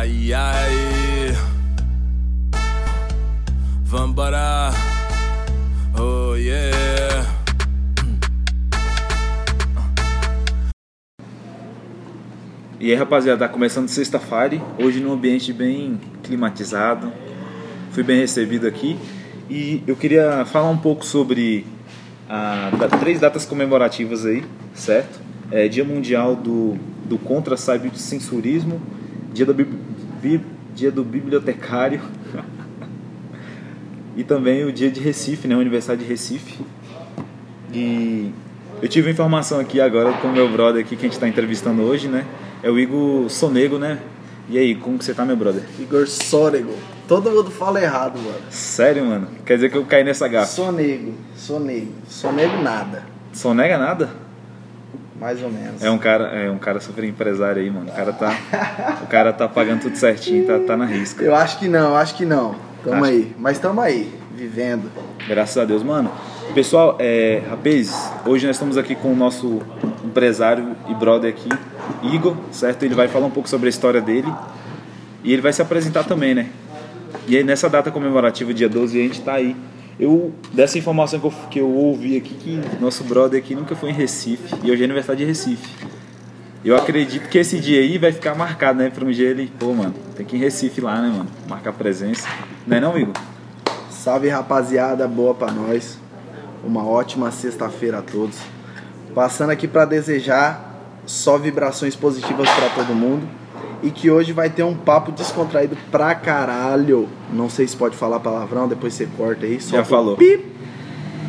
Ai, ai. Vambora. Oh, yeah. E aí, rapaziada, tá começando sexta-feira, hoje num ambiente bem climatizado. Fui bem recebido aqui e eu queria falar um pouco sobre a, da, três datas comemorativas aí, certo? É, Dia Mundial do, do Contra Cybercensurismo, Dia do, Bi, Dia do Bibliotecário e também o Dia de Recife, né? O aniversário de Recife. E eu tive informação aqui agora com o meu brother aqui que a gente está entrevistando hoje, né? É o Igor Sonego, né? E aí, como que você tá, meu brother? Igor Sonego. Todo mundo fala errado, mano. Sério, mano? Quer dizer que eu caí nessa gafa? Sonego, sonego. Sonego nada. Sonega nada? Mais ou menos. É um cara, é um cara super empresário aí, mano. O cara tá, o cara tá pagando tudo certinho, tá, tá na risca. Eu acho que não, acho que não. Tamo Acho- aí. Mas tamo aí, vivendo. Graças a Deus, mano. Pessoal, é, rapaz, hoje nós estamos aqui com o nosso empresário e brother aqui, Igor, certo? Ele vai falar um pouco sobre a história dele e ele vai se apresentar também, né? E aí nessa data comemorativa, dia 12, a gente tá aí. Eu, dessa informação que eu, que eu ouvi aqui, que nosso brother aqui nunca foi em Recife e hoje é aniversário de Recife. Eu acredito que esse dia aí vai ficar marcado, né? Pra um dia ele, pô, mano, tem que ir em Recife lá, né, mano? Marcar presença. Não é não, Igor? Salve, rapaziada, boa pra nós. Uma ótima sexta-feira a todos. Passando aqui pra desejar só vibrações positivas pra todo mundo. E que hoje vai ter um papo descontraído pra caralho. Não sei se pode falar palavrão, depois você corta aí. Já solta o falou. Pip.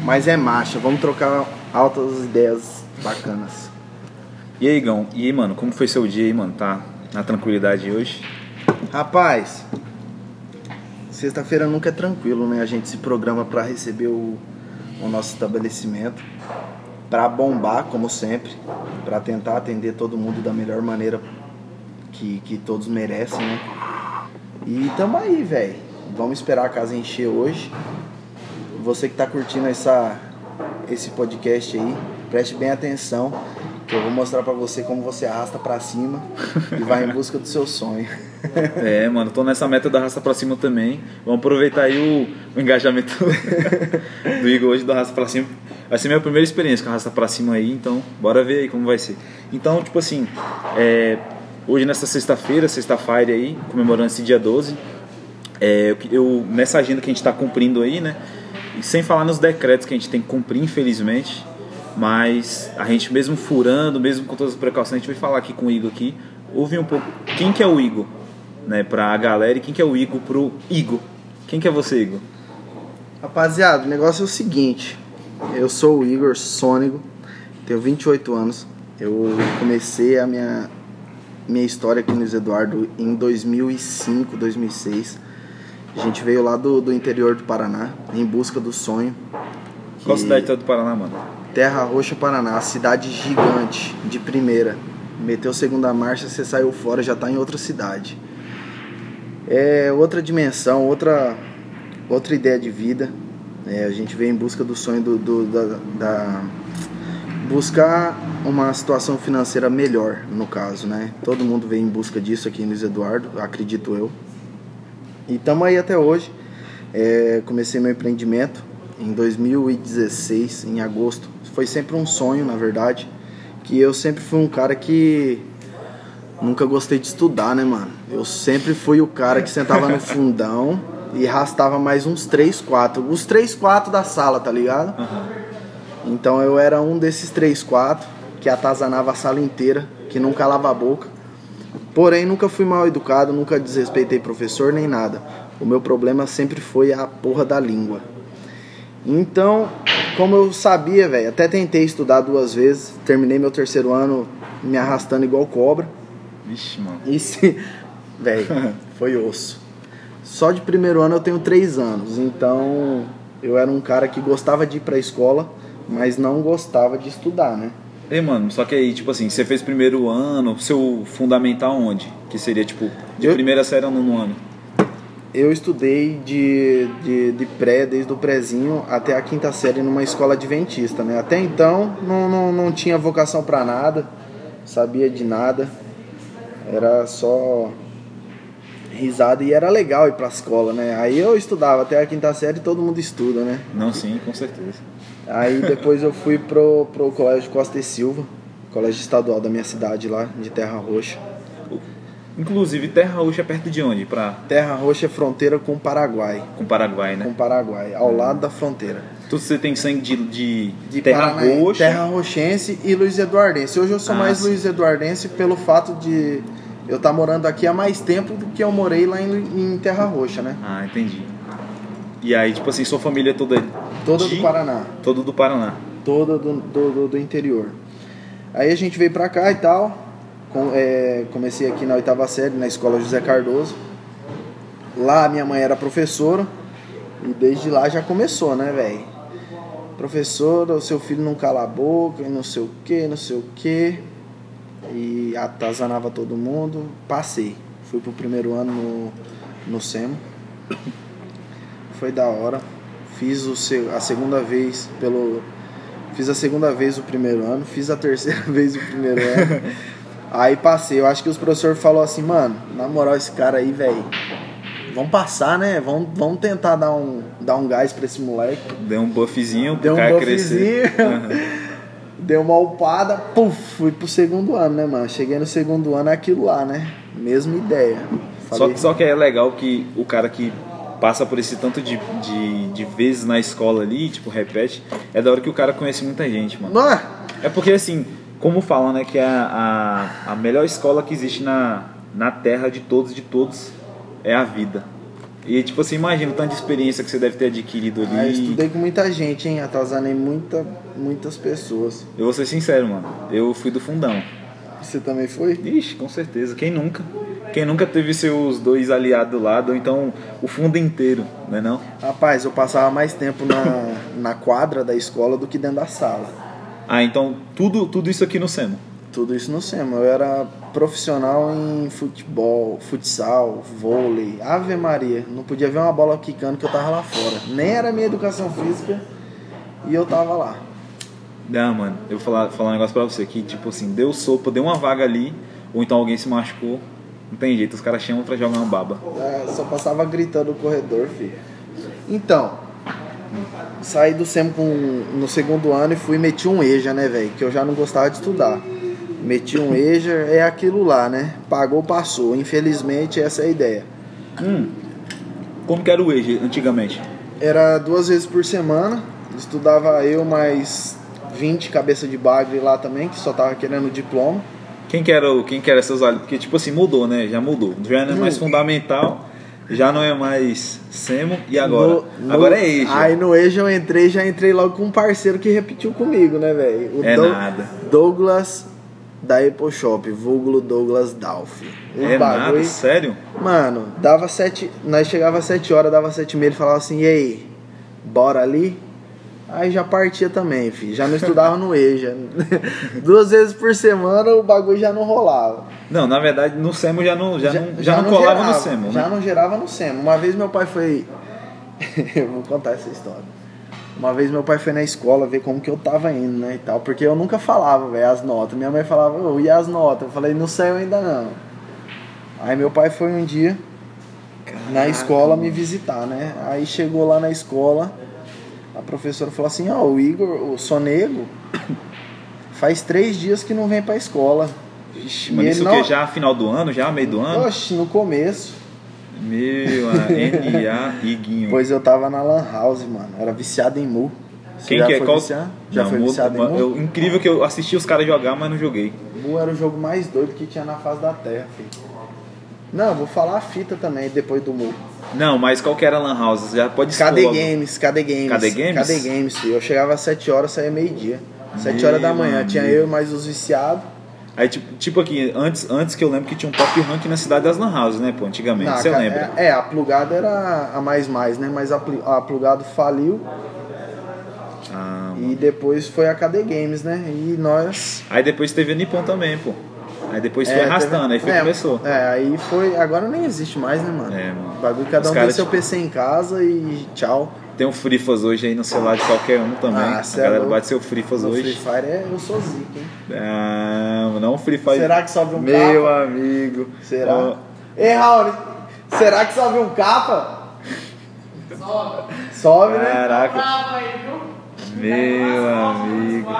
Mas é marcha, vamos trocar altas ideias bacanas. E aí, Igão? E aí, mano, como foi seu dia aí, mano? Tá na tranquilidade hoje? Rapaz, sexta-feira nunca é tranquilo, né? A gente se programa pra receber o, o nosso estabelecimento, pra bombar, como sempre, pra tentar atender todo mundo da melhor maneira que, que todos merecem, né? E tamo aí, velho. Vamos esperar a casa encher hoje. Você que tá curtindo essa, esse podcast aí, preste bem atenção, que eu vou mostrar pra você como você arrasta pra cima e vai em busca do seu sonho. É, mano, tô nessa meta da raça pra cima também. Vamos aproveitar aí o, o engajamento do Igor hoje da raça pra cima. Vai ser minha primeira experiência com a raça pra cima aí, então bora ver aí como vai ser. Então, tipo assim, é, hoje nessa sexta-feira, sexta-feira aí, comemorando esse dia 12, é, eu, nessa agenda que a gente tá cumprindo aí, né? E sem falar nos decretos que a gente tem que cumprir, infelizmente. Mas a gente mesmo furando, mesmo com todas as precauções, a gente vai falar aqui com o Igor aqui. Ouvir um pouco quem que é o Igor, né, pra galera e quem que é o Igor pro Igor. Quem que é você, Igor? Rapaziada, o negócio é o seguinte. Eu sou o Igor Sônigo, tenho 28 anos. Eu comecei a minha, minha história aqui no Luiz Eduardo em 2005, 2006. A gente veio lá do, do interior do Paraná, em busca do sonho. Qual cidade tá do Paraná, mano? Terra Roxa, Paraná, cidade gigante, de primeira. Meteu segunda marcha, você saiu fora, já tá em outra cidade. É outra dimensão, outra, outra ideia de vida. É, a gente veio em busca do sonho do, do- da, da- buscar uma situação financeira melhor, no caso, né? Todo mundo vem em busca disso aqui em Luiz Eduardo, acredito eu. E estamos aí até hoje. É, comecei meu empreendimento em 2016, em agosto. Foi sempre um sonho, na verdade, que eu sempre fui um cara que nunca gostei de estudar, né, mano? Eu sempre fui o cara que sentava no fundão e arrastava mais uns 3, 4. Os 3, 4 da sala, tá ligado? Então eu era um desses 3, 4 que atazanava a sala inteira, que não calava a boca. Porém, nunca fui mal educado, nunca desrespeitei professor nem nada. O meu problema sempre foi a porra da língua. Então, como eu sabia, velho, até tentei estudar duas vezes, terminei meu terceiro ano me arrastando igual cobra. Vixe, mano. E se. Velho, foi osso. Só de primeiro ano eu tenho três anos, então eu era um cara que gostava de ir pra escola, mas não gostava de estudar, né? Ei, mano, só que aí, tipo assim, você fez primeiro ano, seu fundamental onde? Que seria, tipo, de Eu- primeira série ao nono ano. Eu estudei de, de, de pré, desde o prézinho até a quinta série numa escola adventista, né? Até então não, não, não tinha vocação pra nada, sabia de nada, era só risada e era legal ir pra escola, né? Aí eu estudava até a quinta série todo mundo estuda, né? Não, sim, com certeza. Aí depois eu fui pro, pro colégio Costa e Silva, colégio estadual da minha cidade lá, de Terra Roxa. Inclusive, Terra Roxa é perto de onde? Pra, Terra Roxa é fronteira com o Paraguai. com Paraguai, Com né? o Paraguai, ao lado da fronteira. Tu, você tem sangue de, de, De Terra Paranaí, Roxa. Terra Roxense e Luiz Eduardense. Hoje eu sou Ah, mais sim. Luiz Eduardense pelo fato de eu estar morando aqui há mais tempo do que eu morei lá em, em Terra Roxa, né? Ah, entendi. E aí, tipo assim, sua família toda. Toda de- do Paraná. Toda do Paraná. toda do, do, do- interior. Aí a gente veio pra cá e tal. Com- é, comecei aqui na oitava série, na escola José Cardoso. Lá minha mãe era professora. E desde lá já começou, né, velho? Professora, o seu filho não cala a boca, e não sei o que, não sei o que. E atazanava todo mundo. Passei. Fui pro primeiro ano no, no SEMO. Foi da hora. Fiz o, a segunda vez pelo. Fiz a segunda vez o primeiro ano, fiz a terceira vez o primeiro ano. Aí passei. Eu acho que os professores falaram assim, mano, na moral, esse cara aí, velho. Vamos passar, né? Vamos, vamos tentar dar um, dar um gás pra esse moleque. Deu um buffzinho pro Deu um cara crescer. Aham. Deu uma upada, puf, fui pro segundo ano, né, mano? Cheguei no segundo ano, é aquilo lá, né? Mesma ideia. Só, Falei, que- só que é legal que o cara que passa por esse tanto de, de, de vezes na escola ali, tipo, repete, é da hora que o cara conhece muita gente, mano. Não é? É porque assim, como falam, né, que a, a, a melhor escola que existe na, na terra de todos, de todos, é a vida. E tipo assim, imagina o tanto de experiência que você deve ter adquirido ali. Ah, eu estudei com muita gente, hein? Atazanei muita, muitas pessoas. Eu vou ser sincero, mano. Eu fui do fundão. Você também foi? Ixi, com certeza. Quem nunca? Quem nunca teve seus dois aliados do lado, ou então o fundo inteiro, né não? Rapaz, eu passava mais tempo na, na quadra da escola do que dentro da sala. Ah, então tudo, tudo isso aqui no SEMO. Tudo isso no SEMA. Eu era profissional em futebol, futsal, vôlei. Ave Maria. Não podia ver uma bola quicando que eu tava lá fora. Nem era minha educação física e eu tava lá. Não, mano, eu vou falar, falar um negócio pra você que, tipo assim, deu sopa, deu uma vaga ali, ou então alguém se machucou, não tem jeito, os caras chamam pra jogar uma baba. É, só passava gritando no corredor, filho. Então, saí do SEM com, no segundo ano e fui meti um EJA, né, velho? Que eu já não gostava de estudar. Meti um EJA, é aquilo lá, né? Pagou, passou. Infelizmente, essa é a ideia. Hum, como que era o EJA antigamente? Era duas vezes por semana. Estudava eu mais 20 cabeça de bagre lá também, que só tava querendo diploma. Quem que era, o- quem que era essas áreas? Porque, tipo assim, mudou, né? Já mudou. Já não é mais Hum. fundamental, já não é mais SEMO, e agora? No- no- agora é EJA. Aí no EJA eu entrei, já entrei logo com um parceiro que repetiu comigo, né, velho? É Dou- nada. Douglas da Apple Shop, vulgo Douglas Dalf. O É bagulho- nada, sério? Mano, dava sete. Nós chegava às sete horas, dava sete e meia, ele falava assim, e aí, bora ali? Aí já partia também, filho. Já não estudava no EJA. Duas vezes por semana o bagulho já não rolava. Não, na verdade, no SEMO já não, já, não, já não colava gerava, no SEMO, Já né? não gerava no SEMO. Uma vez meu pai foi. eu vou contar essa história. Uma vez meu pai foi na escola ver como que eu tava indo, né, e tal. Porque eu nunca falava, velho, as notas. Minha mãe falava, ô, e as notas? Eu falei, não saiu ainda não. Aí meu pai foi um dia na escola me visitar, né? Aí chegou lá na escola, a professora falou assim, ó, o Igor, o Sonego, faz três dias que não vem pra escola. Ixi, Mas isso ele que não... já final do ano, já meio do ano? Oxe, no começo. Meu, a NA Iguinho. Pois eu tava na Lan House, mano. Era viciado em Mu. Você Quem já que é? Qual? viciado? Já Não, foi Mu- viciado em Mu? eu- Incrível que eu assisti os caras jogar, mas não joguei. Mu era o jogo mais doido que tinha na face da Terra, filho. Não, vou falar a fita também, depois do Mu. Não, mas qual que era a Lan House? Já pode KD logo. Games, KD Games. KD Games? KD Games, filho. Eu chegava às 7 horas, saía meio-dia. 7 Meu horas da manhã. Tinha eu e mais os viciados. Aí, tipo, tipo aqui, antes, antes que eu lembro que tinha um top rank na cidade das Lan Houses, né, pô? Antigamente, você lembra? É, é, a plugada era a mais mais, né? Mas a, a plugada faliu Ah, e depois foi a KD Games, né? E nós Aí depois teve a Nippon também, pô. Aí depois foi É, arrastando, teve- aí foi é, começou. É, aí foi. Agora nem existe mais, né, mano? É, mano. O bagulho, cada Os um tem seu tipo- PC em casa e tchau. Tem um Frifas hoje aí no celular de qualquer um também. Ah, a é galera louco. bate seu Frifas hoje. Free Fire é, eu sou zica, hein? Ah, não Free Fire. Será que sobe um Meu capa? amigo. Será? Ó, Ei, Raul, Será que sobe um capa? Sobe. Sobe, né? Caraca, aí, viu? meu amigo.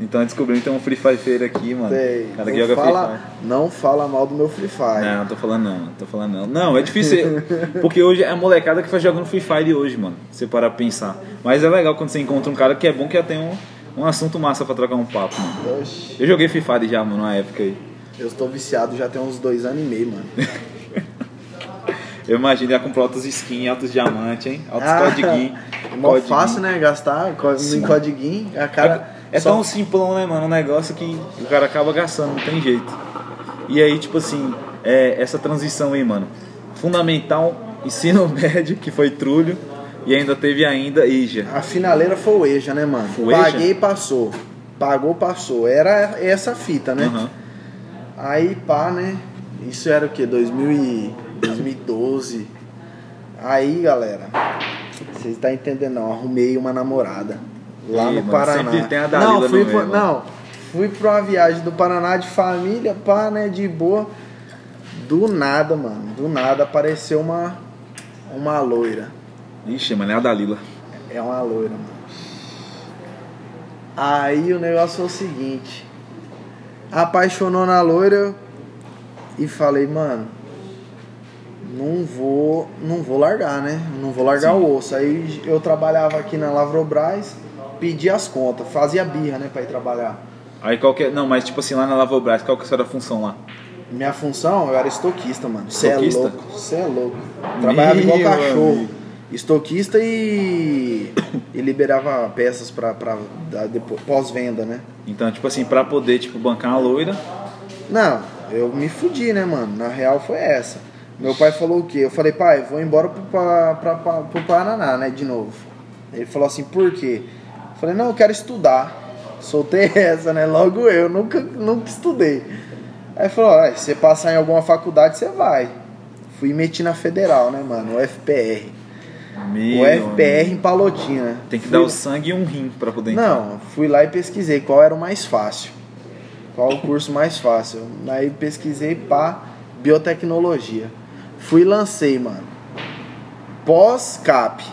Então descobrimos então um Free Fire aqui, mano. Tem. Cara que não, joga fala, Free Fire. não fala mal do meu Free Fire. Não, não tô falando não, não tô falando não. Não, é difícil, porque hoje é a molecada que faz jogando Free Fire hoje, mano. Você parar pra pensar. Mas é legal quando você encontra um cara que é bom que já tem um, um assunto massa pra trocar um papo, mano. Oxi, Eu joguei Free Fire já, mano, na época aí. eu estou viciado já tem uns dois anos e meio, mano. Eu imagino já comprar altos skins, altos diamantes, hein? Altos Ah, codiguinhos. É mó fácil, né? Gastar em codiguinho. A cara. É, só- tão simplão, né, mano? Um negócio que o cara acaba gastando, não tem jeito. E aí, tipo assim, é, essa transição aí, mano. Fundamental, ensino médio, que foi trulho, e ainda teve ainda IJA. A finaleira foi o EJA, né, mano? Foi EJA? Paguei, passou. Pagou, passou. Era essa fita, né? Aham. Aí, pá, né? Isso era o quê? 2000 e 2012. Aí, galera, vocês estão entendendo não? Arrumei uma namorada lá Ih, no mano, Paraná. sempre tem a Dalila não, fui no meio, não, fui pra uma viagem do Paraná de família, pá, né, de boa. Do nada, mano, do nada apareceu uma uma loira. Ixi, mano, é a Dalila. É uma loira, mano. Aí o negócio foi o seguinte. Apaixonou na loira e falei, mano, não vou, não vou largar, né? Não vou largar Sim. o osso. Aí eu trabalhava aqui na Lavrobras, pedi as contas, fazia birra, né, pra ir trabalhar. Aí qual que é... Não, mas tipo assim, lá na Lavobras, qual que era a função lá? Minha função, eu era estoquista, mano. Você é Estoquista? louco, você é louco. Trabalhava igual Meu cachorro. amigo. Estoquista e, e liberava peças pra, pra pós-venda, né? Então, tipo assim, pra poder, tipo, bancar uma loira... Não, eu me fudi, né, mano? Na real foi essa. Meu pai falou o quê? Eu falei, pai, vou embora pro, pra, pra, pra- pro Paraná, né, de novo. Ele falou assim, por quê? Falei, não, eu quero estudar. Soltei essa, né? Logo eu, nunca, nunca estudei. Aí falou, ó, se você passar em alguma faculdade, você vai. Fui meti na federal, né, mano? O FPR. Meu o FPR em Palotina. Tem que Fui- dar o sangue e um rim pra poder entrar. Não, fui lá e pesquisei qual era o mais fácil. Qual o curso mais fácil. Aí pesquisei pá, biotecnologia. Fui e lancei, mano. Pós-CAP.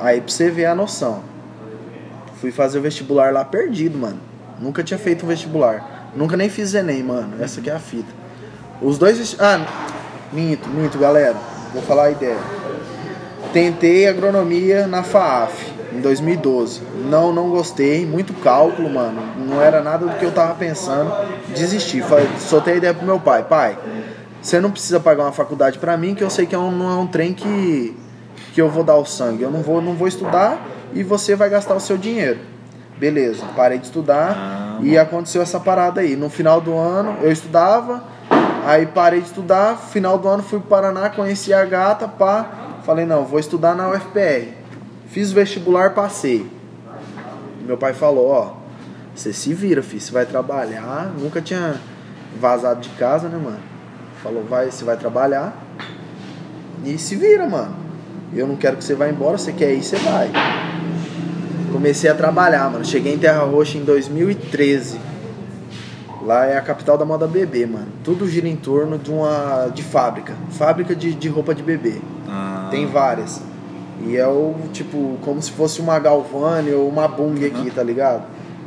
Aí pra você ver a noção. Fui fazer o vestibular lá perdido, mano. Nunca tinha feito um vestibular. Nunca nem fiz Enem, mano. Essa aqui é a fita. Os dois Ah, minto, minto, galera. Vou falar a ideia. Tentei agronomia na FAAF em 2012. Não, não gostei. Muito cálculo, mano. Não era nada do que eu tava pensando. Desisti. Falei, soltei a ideia pro meu pai. Pai, você não precisa pagar uma faculdade pra mim, que eu sei que é um- não é um trem que, que eu vou dar o sangue. Eu não vou, não vou estudar e você vai gastar o seu dinheiro. Beleza, parei de estudar Ah, e aconteceu essa parada aí. No final do ano eu estudava, aí parei de estudar, final do ano fui pro Paraná, conheci a gata, pá. Falei, não, vou estudar na UFPR. Fiz o vestibular, passei. Meu pai falou, ó, você se vira, filho, você vai trabalhar. Nunca tinha vazado de casa, né, mano? Falou, vai, você vai trabalhar e se vira, mano. Eu não quero que você vá embora, você quer ir, você vai. Comecei a trabalhar, mano. Cheguei em Terra Roxa em 2013. Lá é a capital da moda bebê, mano. Tudo gira em torno de uma de fábrica, fábrica de, de roupa de bebê. Ah, Tem várias. E é o tipo como se fosse uma Galvani ou uma Bung aqui, tá ligado?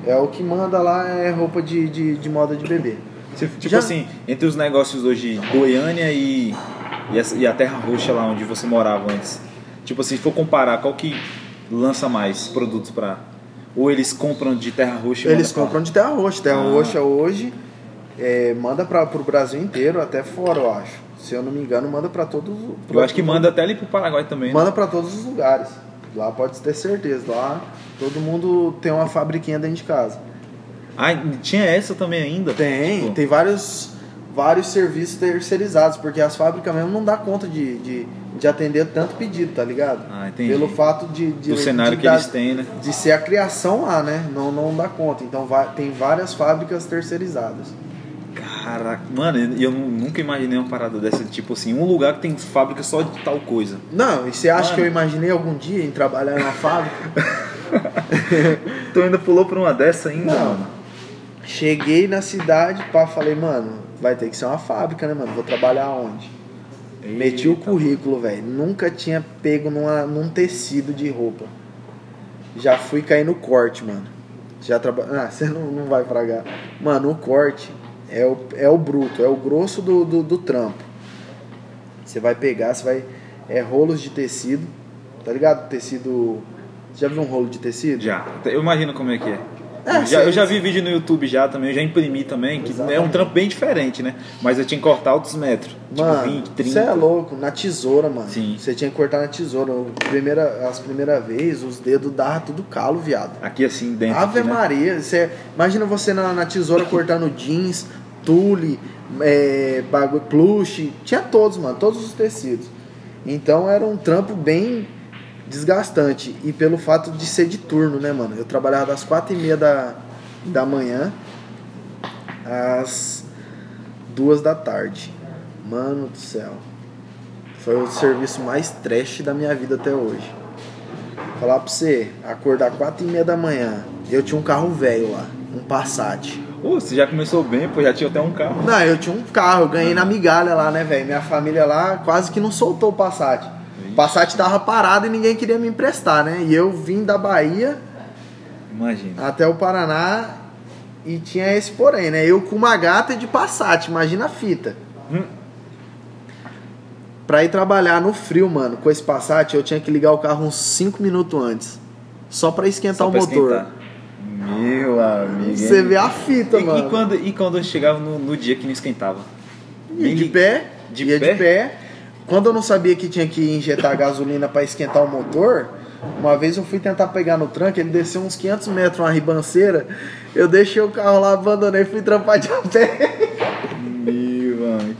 É o que manda lá é roupa de, de, de moda de bebê. Tipo Já- assim, entre os negócios hoje, Goiânia e, e, essa- e a Terra Roxa lá onde você morava antes. Tipo assim, se for comparar, qual que lança mais produtos pra... Ou eles compram de Terra Roxa Eles mandam pra compram de Terra Roxa. Terra Ah. Roxa hoje é, manda para pro Brasil inteiro, até fora, eu acho. Se eu não me engano, manda para todos. Eu acho que manda até ali pro Paraguai também. né? Manda para todos os lugares. Lá pode ter certeza. Lá todo mundo tem uma fabriquinha dentro de casa. Ah, tinha essa também ainda? Tem, Tipo, tem vários, vários serviços terceirizados, porque as fábricas mesmo não dá conta de, de, de atender tanto pedido, tá ligado? Ah, entendi. Pelo fato de, de Do cenário de que dar- eles têm, né? de ser a criação lá, né? Não, não dá conta. Então vai, tem várias fábricas terceirizadas. Caraca, mano, eu nu- nunca imaginei uma parada dessa, tipo assim, um lugar que tem fábrica só de tal coisa. Não, e você acha Mano. que eu imaginei algum dia em trabalhar em uma fábrica? Tu ainda pulou por uma dessa ainda, Não. mano? Cheguei na cidade, pá, falei, mano, vai ter que ser uma fábrica, né, mano? Vou trabalhar onde? Meti o Eita, currículo, velho. Nunca tinha pego numa, num tecido de roupa. Já fui cair no corte, mano. Já traba... Ah, você não, não vai pragar. Mano, o corte é o, é o bruto, é o grosso do, do, do trampo. Você vai pegar, você vai. É rolos de tecido. Tá ligado? Tecido. Você já viu um rolo de tecido? Já. Eu imagino como é que é. É, já, eu já vi vídeo no YouTube já também, eu já imprimi também, que é um Exatamente. trampo bem diferente, né? Mas eu tinha que cortar outros metros. Mano, tipo 20, 30. você é louco, na tesoura, mano. Sim. Você tinha que cortar na tesoura. Primeira, as primeiras vezes, os dedos davam tudo calo, viado. Aqui assim dentro. Ave aqui, né? Maria, você, imagina você na, na tesoura cortando jeans, tule, é, bagulho, plush, tinha todos, mano, todos os tecidos. Então era um trampo bem desgastante. E pelo fato de ser de turno, né, mano? Eu trabalhava das quatro e meia da, da manhã às duas da tarde. Mano do céu. Foi o serviço mais trash da minha vida até hoje. Falar pra você, acordar quatro e meia da manhã. Eu tinha um carro velho lá, um Passat. Pô, você já começou bem, pô, já tinha até um carro. Não, eu tinha um carro, eu ganhei na migalha lá, né, velho? Minha família lá quase que não soltou o Passat. O Passat tava parado e ninguém queria me emprestar, né? E eu vim da Bahia Imagina. até o Paraná e tinha esse porém, né? Eu com uma gata de Passat, imagina a fita. Hum. Pra ir trabalhar no frio, mano, com esse Passat, eu tinha que ligar o carro uns 5 minutos antes. Só pra esquentar Só o pra motor. esquentar. Meu amigo. Você vê a fita, e, mano. e quando, e quando chegava no, no dia que não esquentava? Ia de pé, De ia pé? de pé. Quando eu não sabia que tinha que injetar gasolina pra esquentar o motor, uma vez eu fui tentar pegar no tranco, ele desceu uns 500 metros, uma ribanceira. Eu deixei o carro lá, abandonei e fui trampar de a pé. Meu amigo.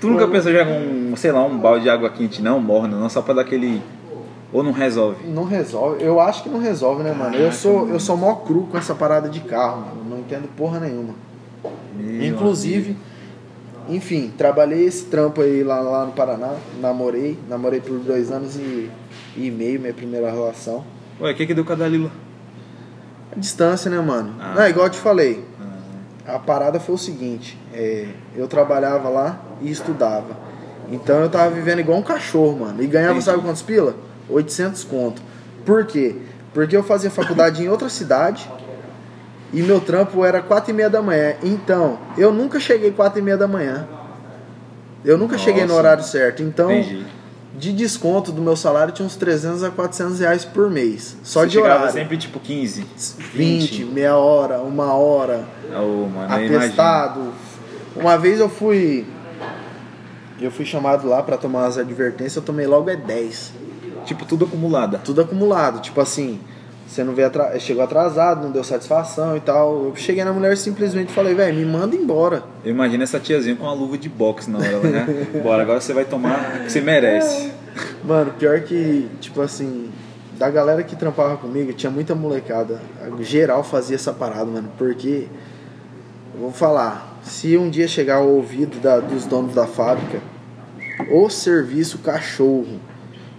Tu nunca pensou em jogar um, sei lá, um balde de água quente, não, morna, não, só pra dar aquele. Ou não resolve? Não resolve. Eu acho que não resolve, né, mano? Eu Caraca, sou, eu sou mó cru com essa parada de carro, mano. Não entendo porra nenhuma. Meu Inclusive, enfim, trabalhei esse trampo aí lá, lá no Paraná. Namorei. Namorei por dois anos e, e meio, minha primeira relação. Ué, o que que deu com a Dalila? A distância, né, mano? Ah. Não, igual eu te falei. Ah, A parada foi o seguinte, é, eu trabalhava lá e estudava. Então eu tava vivendo igual um cachorro, mano. E ganhava, Entendi. sabe quantos pila? 800 conto. Por quê? Porque eu fazia faculdade em outra cidade e meu trampo era 4 e meia da manhã. Então, eu nunca cheguei 4 e meia da manhã. Eu nunca cheguei no Nossa. horário certo. Então, entendi. de desconto do meu salário tinha uns 300 a 400 reais por mês. Só Você de chegava horário. sempre tipo 15, 20, meia hora, uma hora Oh, mano, atestado. Uma vez eu fui. Eu fui chamado lá pra tomar as advertências, eu tomei logo é 10. Tipo, tudo acumulada. Tudo acumulado. Tipo assim, você não veio chegou atrasado, não deu satisfação e tal. Eu cheguei na mulher e simplesmente falei, velho, me manda embora. Eu imagino essa tiazinha com uma luva de boxe na hora, né? Bora, agora você vai tomar o que você merece. Mano, pior que, tipo assim, da galera que trampava comigo, tinha muita molecada. Geral fazia essa parada, mano, porque. Vou falar, se um dia chegar ao ouvido da- dos donos da fábrica, o serviço cachorro.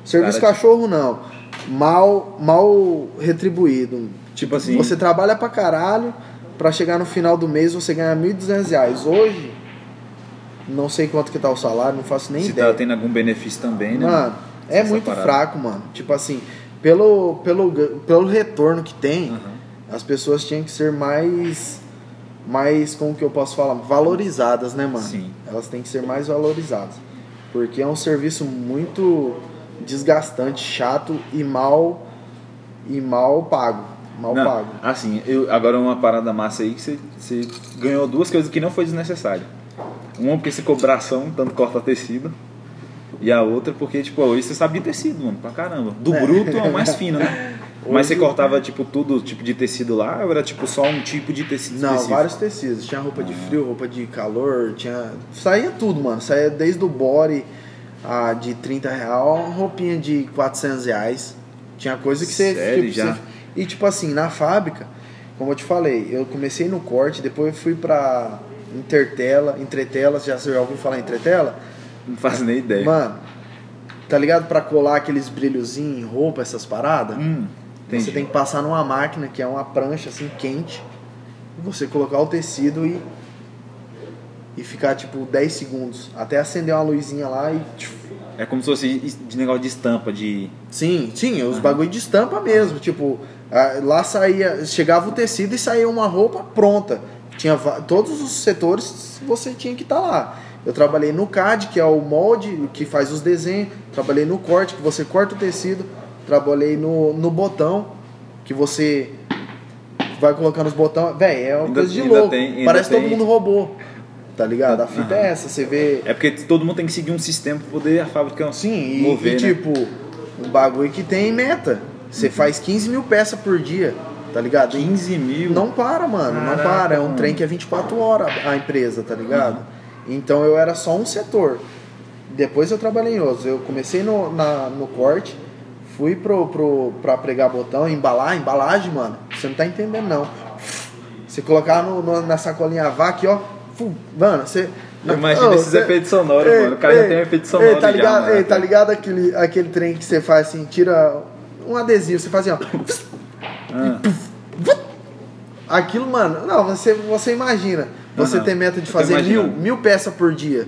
Serviço Cara, cachorro não. Mal, mal retribuído. Tipo assim, Você trabalha pra caralho, pra chegar no final do mês você ganha 1.200 reais. Hoje, não sei quanto que tá o salário, não faço nem se ideia. tá tendo algum benefício também, né? Mano, é Essa muito parada. fraco, mano. Tipo assim, pelo, pelo, pelo retorno que tem, Aham. as pessoas tinham que ser mais. Mais, como que eu posso falar? Valorizadas, né, mano? Sim. Elas têm que ser mais valorizadas. Porque é um serviço muito desgastante, chato e mal. E mal pago. Mal Não, pago. assim, eu, agora uma parada massa aí que você, você ganhou duas coisas que não foi desnecessário. Uma porque você cobração, tanto corta tecido. E a outra porque, tipo, hoje você sabia tecido, mano, pra caramba. Do É. bruto ao mais fino, né? Mas Hoje- você cortava, tipo, tudo tipo de tecido lá ou era, tipo, só um tipo de tecido Não, específico? vários tecidos. Tinha roupa de frio, roupa de calor, tinha. Saía tudo, mano. Saía desde o body a de 30 real, a roupinha de 400 reais. Tinha coisa que você. Sério, tipo, já? você- E tipo assim, na fábrica, como eu te falei, eu comecei no corte, depois eu fui pra Intertela, Entretela, já você já ouviu falar Entretela? Não faço nem ideia. Mano, tá ligado pra colar aqueles brilhozinhos em roupa, essas paradas? Hum. Você tem que passar numa máquina que é uma prancha assim quente, e você colocar o tecido e e ficar tipo 10 segundos. Até acender uma luzinha lá e. É como se fosse de negócio de estampa, de. Sim, sim, os bagulho de estampa mesmo. Tipo, lá saía. Chegava o tecido e saía uma roupa pronta. Tinha todos os setores você tinha que estar lá. Eu trabalhei no CAD, que é o molde que faz os desenhos. Trabalhei no corte, que você corta o tecido. Trabalhei no, no botão, que você vai colocando os botões. Véi, é uma Ainda- coisa de louco. tem- Parece que tem- todo mundo roubou. Tá ligado? A fita Aham. é essa, você vê. É porque todo mundo tem que seguir um sistema pra poder a fábrica Sim, e, mover, e, né? tipo, um bagulho que tem meta. Você faz 15 mil peças por dia, tá ligado? E 15 mil. Não para, mano, não Caraca, para. É um mano. trem que é 24 horas a empresa, tá ligado? Então eu era só um setor. Depois eu trabalhei em outros. Eu comecei no, na, no corte, fui pro, pro, pra pregar botão, embalar, embalagem, mano. Você não tá entendendo, não. Você colocar no, no- na sacolinha VAC, ó. Mano, você. Imagina Ô, esses cê- efeitos sonoros, Ei, mano. O cara já ei, tem um efeito ei, sonoro tá já, ligado, mano. ei, tá ligado aquele, aquele trem que você faz assim, tira um adesivo, você faz assim, ó. Ah, Aquilo, mano, não, você, você imagina, você Aham. tem meta de fazer mil, mil peças por dia.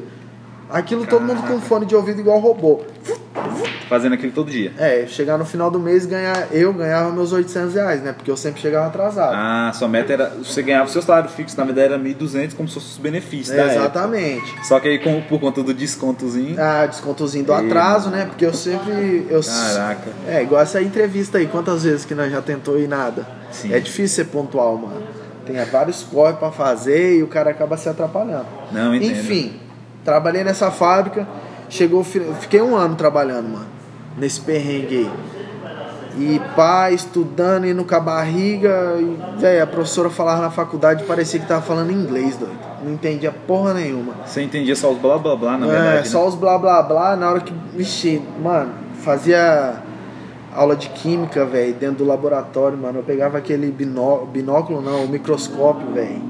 Aquilo todo mundo com fone de ouvido igual robô. Fazendo aquilo todo dia. É, chegar no final do mês ganhar, eu ganhava meus 800 reais, né? Porque eu sempre chegava atrasado. Ah, sua meta era. Você ganhava o seu salário fixo, na verdade era 1.200 como se fosse os benefícios. É, da época. exatamente. Só que aí, com- por conta do descontozinho. Ah, descontozinho do Ei, atraso, né? Porque eu sempre. Eu, Caraca. É, igual essa entrevista aí, quantas vezes que nós já tentou e nada. Sim. É difícil ser pontual, mano. Tem vários corre pra fazer e o cara acaba se atrapalhando. Não, entendo. Enfim, trabalhei nessa fábrica, chegou, fiquei um ano trabalhando, mano, nesse perrengue aí. E pá, estudando, indo com a barriga, e, véi, a professora falava na faculdade, parecia que tava falando inglês, doido. Não entendia porra nenhuma. Você entendia só os blá blá blá, na é, verdade. só né? os blá blá blá, na hora que, vixi, mano, fazia aula de química, velho, dentro do laboratório, mano. Eu pegava aquele binó binóculo, não, o microscópio, velho.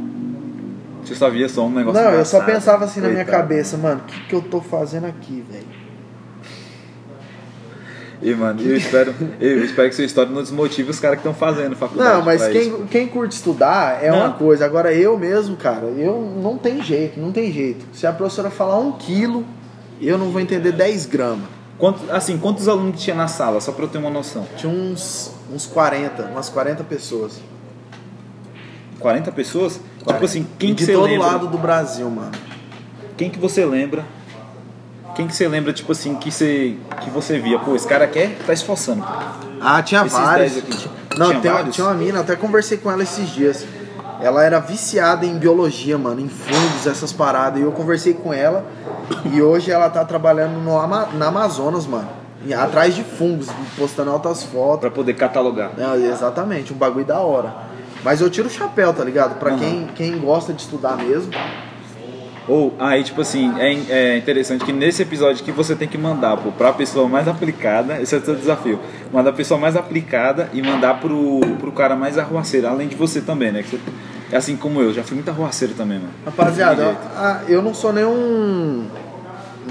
Você só via só um negócio. Não, eu só pensava assim na minha cabeça, mano, o que, que eu tô fazendo aqui, velho? E, mano, eu espero, eu espero que sua história não desmotive os caras que estão fazendo faculdade. Não, mas pra isso. quem, quem curte estudar é Não. uma coisa. Agora eu mesmo, cara, eu não tem jeito, não tem jeito. Se a professora falar um quilo, eu não vou entender 10 gramas. Quanto, assim, quantos alunos tinha na sala, só pra eu ter uma noção? Tinha uns, uns 40, umas 40 pessoas. 40 pessoas? 40. Tipo assim, quem E que de você todo lembra? lado do Brasil, mano. Quem que você lembra? Quem que você lembra, tipo assim, que você, que você via? Pô, esse cara quer, tá esforçando. Ah, tinha Esses vários. 10 aqui. Não, Tinha tem, uma- vários? tinha uma mina, até conversei com ela esses dias. Ela era viciada em biologia, mano, em fungos, essas paradas. E eu conversei com ela e hoje ela tá trabalhando no Ama- na Amazonas, mano. Atrás de fungos, postando altas fotos. Pra poder catalogar. Não, exatamente, um bagulho da hora. Mas eu tiro o chapéu, tá ligado? Pra Aham. quem, quem gosta de estudar mesmo. Ou, aí, tipo assim, é, é interessante que nesse episódio que você tem que mandar pô, pra pessoa mais aplicada, esse é o seu desafio, mandar a pessoa mais aplicada e mandar pro, pro cara mais arruaceiro, além de você também, né? Que você, é assim como eu, já fui muito arruaceiro também, mano. Rapaziada, ah, eu não sou nenhum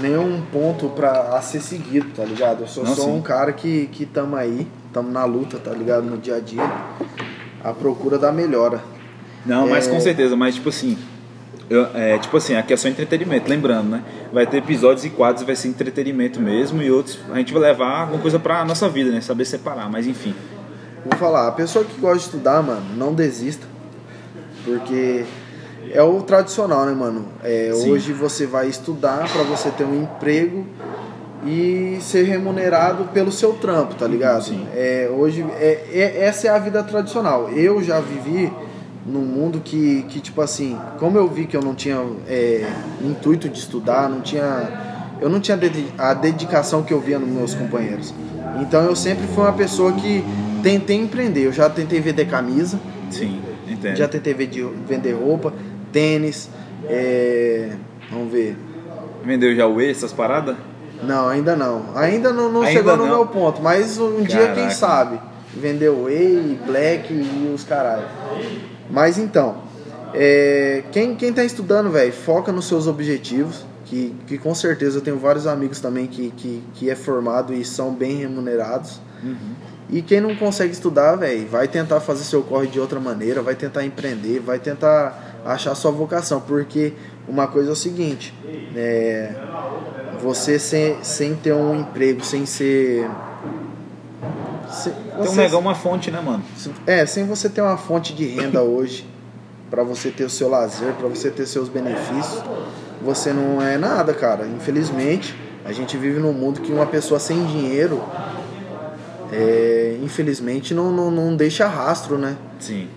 nenhum ponto pra a ser seguido, tá ligado? Eu só Não, sou sim. um cara que, que tamo aí, tamo na luta, tá ligado? No dia a dia, à procura da melhora. Não, mas É. com certeza, mas tipo assim, eu- é, tipo assim, aqui é só entretenimento, lembrando, né? Vai ter episódios e quadros, vai ser entretenimento mesmo, e outros a gente vai levar alguma coisa pra nossa vida, né? Saber separar, mas enfim. Vou falar, a pessoa que gosta de estudar, mano, não desista. Porque é o tradicional, né, mano? É, hoje você vai estudar pra você ter um emprego e ser remunerado pelo seu trampo, tá ligado? Sim. É, hoje, é, é- essa é a vida tradicional. Eu já vivi num mundo que, que tipo assim, como eu vi que eu não tinha é, intuito de estudar, não tinha. Eu não tinha a dedicação que eu via nos meus companheiros. Então eu sempre fui uma pessoa que tentei empreender. Eu já tentei vender camisa, Sim, entendo. já tentei vender, roupa, tênis, é, vamos ver. Vendeu já o E, essas paradas? Não, ainda não. Ainda não, não Ainda chegou no não? meu ponto, mas um dia quem Caraca. sabe. Vendeu Whey, Black e os caralho. Mas então, é, quem, quem tá estudando, velho, foca nos seus objetivos. Que, que com certeza eu tenho vários amigos também que, que, que é formado e são bem remunerados. E quem não consegue estudar, velho, vai tentar fazer seu corre de outra maneira, vai tentar empreender, vai tentar achar sua vocação, porque uma coisa é o seguinte, é, você sem, sem ter um emprego, sem ser. Tem um você- uma fonte, né, mano? é, sem você ter uma fonte de renda hoje, pra você ter o seu lazer, pra você ter seus benefícios, você não é nada, cara. Infelizmente, a gente vive num mundo que uma pessoa sem dinheiro, é, infelizmente, não, não, não deixa rastro, né? Sim.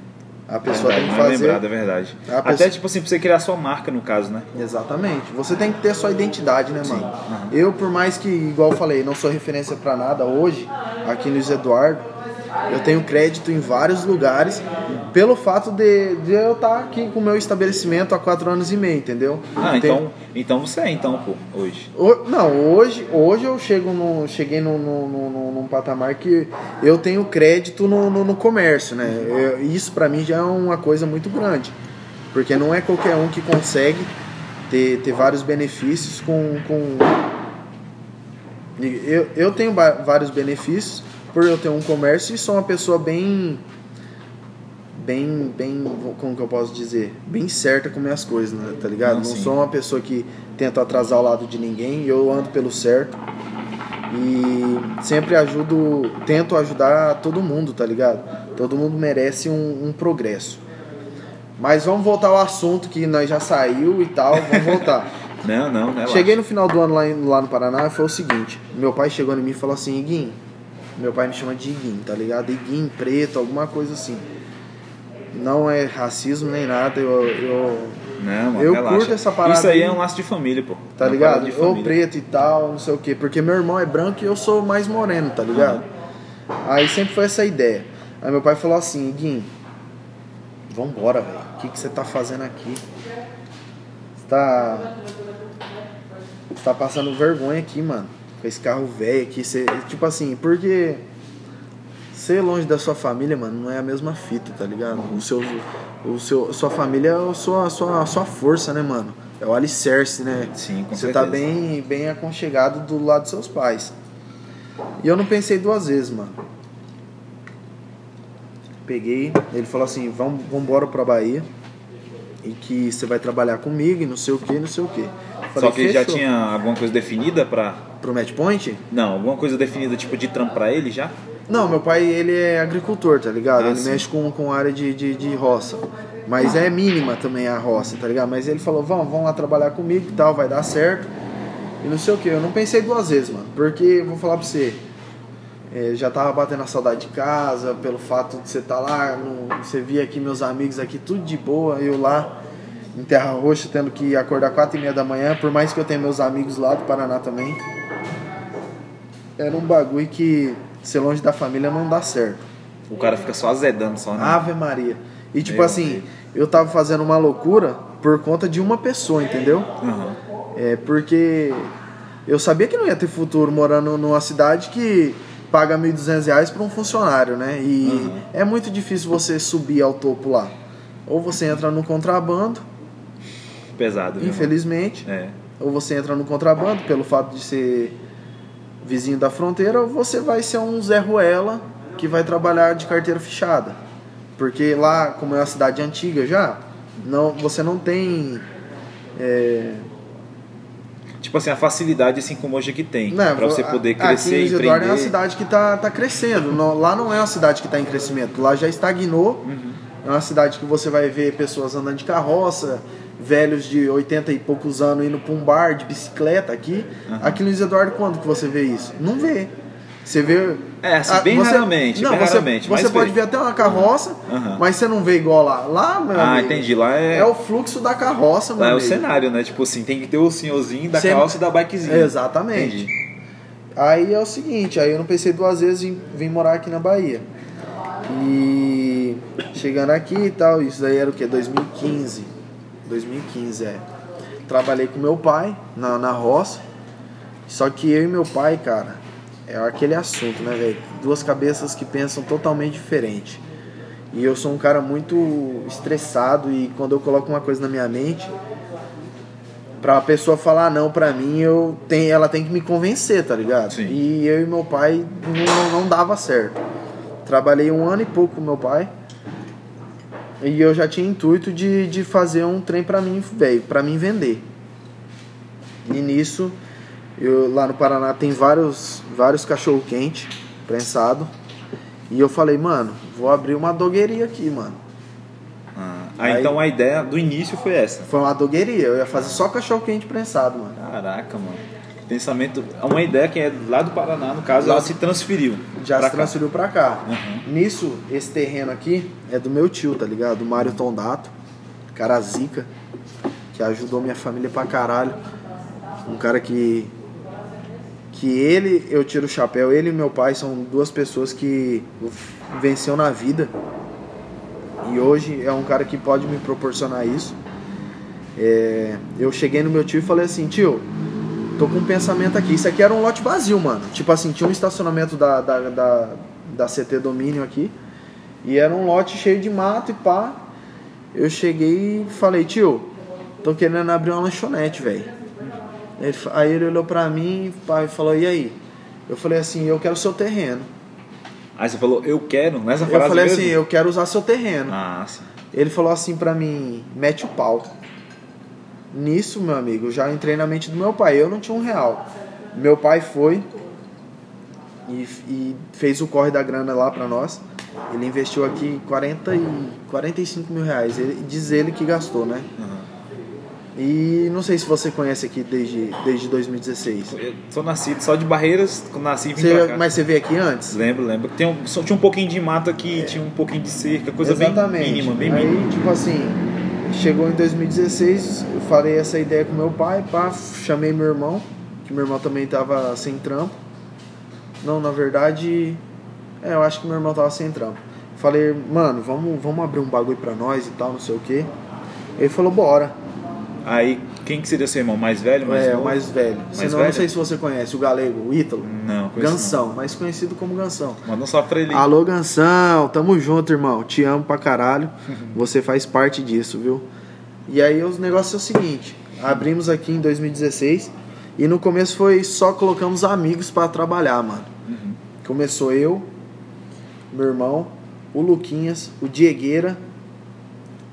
A pessoa verdade, tem que é fazer. lembrado, é verdade. A Até, pessoa- tipo assim, pra você criar sua marca, no caso, né? Exatamente. Você tem que ter sua identidade, né, mano? Aham. Eu, por mais que, igual eu falei, não sou referência pra nada hoje, aqui no Luiz Eduardo, eu tenho crédito em vários lugares pelo fato de, de eu estar aqui com o meu estabelecimento há quatro anos e meio, entendeu? Ah, Tem- então, então você é, então, pô, hoje. Ho- Não, hoje, hoje eu chego no, cheguei no, no, no- num patamar que eu tenho crédito no, no, no comércio, né? Eu- isso pra mim já é uma coisa muito grande. Porque não é qualquer um que consegue ter, ter vários benefícios com. com... Eu, eu tenho vários benefícios por eu ter um comércio e sou uma pessoa bem. Bem, bem, como que eu posso dizer? Bem certa com minhas coisas, né? Tá ligado? Não, não sou uma pessoa que tenta atrasar o lado de ninguém, eu ando pelo certo. E sempre ajudo, tento ajudar todo mundo, tá ligado? Todo mundo merece um, um progresso. Mas vamos voltar ao assunto que nós já saiu e tal, vamos voltar. Não, não? Cheguei no final do ano lá, lá no Paraná e foi o seguinte: meu pai chegou em mim e falou assim, Iguinho, meu pai me chama de Iguinho, tá ligado? Iguinho, preto, alguma coisa assim. Não é racismo nem nada, eu, eu Não, mano, Eu relaxa. curto essa parada Isso aí é um laço de família, pô. tá Uma ligado? Ou preto e tal, não sei o quê. Porque meu irmão é branco e eu sou mais moreno, tá ligado? Aí sempre foi essa ideia. Aí meu pai falou assim, Iguinho, vambora, velho. O que, que você tá fazendo aqui? Você tá. Você tá passando vergonha aqui, mano. Com esse carro velho aqui. Você, tipo assim, porque. Ser longe da sua família, mano, não é a mesma fita, tá ligado? O seu, o seu, sua família é a sua, a sua, a sua força, né, mano? É o alicerce, né? Sim, com Você certeza. tá bem, bem aconchegado do lado dos seus pais. E eu não pensei duas vezes, mano. Peguei, ele falou assim, vamos embora pra Bahia. E que você vai trabalhar comigo e não sei o que, não sei o que. Só que ele já tinha alguma coisa definida pra. Pro match point? Não, alguma coisa definida, tipo, de trampo pra ele já? Não, meu pai, ele é agricultor, tá ligado? Ah, ele sim. mexe com, com área de, de, de roça. Mas é mínima também a roça, tá ligado? Mas ele falou, vamos, vamos lá trabalhar comigo e tal, vai dar certo. E não sei o que. Eu não pensei duas vezes, mano. Porque, vou falar pra você, é, já tava batendo a saudade de casa, pelo fato de você estar lá, no- você via aqui meus amigos aqui, tudo de boa, eu lá em Terra Roxa, tendo que acordar quatro e meia da manhã, por mais que eu tenha meus amigos lá do Paraná também. Era um bagulho que ser longe da família não dá certo. O cara fica só azedando, só, né? Ave Maria. E tipo Meu assim, Deus. eu tava fazendo uma loucura por conta de uma pessoa, entendeu? Aham. É porque eu sabia que não ia ter futuro morando numa cidade que paga 1.200 reais para um funcionário, né? E Uhum. é muito difícil você subir ao topo lá. Ou você entra no contrabando, Pesado, viu? infelizmente? É. ou você entra no contrabando pelo fato de ser vizinho da fronteira, ou você vai ser um Zé Ruela que vai trabalhar de carteira fechada. Porque lá, como é uma cidade antiga já, não, você não tem. é, Tipo assim, a facilidade assim como hoje que tem. né, pra você poder aqui crescer, em Luiz Eduardo empreender. é uma cidade que está tá crescendo. Não- lá não é uma cidade que está em crescimento. Lá já estagnou. Uhum. É uma cidade que você vai ver pessoas andando de carroça, velhos de 80 e poucos anos indo para um bar de bicicleta aqui. Uhum. Aqui no Luiz Eduardo, quando que você vê isso? Não vê. Você vê. É, assim, bem você- raramente, Não, bem você, raramente, Você pode vê. ver até uma carroça, Aham. mas você não vê igual lá. Lá, meu Ah, amigo, entendi. Lá é, É o fluxo da carroça, lá é o cenário, né? Tipo assim, tem que ter o senhorzinho da Sempre- carroça e da bikezinha. Exatamente. Entendi. Aí é o seguinte, aí eu não pensei duas vezes em vir morar aqui na Bahia. E chegando aqui e tal, isso daí era o que? 2015. 2015, é. Trabalhei com meu pai na, na roça. Só que eu e meu pai, cara, é aquele assunto, né, velho? Duas cabeças que pensam totalmente diferente. E eu sou um cara muito estressado e quando eu coloco uma coisa na minha mente, pra pessoa falar não pra mim, eu tenho, ela tem que me convencer, tá ligado? Sim. E eu e meu pai não, não dava certo. Trabalhei um ano e pouco com meu pai. E eu já tinha intuito de, de fazer um trem pra mim, velho, pra mim vender. E nisso, eu, lá no Paraná tem vários, vários cachorro quente prensado. E eu falei, mano, vou abrir uma dogueria aqui, mano. Ah, Aí- então a ideia do início foi essa. Foi uma dogueria, eu ia fazer só cachorro quente prensado, mano. Caraca, mano. Pensamento. É uma ideia que é lá do Paraná, no caso, ela se transferiu. Já se cá. transferiu pra cá. Uhum. Nisso, esse terreno aqui é do meu tio, tá ligado? Do Mário Tondato, cara zica, que ajudou minha família pra caralho. Um cara que. Que ele, eu tiro o chapéu, ele e meu pai são duas pessoas que venceu na vida. E hoje é um cara que pode me proporcionar isso. É, eu cheguei no meu tio e falei assim, tio, tô com um pensamento aqui. Isso aqui era um lote vazio, mano. Tipo assim, tinha um estacionamento da, da, da, da CT Domínio aqui. E era um lote cheio de mato e pá. Eu cheguei e falei, tio, tô querendo abrir uma lanchonete, velho. Aí ele olhou pra mim e falou, e aí? Eu falei assim, eu quero seu terreno. Aí você falou, eu quero, nessa Eu frase falei mesmo? assim, eu quero usar seu terreno. Ah, sim. Ele falou assim pra mim, mete o pau. Nisso, meu amigo, eu já entrei na mente do meu pai. Eu não tinha um real. Meu pai foi e, e fez o corre da grana lá pra nós. Ele investiu aqui 40 e 45 mil reais. Ele, diz ele que gastou, né? Uhum. E não sei se você conhece aqui desde, desde 2016. Eu sou nascido só de Barreiras, nasci e vim Você- mas você veio aqui antes? Lembro, lembro. Tem um, só tinha um pouquinho de mato aqui, tinha um pouquinho de cerca, coisa Exatamente. bem mínima, bem Aí, mínima. tipo assim, chegou em 2016, eu falei essa ideia com meu pai, pá, chamei meu irmão, que meu irmão também tava sem trampo. Não, na verdade, é, eu acho que meu irmão tava sem trampo. Falei, mano, vamos, vamos abrir um bagulho pra nós e tal, não sei o que. Ele falou, bora. Aí, quem que seria seu irmão? Mais velho? Mais é, novo? o mais velho. Mais Senão, velho? não sei se você conhece o galego, o Ítalo. Não, conheço Gansão, mais conhecido como Gansão. não. Manda um salve pra ele. Alô, Gansão, tamo junto, irmão. Te amo pra caralho. Você faz parte disso, viu? E aí os negócios é o seguinte: abrimos aqui em 2016 e no começo foi só colocamos amigos pra trabalhar, mano. Uhum. Começou eu, meu irmão, o Luquinhas, o Diegueira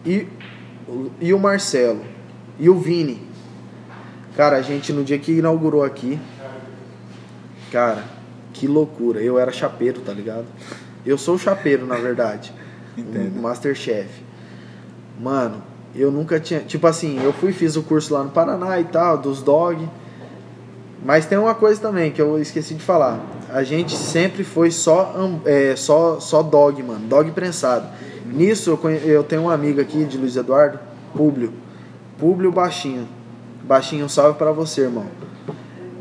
e, e o Marcelo e o Vini. Cara, a gente no dia que inaugurou aqui, cara, que loucura. Eu era chapeiro, tá ligado? Eu sou chapeiro, na verdade. Entendo. o Masterchef. Mano, eu nunca tinha. Tipo assim, eu fui fiz o curso lá no Paraná e tal, dos dog. Mas tem uma coisa também que eu esqueci de falar. A gente sempre foi só, é, só, só dog, mano. Dog prensado. Nisso eu, conhe- eu tenho um amigo aqui de Luiz Eduardo, Públio. Públio Baixinho. Baixinho, um salve pra você, irmão.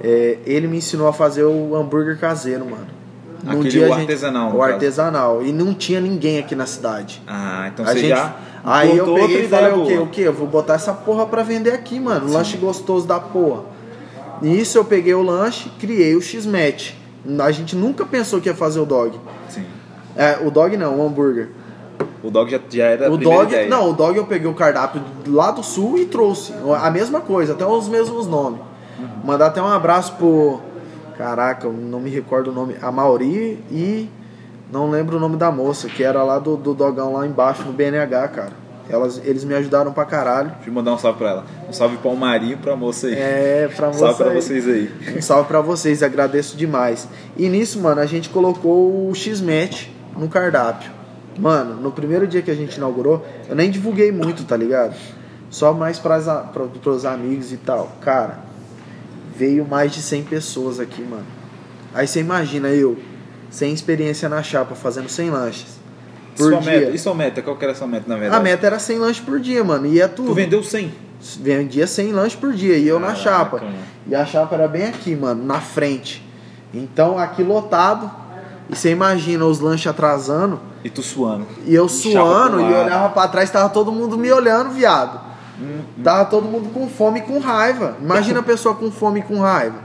É, ele me ensinou a fazer o hambúrguer caseiro, mano. Num Aquele, dia o gente- artesanal, O artesanal. E não tinha ninguém aqui na cidade. Ah, então A você gente- já. Aí eu peguei e falei o quê? O quê? Eu vou botar essa porra pra vender aqui, mano. Lanche gostoso da porra. Nisso eu peguei o lanche, criei o X-Match. A gente nunca pensou que ia fazer o dog. Sim. É, o dog não, o hambúrguer. O dog já, já era o dog, ideia. não, o dog eu peguei o cardápio lá do sul e trouxe. A mesma coisa, até os mesmos nomes. Uhum. Mandar até um abraço pro. Caraca, eu não me recordo o nome. A Mauri e. Não lembro o nome da moça, que era lá do, do dogão lá embaixo no BNH, cara. Elas, eles me ajudaram pra caralho. Deixa eu mandar um salve pra ela. Um salve pra o Marinho e pra moça aí. É, pra Um salve pra você. vocês aí. Um salve pra vocês, agradeço demais. E nisso, mano, a gente colocou o X-Match no cardápio. Mano, no primeiro dia que a gente inaugurou, eu nem divulguei muito, tá ligado? Só mais pras, pra, pros amigos e tal. Cara, veio mais de 100 pessoas aqui, mano. Aí você imagina eu, sem experiência na chapa, fazendo 100 lanches. E Por sua dia. meta? E sua meta? Qual que era a sua meta, na verdade? A meta era 100 lanches por dia, mano. E é tudo. Tu vendeu 100? Vendia 100 lanches por dia e eu na Caraca, chapa. mano. E a chapa era bem aqui, mano, na frente. Então aqui lotado. E você imagina os lanches atrasando. E tu suando. E eu suando e olhava pra trás, tava todo mundo me olhando, viado. Tava todo mundo com fome e com raiva. Imagina a pessoa com fome e com raiva.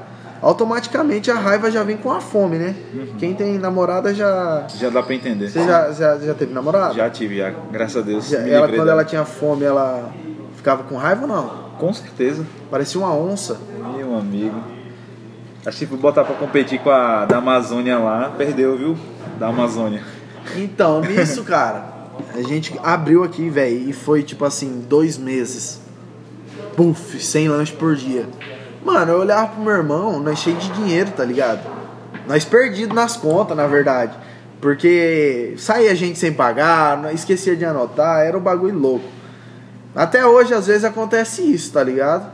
Automaticamente a raiva já vem com a fome, né? Quem tem namorada já. Já dá pra entender. Você já, já, já teve namorada? Já tive, já. Graças a Deus. Já- ela, quando dela. ela tinha fome, ela ficava com raiva ou não? Com certeza. Parecia uma onça. Meu amigo. Acho que botar pra competir com a da Amazônia lá. Perdeu, viu? Da Amazônia. Então, nisso, cara, A gente abriu aqui, velho, e foi tipo assim, dois meses. Puf, sem lanche por dia. Mano, eu olhava pro meu irmão, nós cheio de dinheiro, tá ligado? Nós perdidos nas contas, na verdade. Porque saía gente sem pagar, esquecia de anotar, era um bagulho louco. Até hoje, às vezes, acontece isso, tá ligado?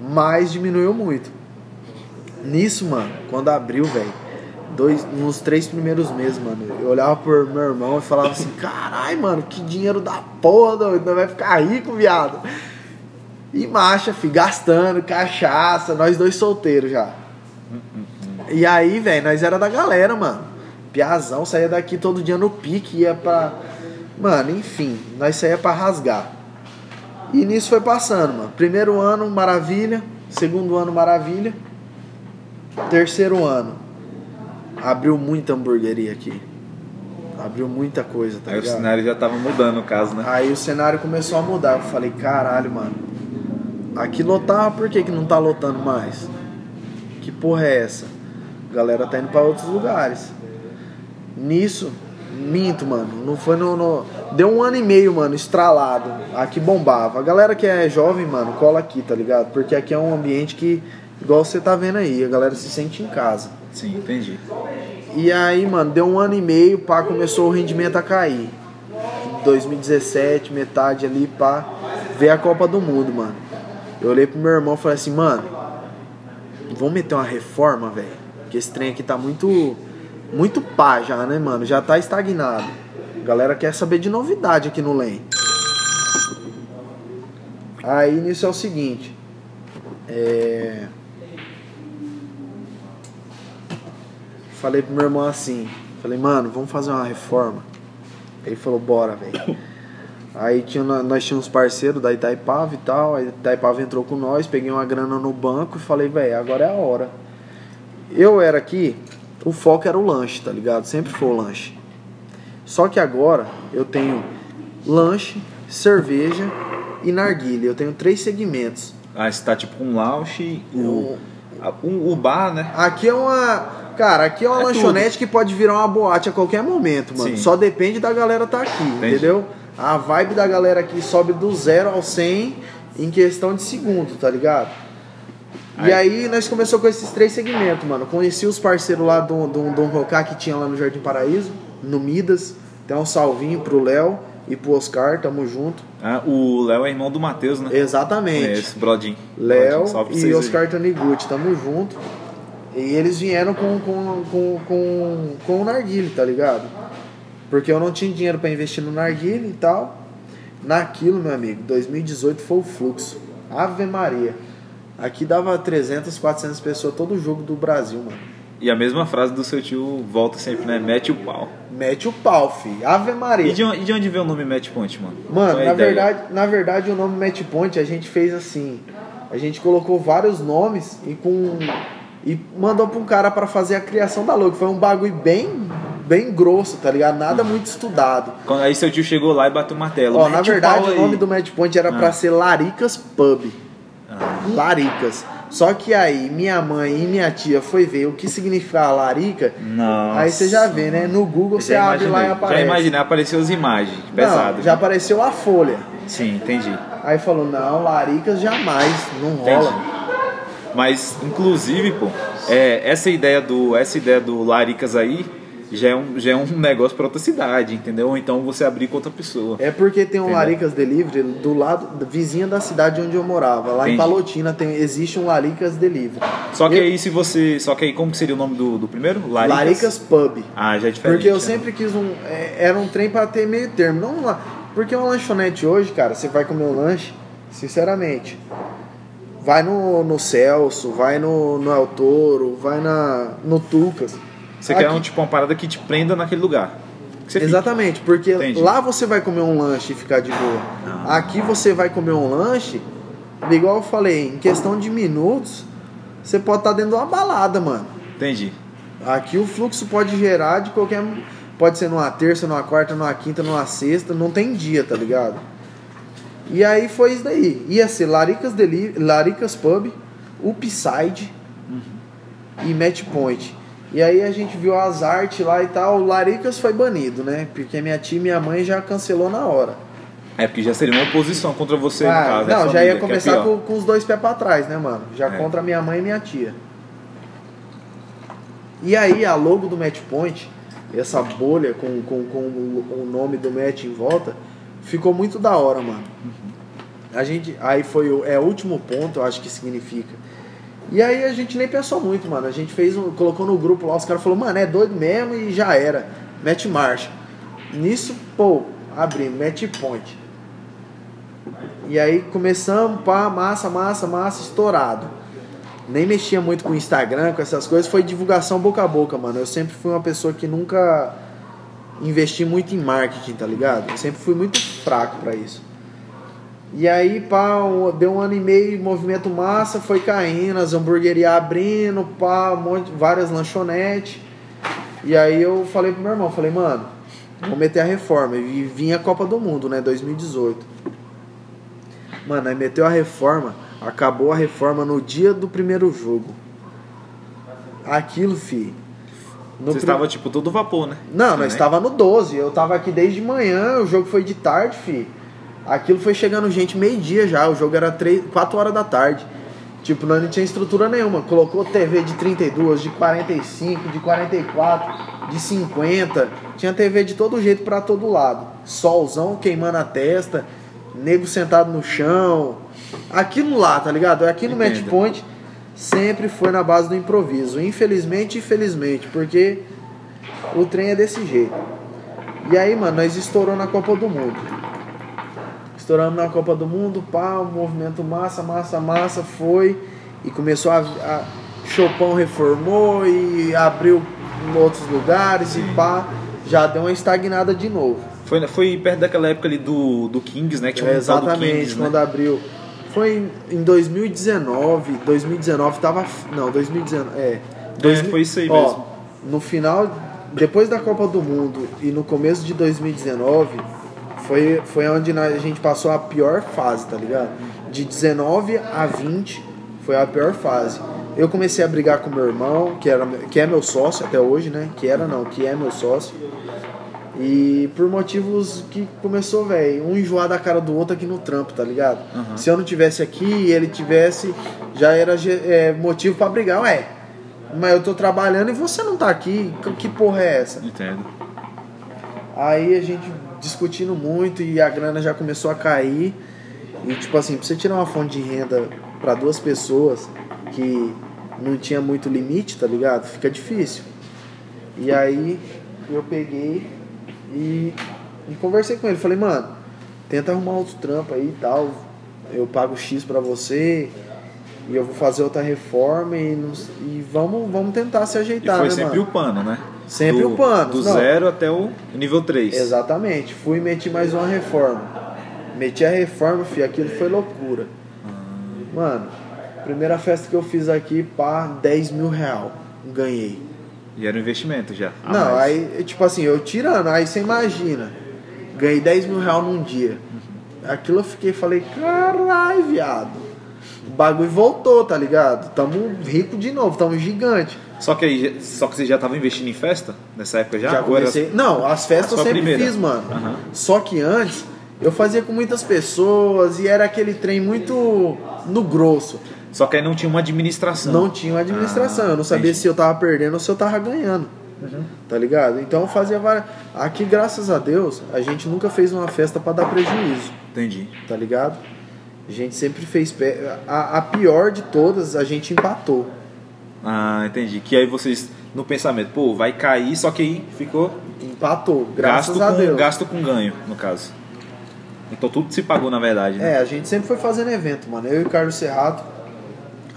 Mas diminuiu muito. Nisso, mano, quando abriu, velho, dois, nos três primeiros meses, mano, eu olhava pro meu irmão e falava assim, carai, mano, que dinheiro da porra, nós vai ficar rico, viado. E marcha, fi, gastando, cachaça, nós dois solteiros já. E aí, velho, nós era da galera, mano. Piazão, saía daqui todo dia no pique, ia pra. Mano, enfim, nós saía pra rasgar. E nisso foi passando, mano. Primeiro ano, maravilha. Segundo ano, maravilha. Terceiro ano, abriu muita hamburgueria aqui. Abriu muita coisa, tá Aí o ligado? cenário já tava mudando, no caso, né? Aí o cenário começou a mudar. Eu falei, caralho, mano. Aqui lotava, por que, que não tá lotando mais? Que porra é essa? A galera tá indo pra outros lugares. Nisso, minto, mano. Não foi no, no- Deu um ano e meio, mano, estralado. Aqui bombava. A galera que é jovem, mano, cola aqui, tá ligado? Porque aqui é um ambiente que, igual você tá vendo aí, a galera se sente em casa. Sim, entendi. E aí, mano, deu um ano e meio, pá, começou o rendimento a cair. 2017, metade ali, pá, veio a Copa do Mundo, mano. Eu olhei pro meu irmão e falei assim, mano, vamos meter uma reforma, velho. Porque esse trem aqui tá muito. Muito pá já, né, mano? Já tá estagnado. A galera quer saber de novidade aqui no LEM. Aí nisso é o seguinte. É. Falei pro meu irmão assim, falei, mano, vamos fazer uma reforma. Ele falou, bora, velho. Aí tinha, nós tínhamos parceiro da Itaipava e tal, a Itaipava entrou com nós, peguei uma grana no banco e falei, velho, agora é a hora. Eu era aqui, o foco era o lanche, tá ligado? Sempre foi o lanche. Só que agora eu tenho lanche, cerveja e narguilha. Eu tenho três segmentos. Ah, você tá tipo um lounge, o, a- um- o bar, né? Aqui é uma. Cara, aqui é uma É lanchonete que pode virar uma boate a qualquer momento, mano. Sim. Só depende da galera tá aqui, Entendi. entendeu? A vibe da galera aqui sobe do zero ao 100 em questão de segundo, tá ligado? E aí nós começamos com esses três segmentos, mano. Conheci os parceiros lá do, do, do Rocá que tinha lá no Jardim Paraíso, no Midas. Tem um salvinho pro Léo e pro Oscar, tamo junto. Ah, o Léo é irmão do Matheus, né? Exatamente. Brodinho. Léo Brodinho, pra e. Oscar Taniguchi, tamo junto. E eles vieram com, com, com, com, com o narguile, tá ligado? Porque eu não tinha dinheiro pra investir no narguile e tal. Naquilo, meu amigo, 2018 foi o fluxo. Ave Maria. Aqui dava 300, 400 pessoas todo jogo do Brasil, mano. E a mesma frase do seu tio volta sempre, né? Mete o pau. Mete o pau, fi. Ave Maria. E de, onde- de onde veio o nome Match Point, mano? Mano, é na ideia? verdade, na verdade o nome Match Point a gente fez assim. A gente colocou vários nomes e com e mandou pra um cara pra fazer a criação da logo. Foi um bagulho bem bem grosso, tá ligado? Nada muito estudado. Aí seu tio chegou lá e bateu o martelo. Ó, na verdade o nome aí. do Match Point era Ah. ser Laricas Pub. Ah, Laricas. Só que aí minha mãe e minha tia foi ver o que significava larica. Nossa. Aí você já vê, né? No Google você Já abre lá e aparece. Já imaginei, apareceu as imagens. Não, Pesado. já né? apareceu a folha. Sim, entendi. Aí falou, não, Laricas jamais, não rola. Mas, inclusive, pô, é, essa ideia do essa ideia do Laricas aí já é um, já é um negócio pra outra cidade, entendeu? Ou então você abrir com outra pessoa. É porque tem um Entendeu? Laricas Delivery do lado, vizinha da cidade onde eu morava. Lá em Entendi. Palotina tem, existe um Laricas Delivery. Só que Eu- aí se você. Só que aí como que seria o nome do, do primeiro? Laricas. Laricas Pub. Ah, já é diferente. Porque eu né? sempre quis um. é, Era um trem pra ter meio termo. Não lá. Porque uma lanchonete hoje, cara, você vai comer um lanche, sinceramente. Vai no, no Celso, vai no, no El Toro, vai na, no Tucas. Você quer Aqui- um, tipo uma parada que te prenda naquele lugar. Exatamente, porque Entendi. lá você vai comer um lanche e ficar de boa. Ah. Aqui você vai comer um lanche, igual eu falei, em questão de minutos, você pode estar dentro de uma balada, mano. Entendi. Aqui o fluxo pode gerar de qualquer. Pode ser numa terça, numa quarta, numa quinta, numa sexta, não tem dia, tá ligado? E aí foi isso daí. Ia ser Laricas, Deli Laricas Pub, Upside e Match Point. E aí a gente viu as artes lá e tal. O Laricas foi banido, né? Porque minha tia e minha mãe já cancelou na hora. É porque já seria uma oposição contra você, Ah, caso. né, não, já ia é começar pior. com, com os dois pés pra trás, né, mano? Já É. contra minha mãe e minha tia. E aí a logo do Match Point, essa bolha com, com, com o nome do match em volta, ficou muito da hora, mano. A gente, aí foi o, é último ponto, eu acho que significa. E aí a gente nem pensou muito, mano. A gente fez um, colocou no grupo lá, os caras falaram, mano, é doido mesmo e já era. Match marcha. Nisso, pô, abri, match point. E aí começamos, pá, massa, massa, massa, estourado. Nem mexia muito com o Instagram, com essas coisas, foi divulgação boca a boca, mano. Eu sempre fui uma pessoa que nunca investi muito em marketing, tá ligado? Eu sempre fui muito fraco pra isso. E aí, pá, deu um ano e meio, movimento massa, foi caindo, as hamburguerias abrindo, pá, um monte, várias lanchonetes. E aí eu falei pro meu irmão, falei, mano, vou meter a reforma. E vinha a Copa do Mundo, né, 2018. Mano, aí meteu a reforma, acabou a reforma no dia do primeiro jogo. Aquilo, fi. No Você prim- estava, tipo, todo vapor, né? não, Também. nós estava no 12. Eu tava aqui desde manhã, o jogo foi de tarde, fi. Aquilo foi chegando gente meio-dia já. O jogo era 3, 4 horas da tarde. Tipo, nós não tinha estrutura nenhuma. Colocou TV de 32, de 45, de 44, de 50. Tinha TV de todo jeito pra todo lado. Solzão queimando a testa, nego sentado no chão. Aquilo lá, tá ligado? Aqui no Match. Point sempre foi na base do improviso. Infelizmente, infelizmente, porque o trem é desse jeito. E aí, mano, nós estourou na Copa do Mundo. Estouramos na Copa do Mundo, pá, um movimento massa, massa, massa, foi. E começou a. a Chopão reformou e abriu em outros lugares e pá. Já deu uma estagnada de novo. Foi, foi perto daquela época ali do, do Kings, né? Que É, exatamente, Kings, né? quando abriu. Foi em, em 2019. 2019 tava. Não, 2019. É. foi isso aí ó, mesmo. No final, depois da Copa do Mundo e no começo de 2019, foi, foi onde a gente passou a pior fase, tá ligado? De 19 a 20 foi a pior fase. Eu comecei a brigar com meu irmão, que, era, que é meu sócio até hoje, né? Que era não, que é meu sócio. E por motivos que começou, velho, um enjoar da cara do outro aqui no trampo, tá ligado? Aham. Se eu não tivesse aqui e ele tivesse, já era é, motivo pra brigar. Ué, mas eu tô trabalhando e você não tá aqui, que- que porra é essa? Entendo. Aí a gente discutindo muito e a grana já começou a cair. E tipo assim, pra você tirar uma fonte de renda pra duas pessoas que não tinha muito limite, tá ligado? Fica difícil. E aí eu peguei e, e conversei com ele. Falei, mano, tenta arrumar outro trampo aí e tal. Eu pago X pra você e eu vou fazer outra reforma e, nos- e vamos, vamos tentar se E ajeitar, foi né, sempre mano? o pano, né? Sempre Do- o pano, Do não. zero até o nível 3. Exatamente. Fui e meti mais uma reforma. Meti a reforma, fi, aquilo foi loucura. Mano, primeira festa que eu fiz aqui, pá, 10 mil real. Ganhei. E era um investimento já. Não, mais. aí, tipo assim, eu tirando, aí você imagina. Ganhei 10 mil real num dia. Aquilo eu fiquei, falei, caralho, viado. O bagulho voltou, tá ligado? Tamo rico de novo, tamo gigante. Só que aí, só que você já estava investindo em festa nessa época já? Já Ou era- comecei. Não, as festas eu sempre primeira? fiz, mano. Aham. Só que antes eu fazia com muitas pessoas e era aquele trem muito no grosso. Só que aí não tinha uma administração. Não tinha uma administração. Ah, eu não sabia entendi. se eu tava perdendo ou se eu tava ganhando. Tá ligado? Então eu fazia várias. Aqui, graças a Deus, a gente nunca fez uma festa pra dar prejuízo. Entendi. Tá ligado? A gente sempre fez. pe- A, a pior de todas, a gente empatou. Ah, entendi. Que aí vocês, no pensamento, pô, vai cair, só que aí ficou Empatou, graças gasto, a com, Deus. gasto com ganho, no caso. Então tudo se pagou, na verdade, né? É, a gente sempre foi fazendo evento, mano. Eu e o Carlos Serrato.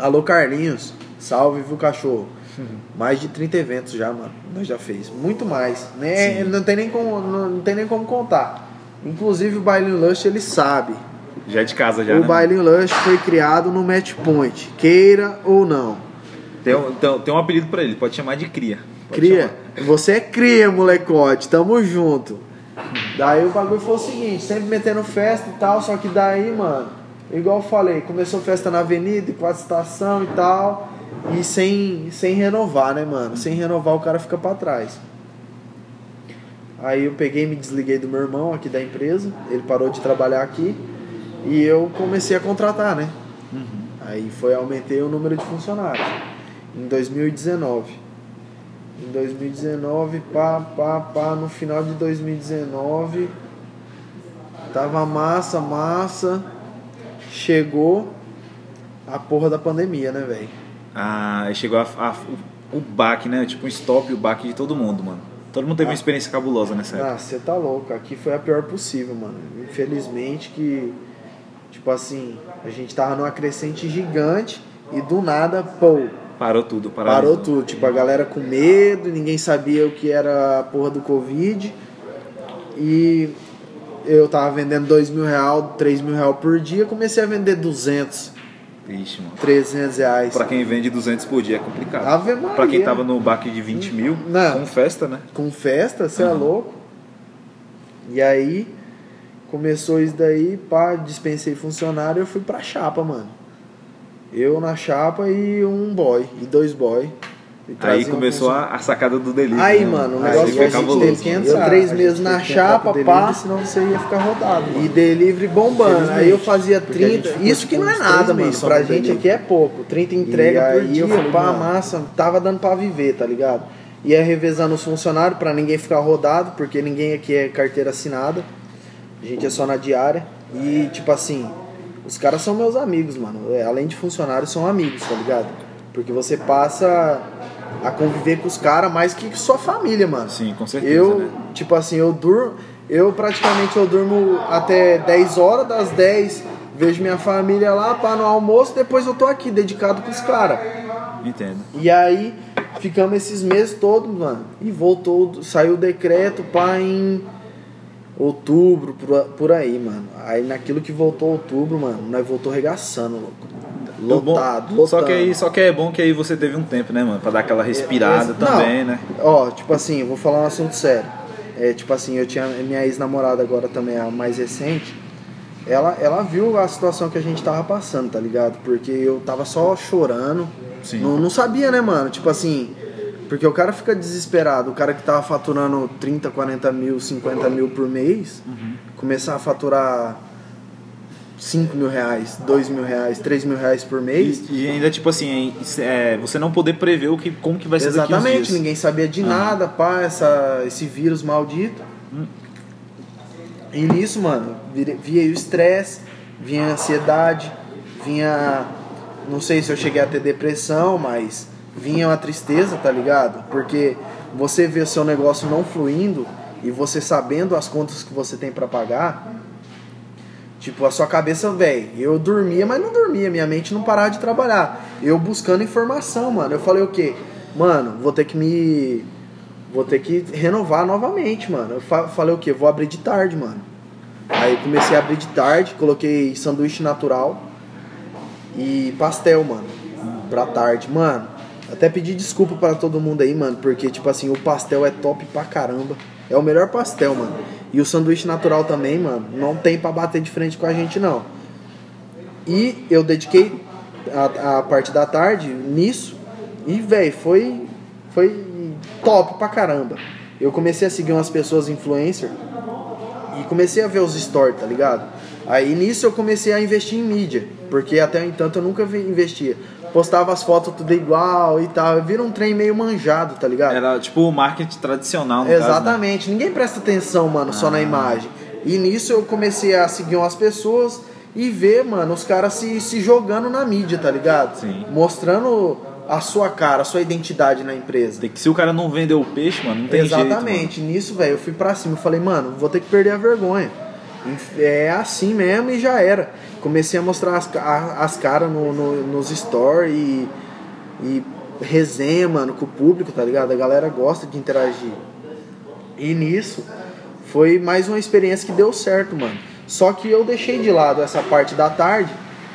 Alô, Carlinhos. Salve, viu, cachorro? Mais de 30 eventos já, mano. Nós já fez. Muito mais. Né? Não, tem nem como, não, não tem nem como contar. Inclusive o Bailinho Lush, ele sabe. Já é de casa já, o né? Bailinho Lush foi criado no Match Point. Queira ou não. Tem, um- tem, tem um apelido pra ele, pode chamar de cria. Pode Cria. chamar. Você é cria, molecote. Tamo junto. Daí o bagulho foi o seguinte, sempre metendo festa e tal, só que daí, mano, igual eu falei, começou festa na avenida, com a estação e tal. e sem, sem renovar, né, mano? Sem renovar o cara fica pra trás. Aí eu peguei e me desliguei do meu irmão aqui da empresa, ele parou de trabalhar aqui e eu comecei a contratar, né? Aí foi, aumentei o número de funcionários. Em 2019. Em 2019, pá, pá, pá, no final de 2019, tava massa, massa. Chegou a porra da pandemia, né, velho? Ah, chegou a, a- o, o baque, né? Tipo um stop, o baque de todo mundo, mano. Todo mundo teve uma experiência cabulosa nessa época. Ah, você tá louco. Aqui foi a pior possível, mano. Infelizmente que, tipo assim, a gente tava numa crescente gigante e do nada, pô, Parou tudo, parou paralisou. tudo. Tipo, a galera com medo, ninguém sabia o que era a porra do Covid. E eu tava vendendo dois mil real, três mil real por dia, comecei a vender 200, Ixi, mano. 300 reais. Pra quem vende 200 por dia é complicado. Ave Maria. Pra quem tava no baque de 20 mil, Não. com festa, né? com festa, você é Aham. louco. E aí começou isso daí, pá, dispensei funcionário e eu fui pra chapa, mano. Eu na chapa e um boy, e dois boy. Aí um começou funcionário. a, a sacada do delírio. Aí, né, mano, o Aí negócio foi que a gente cabuloso. teve que entrar. Três meses na chapa, pá. Senão você ia ficar rodado. E delivery bombando. Aí eu fazia Porque a gente 30. ficou, Isso que não é nada, mano. Pra gente delivery. aqui é pouco. 30 entrega E por aí dia. eu falei, pá, mano. massa. Tava dando pra viver, tá ligado? Ia revezando os funcionários pra ninguém ficar rodado, porque ninguém aqui é carteira assinada. A gente é só na diária. E, tipo assim, os caras são meus amigos, mano. É, Além de funcionários, são amigos, tá ligado? Porque você passa a conviver com os caras mais que sua família, mano. Sim, com certeza, Eu, né? tipo assim, eu durmo. Eu praticamente eu durmo até 10 horas, das 10 vejo minha família lá, pá, no almoço, depois eu tô aqui, dedicado pros caras. Entendo. E aí ficamos esses meses todos, mano. E voltou, saiu o decreto, pá, em outubro, por, por aí, mano. Aí naquilo que voltou outubro, mano, nós voltou regaçando, louco. Lotado, Bom, Só que, aí, só que é bom que aí você teve um tempo, né, mano? Pra dar aquela respirada Esse- também, não, né? Ó, tipo assim, eu vou falar um assunto sério. É, tipo assim, eu tinha minha ex-namorada agora também, a mais recente. Ela, ela viu a situação que a gente tava passando, tá ligado? Porque eu tava só chorando. Sim. Não, não sabia, né, mano? Tipo assim, porque o cara fica desesperado. O cara que tava faturando 30, 40 mil, 50 mil por mês, Uhum. começar a faturar 5 mil reais, 2 mil reais, 3 mil reais por mês. E, e ainda, tipo assim, é, você não poder prever o que, como que vai ser Exatamente, ninguém sabia de Aham. nada, pá, essa, esse vírus maldito. Hum. E nisso, mano, via o estresse, vinha a ansiedade, vinha. Não sei se eu cheguei a ter depressão, mas vinha uma tristeza, tá ligado? Porque você vê o seu negócio não fluindo e você sabendo as contas que você tem pra pagar, Tipo, a sua cabeça, velho, eu dormia, mas não dormia, minha mente não parava de trabalhar. Eu buscando informação, mano. Eu falei o quê? Mano, vou ter que me. Vou ter que renovar novamente, mano. Eu fa- falei o quê? Vou abrir de tarde, mano. Aí comecei a abrir de tarde, coloquei sanduíche natural e pastel, mano. Pra tarde. Mano, até pedi desculpa para todo mundo aí, mano, porque, tipo assim, o pastel é top pra caramba. É o melhor pastel, mano. E o sanduíche natural também, mano, não tem pra bater de frente com a gente, não. E eu dediquei a, a parte da tarde nisso. E, velho, foi, foi top pra caramba. Eu comecei a seguir umas pessoas influencer e comecei a ver os stories, tá ligado? Aí nisso eu comecei a investir em mídia, porque até então eu nunca investia. Postava as fotos tudo igual e tal, vira um trem meio manjado, tá ligado? Era tipo o marketing tradicional, no caso, né? Exatamente, ninguém presta atenção, mano, só na Ah. imagem. E nisso eu comecei a seguir umas pessoas e ver, mano, os caras se, se jogando na mídia, tá ligado? Sim. Mostrando a sua cara, a sua identidade na empresa. Tem que, se o cara não vendeu o peixe, mano, não tem jeito. Exatamente, nisso, velho, eu fui pra cima. Eu falei, mano, vou ter que perder a vergonha. É assim mesmo e já era. Comecei a mostrar as, as caras no, no- nos stories e, e resenha, mano, com o público, tá ligado? A galera gosta de interagir. E nisso, foi mais uma experiência que deu certo, mano. Só que eu deixei de lado essa parte da tarde,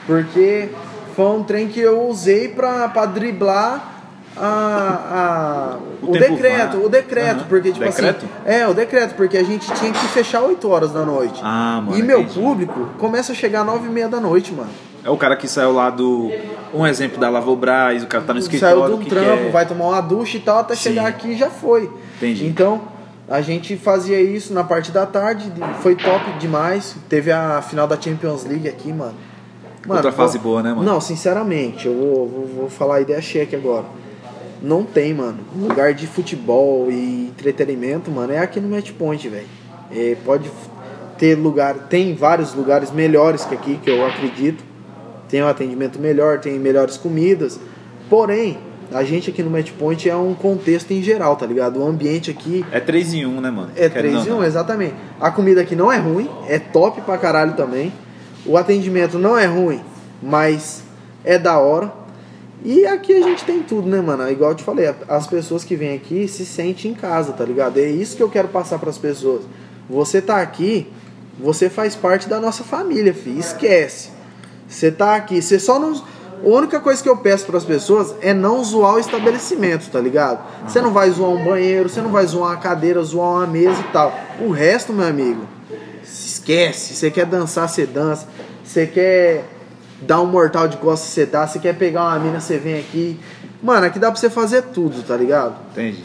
porque foi um trem que eu usei pra, pra driblar a, a, O o, decreto, o decreto, Aham. porque tipo Decreto? assim, é, o decreto, porque a gente tinha que fechar 8 horas da noite. Ah, mano. e meu entendi. público começa a chegar às 9 e meia da noite, mano. É o cara que saiu lá do. Um exemplo da Lavobras, o cara tá no escritório. Saiu de um que trampo, quer... vai tomar uma ducha e tal, até Sim. chegar aqui já foi. Entendi. Então, a gente fazia isso na parte da tarde, foi top demais. Teve a final da Champions League aqui, mano. Outra pô- fase boa, né, mano? Não, sinceramente, eu vou, vou, vou falar a ideia cheque agora. Não tem, mano. Lugar de futebol e entretenimento, mano, é aqui no Match Point, velho. É, pode ter lugar, tem vários lugares melhores que aqui, que eu acredito. Tem um atendimento melhor, tem melhores comidas. Porém, a gente aqui no Match Point é um contexto em geral, tá ligado? O ambiente aqui É 3 em 1, né, mano? é Querendo 3 em ou 1, não. exatamente. A comida aqui não é ruim, é top pra caralho também. O atendimento não é ruim, mas é da hora. E aqui a gente tem tudo, né, mano? Igual eu te falei, as pessoas que vêm aqui se sentem em casa, tá ligado? É isso que eu quero passar pras pessoas. Você tá aqui, você faz parte da nossa família, filho. Esquece. Você tá aqui, você só não. A única coisa que eu peço para as pessoas é não zoar o estabelecimento, tá ligado? Você não vai zoar um banheiro, você não vai zoar uma cadeira, zoar uma mesa e tal. O resto, meu amigo, esquece. Você quer dançar, você dança. Você quer dar um mortal de costas, você dá. Você quer pegar uma mina, você vem aqui. Mano, aqui dá pra você fazer tudo, tá ligado? Entendi.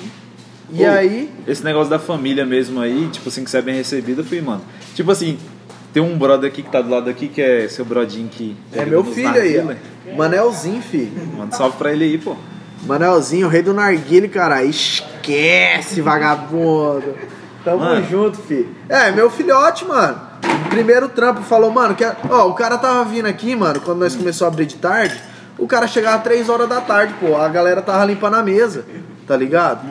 E Ô, aí, Esse negócio da família mesmo aí, tipo assim, que você é bem recebido, eu fui, mano. Tipo assim, tem um brother aqui que tá do lado aqui, que é seu brodinho que. é meu filho aí, ó. Manelzinho, filho. Manda salve pra ele aí, pô. Manelzinho, o rei do narguile, cara. Esquece, vagabundo. Tamo Mano. junto, filho. É, meu filhote, mano. Primeiro trampo falou, mano, que ó, o cara tava vindo aqui, mano, quando nós começou a abrir de tarde, o cara chegava 3 horas da tarde, pô, a galera tava limpando a mesa, tá ligado?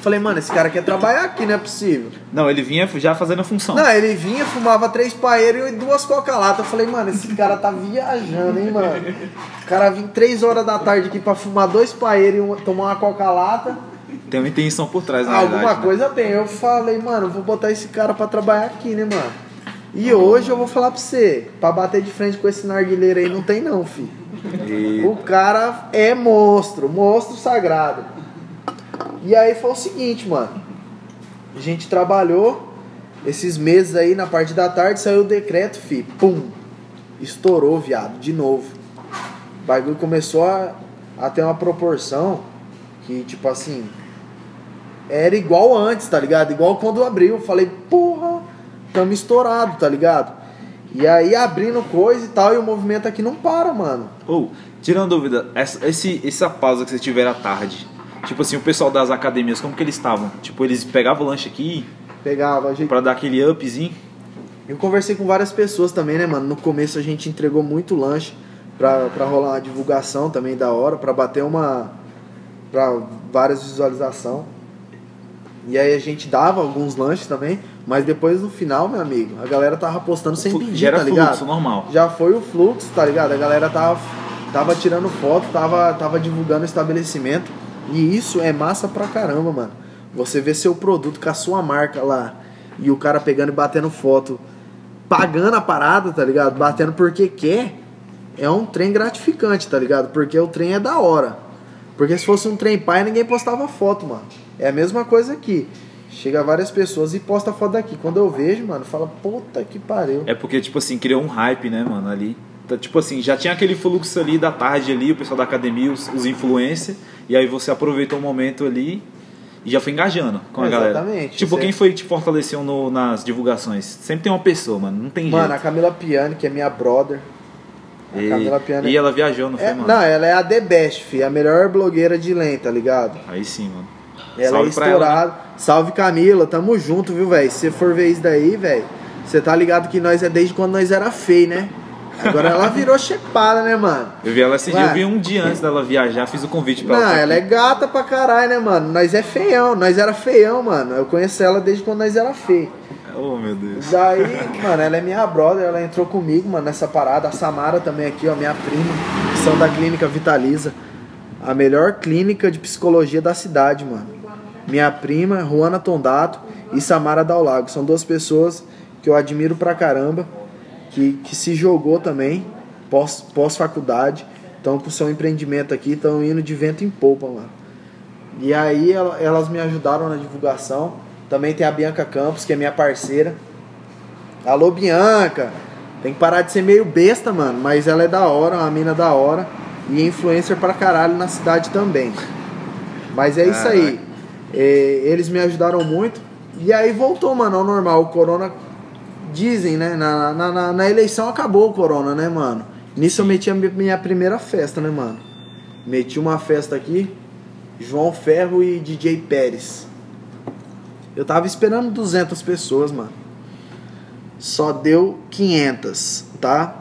Falei, mano, esse cara quer trabalhar aqui, não é possível. Não, ele vinha já fazendo a função. Não, ele vinha, fumava três paeiros e duas coca-lata. Eu falei, mano, esse cara tá viajando, hein, mano. O cara vinha três horas da tarde aqui pra fumar dois paeiros e uma- tomar uma coca-lata. Tem uma intenção por trás, na Alguma verdade. né? coisa tem. Eu falei, mano, vou botar esse cara pra trabalhar aqui, né, mano? E hoje eu vou falar pra você, pra bater de frente com esse narguileiro aí não tem não, filho. E- O cara é monstro, monstro sagrado. E aí foi o seguinte, mano. A gente trabalhou esses meses aí na parte da tarde, saiu o decreto, fi. Pum! Estourou, viado, de novo. O bagulho começou a, a ter uma proporção que, tipo assim, era igual antes, tá ligado? Igual quando abriu. Falei, porra, tamo estourado, tá ligado? E aí abrindo coisa e tal, e o movimento aqui não para, mano. Ou, tirando dúvida, essa, esse, essa pausa que vocês tiveram à tarde, tipo assim, o pessoal das academias, como que eles estavam? Tipo, eles pegavam o lanche aqui Pegava, a gente pra dar aquele upzinho? Eu conversei com várias pessoas também, né, mano? No começo a gente entregou muito lanche pra, pra rolar uma divulgação também da hora, pra bater uma. pra várias visualização. E aí a gente dava alguns lanches também, mas depois no final, meu amigo, a galera tava postando sem pedir, já era tá ligado? fluxo, normal. Já foi o fluxo, tá ligado? A galera tava, tava tirando foto, tava, tava divulgando o estabelecimento. E isso é massa pra caramba, mano. Você vê seu produto com a sua marca lá e o cara pegando e batendo foto, pagando a parada, tá ligado? Batendo porque quer. É um trem gratificante, tá ligado? Porque o trem é da hora. Porque se fosse um trem pai, ninguém postava foto, mano. É a mesma coisa aqui. Chega várias pessoas e posta foto daqui. Quando eu vejo, mano, fala, puta que pariu. É porque, tipo assim, criou um hype, né, mano, ali. Tá, tipo assim, já tinha aquele fluxo ali da tarde ali, o pessoal da academia, os, os influencers, e aí você aproveitou o momento ali e já foi engajando com a galera. Exatamente, Tipo, quem foi que te fortaleceu no- nas divulgações? Sempre tem uma pessoa, mano, não tem Mano, a jeito. Camila Piani, que é minha brother. A E, Camila Piani. e ela viajou, não foi, é, mano? não, ela é a The Best, fi, a melhor blogueira de LEM, tá ligado? Aí sim, mano. Ela Salve é pra ela, né? estourada. Salve Camila, tamo junto, viu, velho? Se você for ver isso daí, velho, você tá ligado que nós é desde quando nós era feio, né? Agora ela virou chepada, né, mano? Eu vi ela esse dia, eu vi um dia antes dela viajar, fiz o convite pra Não, ela. tá ela é gata pra caralho, né, mano? Nós é feião, nós era feião, mano. Eu conheço ela desde quando nós era feio. Oh, meu Deus. Daí, mano, ela é minha brother, ela entrou comigo, mano, nessa parada. A Samara também aqui, ó, minha prima, são da clínica Vitaliza. A melhor clínica de psicologia da cidade, mano. Minha prima, Juana Tondato e Samara Daulago. São duas pessoas que eu admiro pra caramba, que, que se jogou também, pós- pós-faculdade. Estão com seu empreendimento aqui, estão indo de vento em polpa, mano. E aí ela- elas me ajudaram na divulgação. Também tem a Bianca Campos, que é minha parceira. Alô, Bianca! Tem que parar de ser meio besta, mano. Mas ela é da hora, uma mina da hora. E influencer pra caralho na cidade também. Mas é isso aí. É, eles me ajudaram muito. E aí voltou, mano, ao normal. O corona. Dizem, né? Na, na, na, na eleição acabou o corona, né, mano? Nisso eu meti a mi- minha primeira festa, né, mano? Meti uma festa aqui. João Ferro e DJ Pérez. Eu tava esperando 200 pessoas, mano. Só deu 500, tá?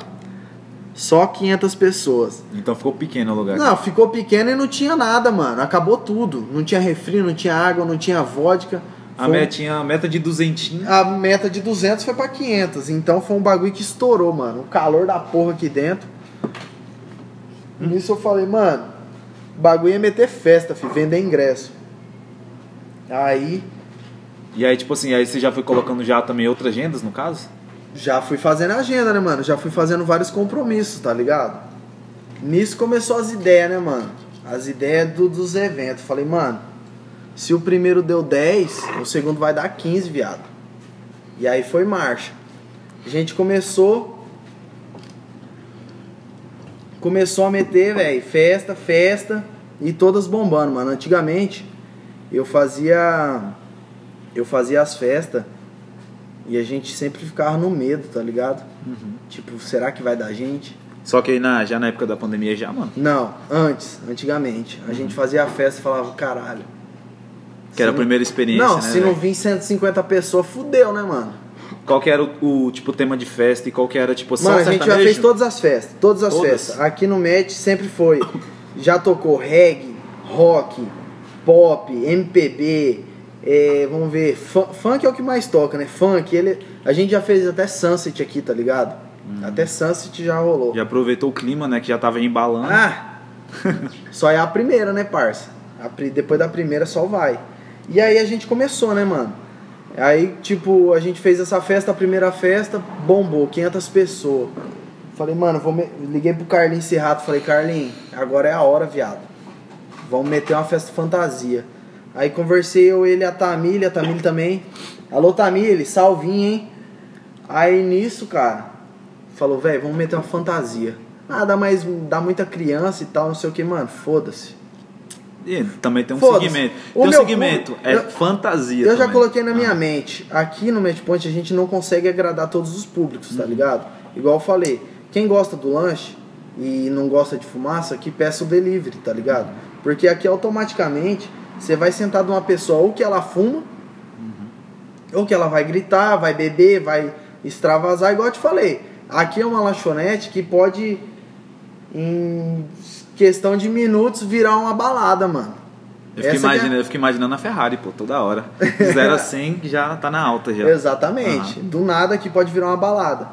Só 500 pessoas. Então ficou pequeno o lugar. Não, ficou pequeno e não tinha nada, mano. Acabou tudo. Não tinha refri, não tinha água, não tinha vodka. A Foi meta tinha a meta de duzentinho. a meta de 200 foi pra 500. Então foi um bagulho que estourou, mano. O calor da porra aqui dentro. Nisso eu falei, mano, o bagulho ia meter festa, filho, vender ingresso. Aí E aí, tipo assim, aí você já foi colocando já também outras agendas, no caso? Já fui fazendo agenda, né, mano? Já fui fazendo vários compromissos, tá ligado? Nisso começou as ideias, né, mano? As ideias do- dos eventos. Falei, mano, se o primeiro deu 10, o segundo vai dar 15, viado. E aí foi marcha. A gente começou. Começou a meter, velho, festa, festa e todas bombando, mano. Antigamente eu fazia. Eu fazia as festas e a gente sempre ficava no medo, tá ligado? Tipo, será que vai dar gente? Só que aí na, já na época da pandemia já, mano. Não, antes, antigamente. A gente fazia a festa e falava, caralho. Que era a primeira experiência, Não, né? se não velho? vir 150 pessoas, fudeu, né, mano? Qual que era o, o, tipo tema de festa e qual que era tipo Mano, a gente já fez todas as festas, todas as Todas? festas. Aqui no Match sempre foi. Já tocou reggae, rock, pop, MPB, é, vamos ver, fu- funk é o que mais toca, né? Funk, ele, a gente já fez até Sunset aqui, tá ligado? Até Sunset já rolou. Hum. Já aproveitou o clima, né? Que já tava embalando. Ah! só é a primeira, né, parça? A depois da primeira só vai. E aí a gente começou, né, mano? Aí, tipo, a gente fez essa festa, a primeira festa, bombou, 500 pessoas. Falei, mano, vou me... liguei pro Carlinhos Serrato, falei, Carlinhos, agora é a hora, viado. Vamos meter uma festa fantasia. Aí conversei eu, ele, a Tamile, a Tamile também. Alô, Tamile, salvinho, hein? Aí nisso, cara, falou, velho, vamos meter uma fantasia. Ah, dá mais, dá muita criança e tal, não sei o que, mano, foda-se. E também tem um segmento. O Tem um segmento, é eu- fantasia Eu já também. coloquei na Ah. minha mente, aqui no Matchpoint a gente não consegue agradar todos os públicos, Uhum. tá ligado? Igual eu falei, quem gosta do lanche e não gosta de fumaça, que peça o delivery, tá ligado? Porque aqui automaticamente você vai sentar de uma pessoa ou que ela fuma, ou que ela vai gritar, vai beber, vai extravasar, igual eu te falei. Aqui é uma lanchonete que pode, em questão de minutos, virar uma balada, mano. Eu fiquei, Essa que é- imaginando, eu fiquei imaginando a Ferrari, pô, toda hora. De 0 a 100 já tá na alta já. Exatamente. Do nada que pode virar uma balada.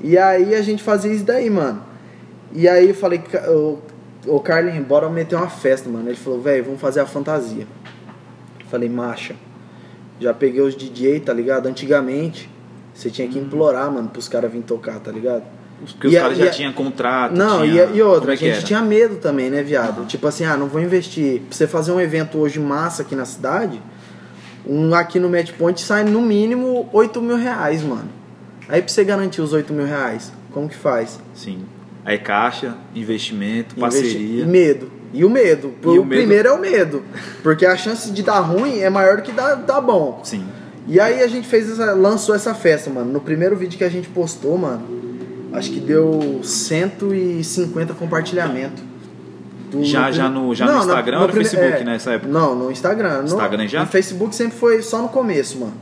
E aí a gente fazia isso daí, mano. E aí eu falei, "Ca- ô, ô Carlinhos, bora meter uma festa, mano. Ele falou, velho, vamos fazer a fantasia. Falei, macha. Já peguei os DJ, tá ligado? Antigamente, você tinha que implorar, mano, pros caras virem tocar, tá ligado? Porque os E a- caras já a- tinham contrato. Não, tinha... e, e outra, é a gente era? tinha medo também, né, viado? Tipo assim, ah, não vou investir. Pra você fazer um evento hoje massa aqui na cidade, um aqui no Match Point sai no mínimo 8 mil reais, mano. Aí pra você garantir os 8 mil reais, como que faz? Sim. Aí caixa, investimento, Investi- parceria. E medo. E o medo. E o o medo- primeiro é o medo. Porque a chance de dar ruim é maior do que dar, dar bom. Sim. E aí a gente fez essa, lançou essa festa, mano. No primeiro vídeo que a gente postou, mano, acho que deu 150 compartilhamentos. Do- Já- já no- já no Instagram ou no Facebook nessa época? Não, no Instagram. No, Instagram já? No Facebook sempre foi só no começo, mano.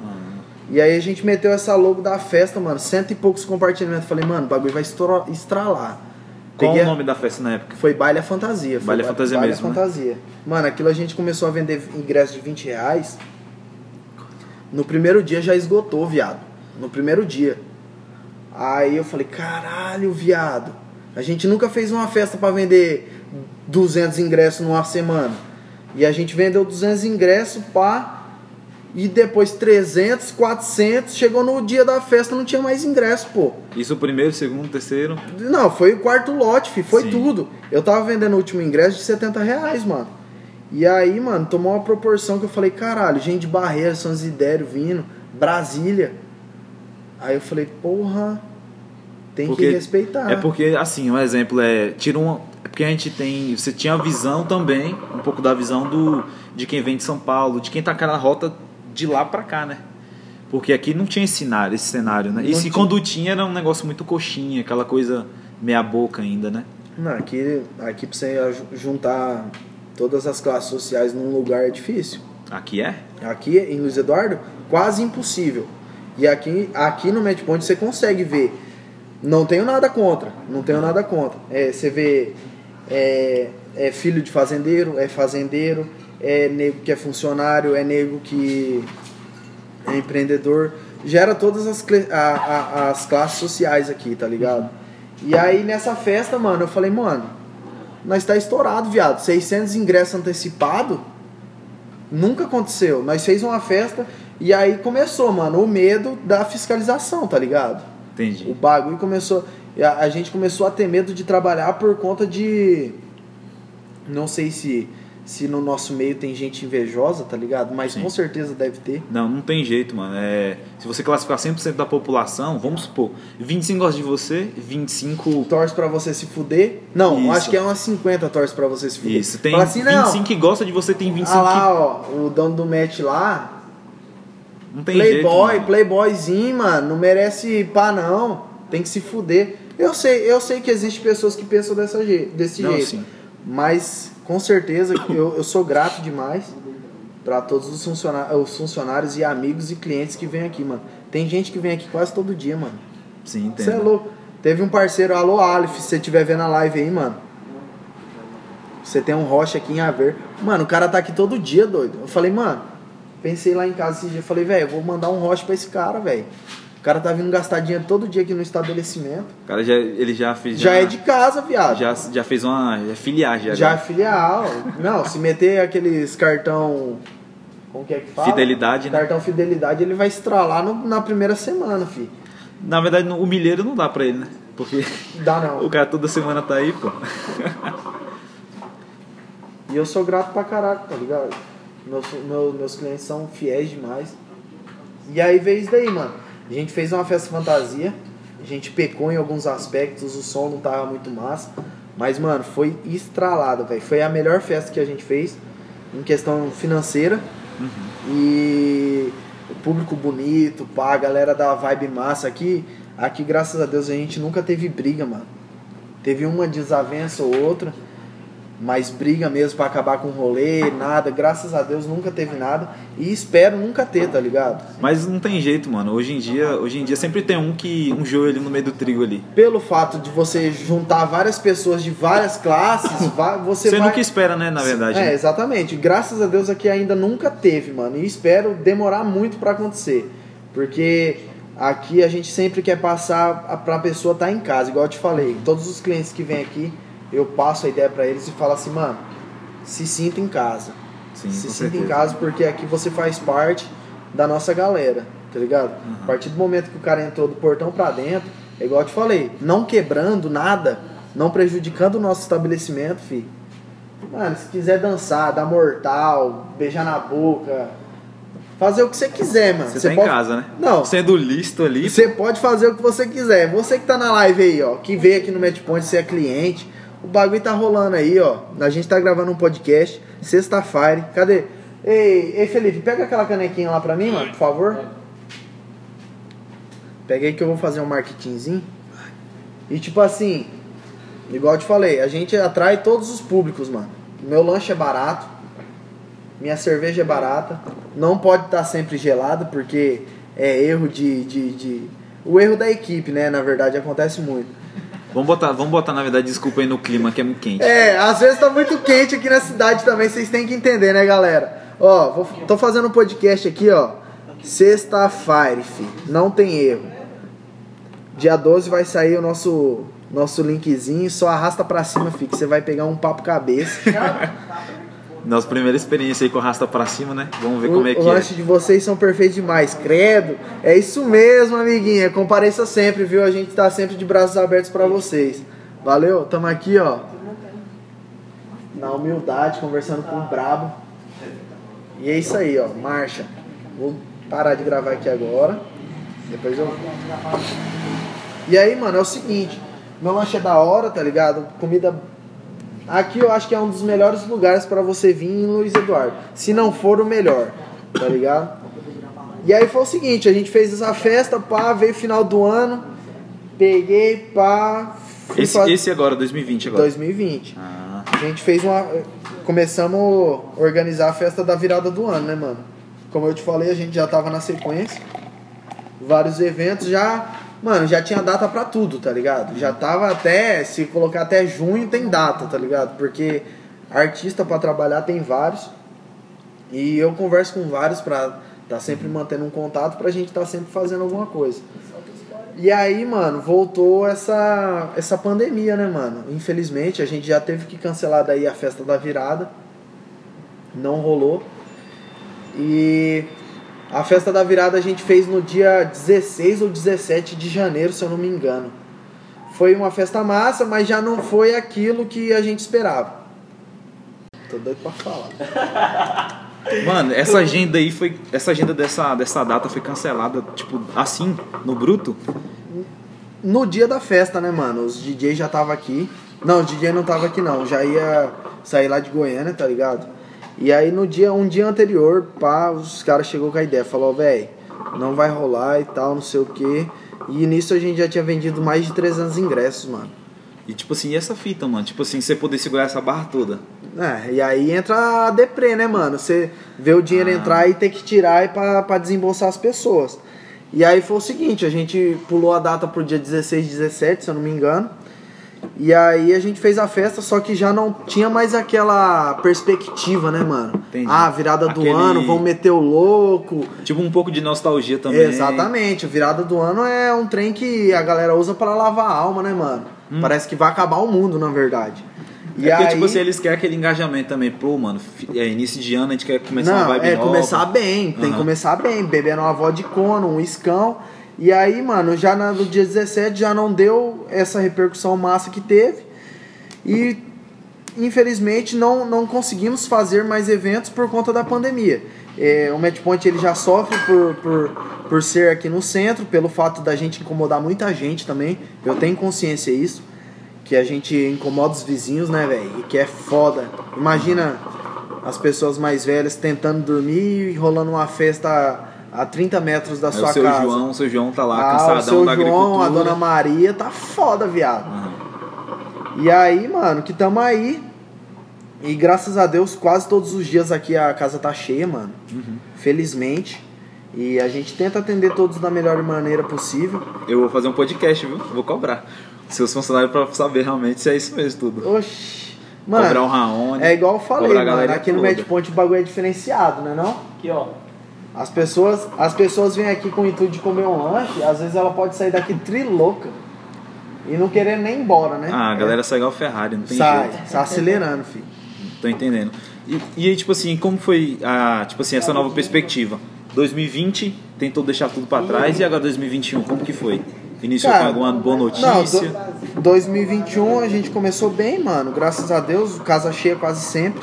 E aí a gente meteu essa logo da festa, mano, cento e poucos compartilhamentos. Falei, mano, o bagulho vai estralar. Qual Peguei o nome da festa na época? Foi Baile à Fantasia. Foi Baile à Fantasia Baile à mesmo, né? Fantasia. Mano, aquilo a gente começou a vender ingresso de 20 reais. No primeiro dia já esgotou, viado. No primeiro dia. Aí eu falei, caralho, viado. A gente nunca fez uma festa pra vender 200 ingressos numa semana. E a gente vendeu 200 ingressos, pá. E depois 300, 400. Chegou no dia da festa, não tinha mais ingresso, pô. Isso o primeiro, segundo, terceiro. Não, foi o quarto lote, fi, foi Sim. tudo. Eu tava vendendo o último ingresso de 70 reais, mano. E aí, mano, tomou uma proporção que eu falei, caralho, gente de Barreira, São Zidério vindo, Brasília. Aí eu falei, porra, Tem Porque- que respeitar. É porque, assim, um exemplo é. Tira um. É porque a gente tem. Você tinha a visão também, um pouco da visão do de quem vem de São Paulo, de quem tá na rota de lá pra cá, né? Porque aqui não tinha esse cenário, esse cenário, né? E se tinha. quando tinha era um negócio muito coxinha, aquela coisa meia boca ainda, né? Não, aqui, aqui pra você juntar todas as classes sociais num lugar é difícil. Aqui é? Aqui em Luiz Eduardo, quase impossível. E aqui, aqui no Match Point você consegue ver. Não tenho nada contra. Não tenho nada contra. É, você vê é, é filho de fazendeiro, é fazendeiro, é nego que é funcionário, é nego que é empreendedor. Gera todas as, a- a- as classes sociais aqui, tá ligado? E aí nessa festa, mano, eu falei, mano, nós tá estourado, viado. 600 ingressos antecipados. Nunca aconteceu. Nós fez uma festa e aí começou, mano, o medo da fiscalização, tá ligado? O Entendi. bagulho começou. A, a gente começou a ter medo de trabalhar por conta de. Não sei se, se no nosso meio tem gente invejosa, tá ligado? Mas Sim. com certeza deve ter. Não, não tem jeito, mano. É, se você classificar 100% da população, vamos supor, 25 gosta de você, 25 Torce pra você se fuder. Não, Isso. acho que é umas 50 torce pra você se fuder. Isso, tem Fala assim, não. 25 que gosta de você, tem 25 Ah lá, ó, o dono do match lá, que não tem jeito. Playboy, mano. playboyzinho, mano, não merece pá não, tem que se fuder. Eu sei, eu sei que existe pessoas que pensam dessa je desse Não, jeito, sim. mas com certeza eu, eu sou grato demais pra todos os, funciona- os funcionários e amigos e clientes que vêm aqui, mano. Tem gente que vem aqui quase todo dia, mano. Sim, entendo. Você é louco. Teve um parceiro, alô Alif, se você estiver vendo a live aí, mano. Você tem um rocha aqui em Haver. Mano, o cara tá aqui todo dia, doido. Eu falei, mano, pensei lá em casa esse dia. Falei, velho, eu vou mandar um rocha pra esse cara, velho. O cara tá vindo gastar dinheiro todo dia aqui no estabelecimento. O cara já, ele já fez. Já, é de casa, viado. Já, já fez uma. Já é filiar já. Já é filial. Não, se meter aqueles cartão. Como que é que fala? Fidelidade, né? Cartão fidelidade, ele vai estralar no- na primeira semana, fi. Na verdade, o milheiro não dá pra ele, né? Porque Dá não. o cara toda semana tá aí, pô. E eu sou grato pra caralho, tá ligado? Meus, meu- meus clientes são fiéis demais. E aí veio isso daí, mano. A gente fez uma festa fantasia. A gente pecou em alguns aspectos, o som não tava muito massa. Mas, mano, foi estralado, velho. Foi a melhor festa que a gente fez em questão financeira. E o público bonito, pá, a galera da vibe massa aqui. Aqui, graças a Deus, a gente nunca teve briga, mano. Teve uma desavença ou outra, mas briga mesmo pra acabar com o rolê, nada. Graças a Deus nunca teve nada. E espero nunca ter, tá ligado? Mas não tem jeito, mano. Hoje em dia, hoje em dia sempre tem um que. um joelho no meio do trigo ali. Pelo fato de você juntar várias pessoas de várias classes, você, Você vai... nunca espera, né, na verdade. É, né? exatamente. Graças a Deus aqui ainda nunca teve, mano. E espero demorar muito pra acontecer. Porque aqui a gente sempre quer passar a- pra pessoa estar em casa, igual eu te falei. Todos os clientes que vêm aqui, eu passo a ideia pra eles e falo assim, mano, se sinta em casa. Sim, se sinta em certeza. casa porque aqui você faz parte da nossa galera, tá ligado? Uhum. A partir do momento que o cara entrou do portão pra dentro, é igual eu te falei, não quebrando nada, não prejudicando o nosso estabelecimento, fi. Mano, se quiser dançar, dar mortal, beijar na boca, fazer o que você quiser, mano. Você tá em pode- casa, né? Não. Sendo listo ali. Você pode fazer o que você quiser. Você que tá na live aí, ó, que veio aqui no Matchpoint, você é cliente. O bagulho tá rolando aí, ó. A gente tá gravando um podcast, sexta-feira. Cadê? Ei, ei, Felipe, pega aquela canequinha lá pra mim, mano, por favor. Pega aí que eu vou fazer um marketingzinho. E tipo assim, igual eu te falei, a gente atrai todos os públicos, mano. Meu lanche é barato. Minha cerveja é barata. Não pode estar sempre gelada, porque é erro de, de, de- O erro da equipe, né? Na verdade, acontece muito. Vamos botar, vamos botar, na verdade, desculpa aí no clima, que é muito quente. É, às vezes tá muito quente aqui na cidade também, vocês têm que entender, né, galera? Ó, vou, tô fazendo um podcast aqui, ó. Sexta-feira, fi. Não tem erro. Dia 12 vai sair o nosso nosso linkzinho, só arrasta pra cima, fi, que você vai pegar um papo cabeça. Nossa primeira experiência aí com arrasta pra cima, né? Vamos ver O, como é o que lanche de vocês são perfeitos demais, credo. É isso mesmo, amiguinha. Compareça sempre, viu? A gente tá sempre de braços abertos pra vocês. Valeu? Tamo aqui, ó. Na humildade, conversando com o brabo. E é isso aí, ó. Marcha. Vou parar de gravar aqui agora. Depois eu. E aí, mano, é o seguinte, meu lanche é da hora, tá ligado? Comida. Aqui eu acho que é um dos melhores lugares pra você vir em Luiz Eduardo. Se não for o melhor, tá ligado? E aí foi o seguinte, a gente fez essa festa, pá, veio final do ano, peguei, pá. Esse, fazer- esse agora, 2020 agora. 2020. Ah, A gente fez uma. Começamos a organizar a festa da virada do ano, né, mano? Como eu te falei, a gente já tava na sequência. Vários eventos já. Mano, já tinha data pra tudo, tá ligado? Já tava até. Se colocar até junho, tem data, tá ligado? Porque artista pra trabalhar tem vários. E eu converso com vários pra tá sempre mantendo um contato pra gente tá sempre fazendo alguma coisa. E aí, mano, voltou essa, essa pandemia, né, mano? Infelizmente, a gente já teve que cancelar daí a festa da virada. Não rolou. E a festa da virada a gente fez no dia 16 ou 17 de janeiro, se eu não me engano. Foi uma festa massa, mas já não foi aquilo que a gente esperava. Tô doido pra falar. Mano, essa agenda aí foi. Essa agenda dessa, dessa data foi cancelada, tipo, assim, no bruto. No dia da festa, né, mano? Os DJ já tava aqui. Não, os DJ não tava aqui não. Já ia sair lá de Goiânia, tá ligado? E aí no dia, um dia anterior, pá, os caras chegou com a ideia, falou, velho, não vai rolar e tal, não sei o quê. E nisso a gente já tinha vendido mais de 300 ingressos, mano. E tipo assim, e essa fita, mano? Tipo assim, você poder segurar essa barra toda. É, e aí entra a deprê, né, mano? Você vê o dinheiro Ah. entrar e ter que tirar e pra, pra desembolsar as pessoas. E aí foi o seguinte, a gente pulou a data pro dia 16, 17, se eu não me engano. E aí a gente fez a festa, só que já não tinha mais aquela perspectiva, né, mano? Entendi. Ah, virada do Aquele- ano, vão meter o louco. Tipo um pouco de nostalgia também. Exatamente, a virada do ano é um trem que a galera usa pra lavar a alma, né, mano? Parece que vai acabar o mundo, na verdade. Hum. É porque, tipo assim, eles querem aquele engajamento também. Pô, mano, é início de ano, a gente quer começar uma Não, vibe é nova. começar bem, tem que Aham. começar bem, bebendo uma vodka, um iscão. E aí, mano, já no dia 17 já não deu essa repercussão massa que teve. E infelizmente não, não conseguimos fazer mais eventos por conta da pandemia. É, o Match Point ele já sofre por, por, por ser aqui no centro, pelo fato da gente incomodar muita gente também. Eu tenho consciência disso. Que a gente incomoda os vizinhos, né, velho? Que é foda. Imagina as pessoas mais velhas tentando dormir e rolando uma festa a 30 metros da Aí sua o seu casa. João, o seu João tá lá, ah, o cansadão seu da João, a dona Maria, tá foda, viado. Aham. E aí, mano, que tamo aí. E graças a Deus, quase todos os dias aqui a casa tá cheia, mano. Uhum. Felizmente. E a gente tenta atender todos da melhor maneira possível. Eu vou fazer um podcast, viu? Vou cobrar. Seus funcionários pra saber realmente se é isso mesmo tudo. Oxi. cobrar um Mano, Raoni. é igual eu falei, cobrar a mano. galera Aqui no toda. Match Point o bagulho é diferenciado, né não? Aqui, ó. As pessoas, as pessoas vêm aqui com o intuito de comer um lanche, às vezes ela pode sair daqui trilouca e não querer nem ir embora, né? Ah, a galera sai igual Ferrari, não tem sai, jeito. sai acelerando, filho. Tô entendendo. E, e aí, tipo assim, como foi a, tipo assim, essa nova perspectiva? 2020 tentou deixar tudo pra trás e agora 2021, como que foi? Iniciou Cara, com alguma boa Não, notícia? do- 2021 a gente começou bem, mano. Graças a Deus, casa cheia quase sempre.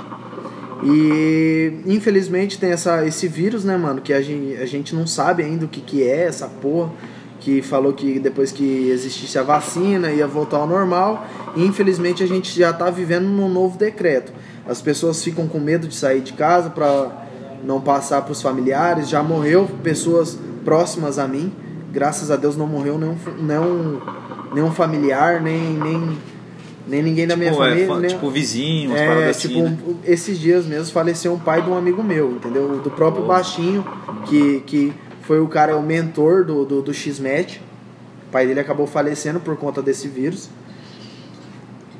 E infelizmente tem essa, esse vírus, né, mano? Que a gente, a gente não sabe ainda o que, que é essa porra. Que falou que depois que existisse a vacina ia voltar ao normal. E infelizmente a gente já tá vivendo num novo decreto. As pessoas ficam com medo de sair de casa pra não passar pros familiares. Já morreu pessoas próximas a mim. Graças a Deus não morreu nenhum, nenhum, nenhum familiar, nem, nem, nem ninguém da minha Tipo, é, família. fa- nem- tipo vizinho, umas é, paradas tipo, assim, né? esses dias mesmo faleceu um pai de um amigo meu, entendeu? Do próprio Baixinho, que, que foi o cara, o mentor do, do, do X-Met. O pai dele acabou falecendo por conta desse vírus.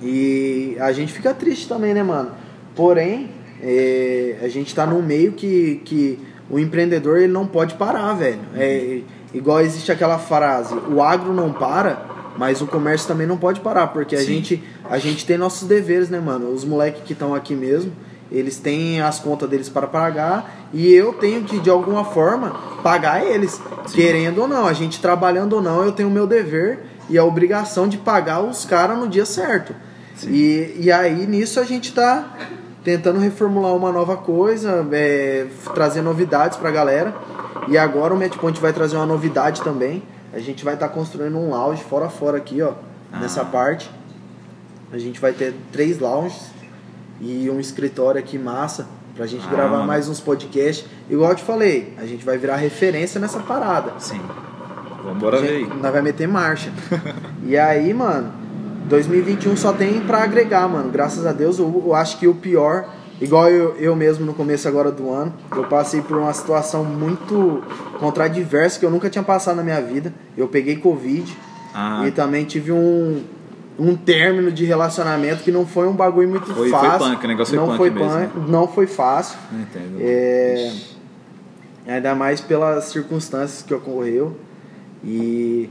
E a gente fica triste também, né, mano? Porém, é, a gente tá num meio que, que o empreendedor ele não pode parar, velho. É, igual existe aquela frase, o agro não para, mas o comércio também não pode parar, porque a Sim. gente, a gente tem nossos deveres, né, mano? Os moleques que estão aqui mesmo, eles têm as contas deles para pagar e eu tenho que, de alguma forma, pagar eles. Querendo ou não, a gente trabalhando ou não, eu tenho o meu dever e a obrigação de pagar os caras no dia certo. E, e aí nisso a gente tá tentando reformular uma nova coisa, é, trazer novidades pra galera. E agora o Matchpoint vai trazer uma novidade também. A gente vai estar construindo um lounge fora a fora aqui, ó. Ah. Nessa parte. A gente vai ter três lounges e um escritório aqui massa pra gente Ah, gravar mano. mais uns podcasts. Igual eu te falei, a gente vai virar referência nessa parada. Sim. Vambora ver. Nós vai meter marcha. e aí, mano, 2021 só tem pra agregar, mano. Graças a Deus, eu, eu acho que o pior, igual eu, eu mesmo no começo agora do ano, eu passei por uma situação muito contradiversa que eu nunca tinha passado na minha vida. Eu peguei Covid Ah, e também tive um, um término de relacionamento que não foi um bagulho muito Foi- foi fácil. punk, o negócio foi não punk foi mesmo, né? punk, não foi fácil. não entendo. É. Ainda mais pelas circunstâncias que ocorreu. E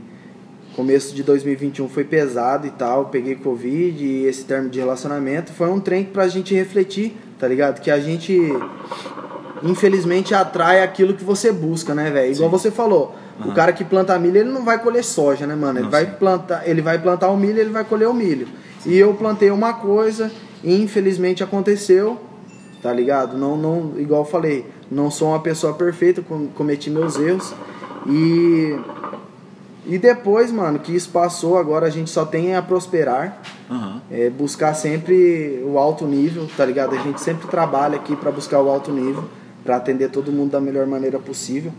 começo de 2021 foi pesado e tal. Peguei Covid e esse termo de relacionamento foi um trem pra gente refletir, tá ligado? Que a gente infelizmente atrai aquilo que você busca, né, velho? Igual Sim. você falou. O Aham. cara que planta milho, ele não vai colher soja, né, mano? Ele Não, vai sim. plantar, ele vai plantar o milho, ele vai colher o milho. E eu plantei uma coisa e infelizmente aconteceu, tá ligado? Não, não, igual eu falei, não sou uma pessoa perfeita, com- cometi meus erros e e depois, mano, que isso passou, agora a gente só tem a prosperar, Aham. é, buscar sempre o alto nível, tá ligado? A gente sempre trabalha aqui pra buscar o alto nível, pra atender todo mundo da melhor maneira possível.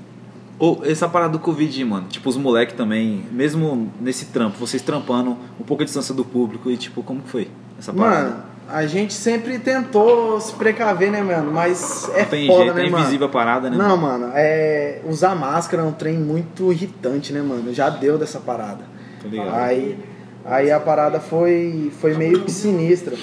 Ou essa parada do Covid, mano. Tipo, os moleques também, mesmo nesse trampo, vocês trampando um pouco a distância do público e tipo, como que foi essa parada? Mano, a gente sempre tentou se precaver, né, mano? Mas é tem foda, jeito, né, é mano? invisível a parada, né? Não, mano, é... usar máscara é um trem muito irritante, né, mano? Já deu dessa parada. Tô ligado. Aí, aí a parada foi, foi meio que sinistra.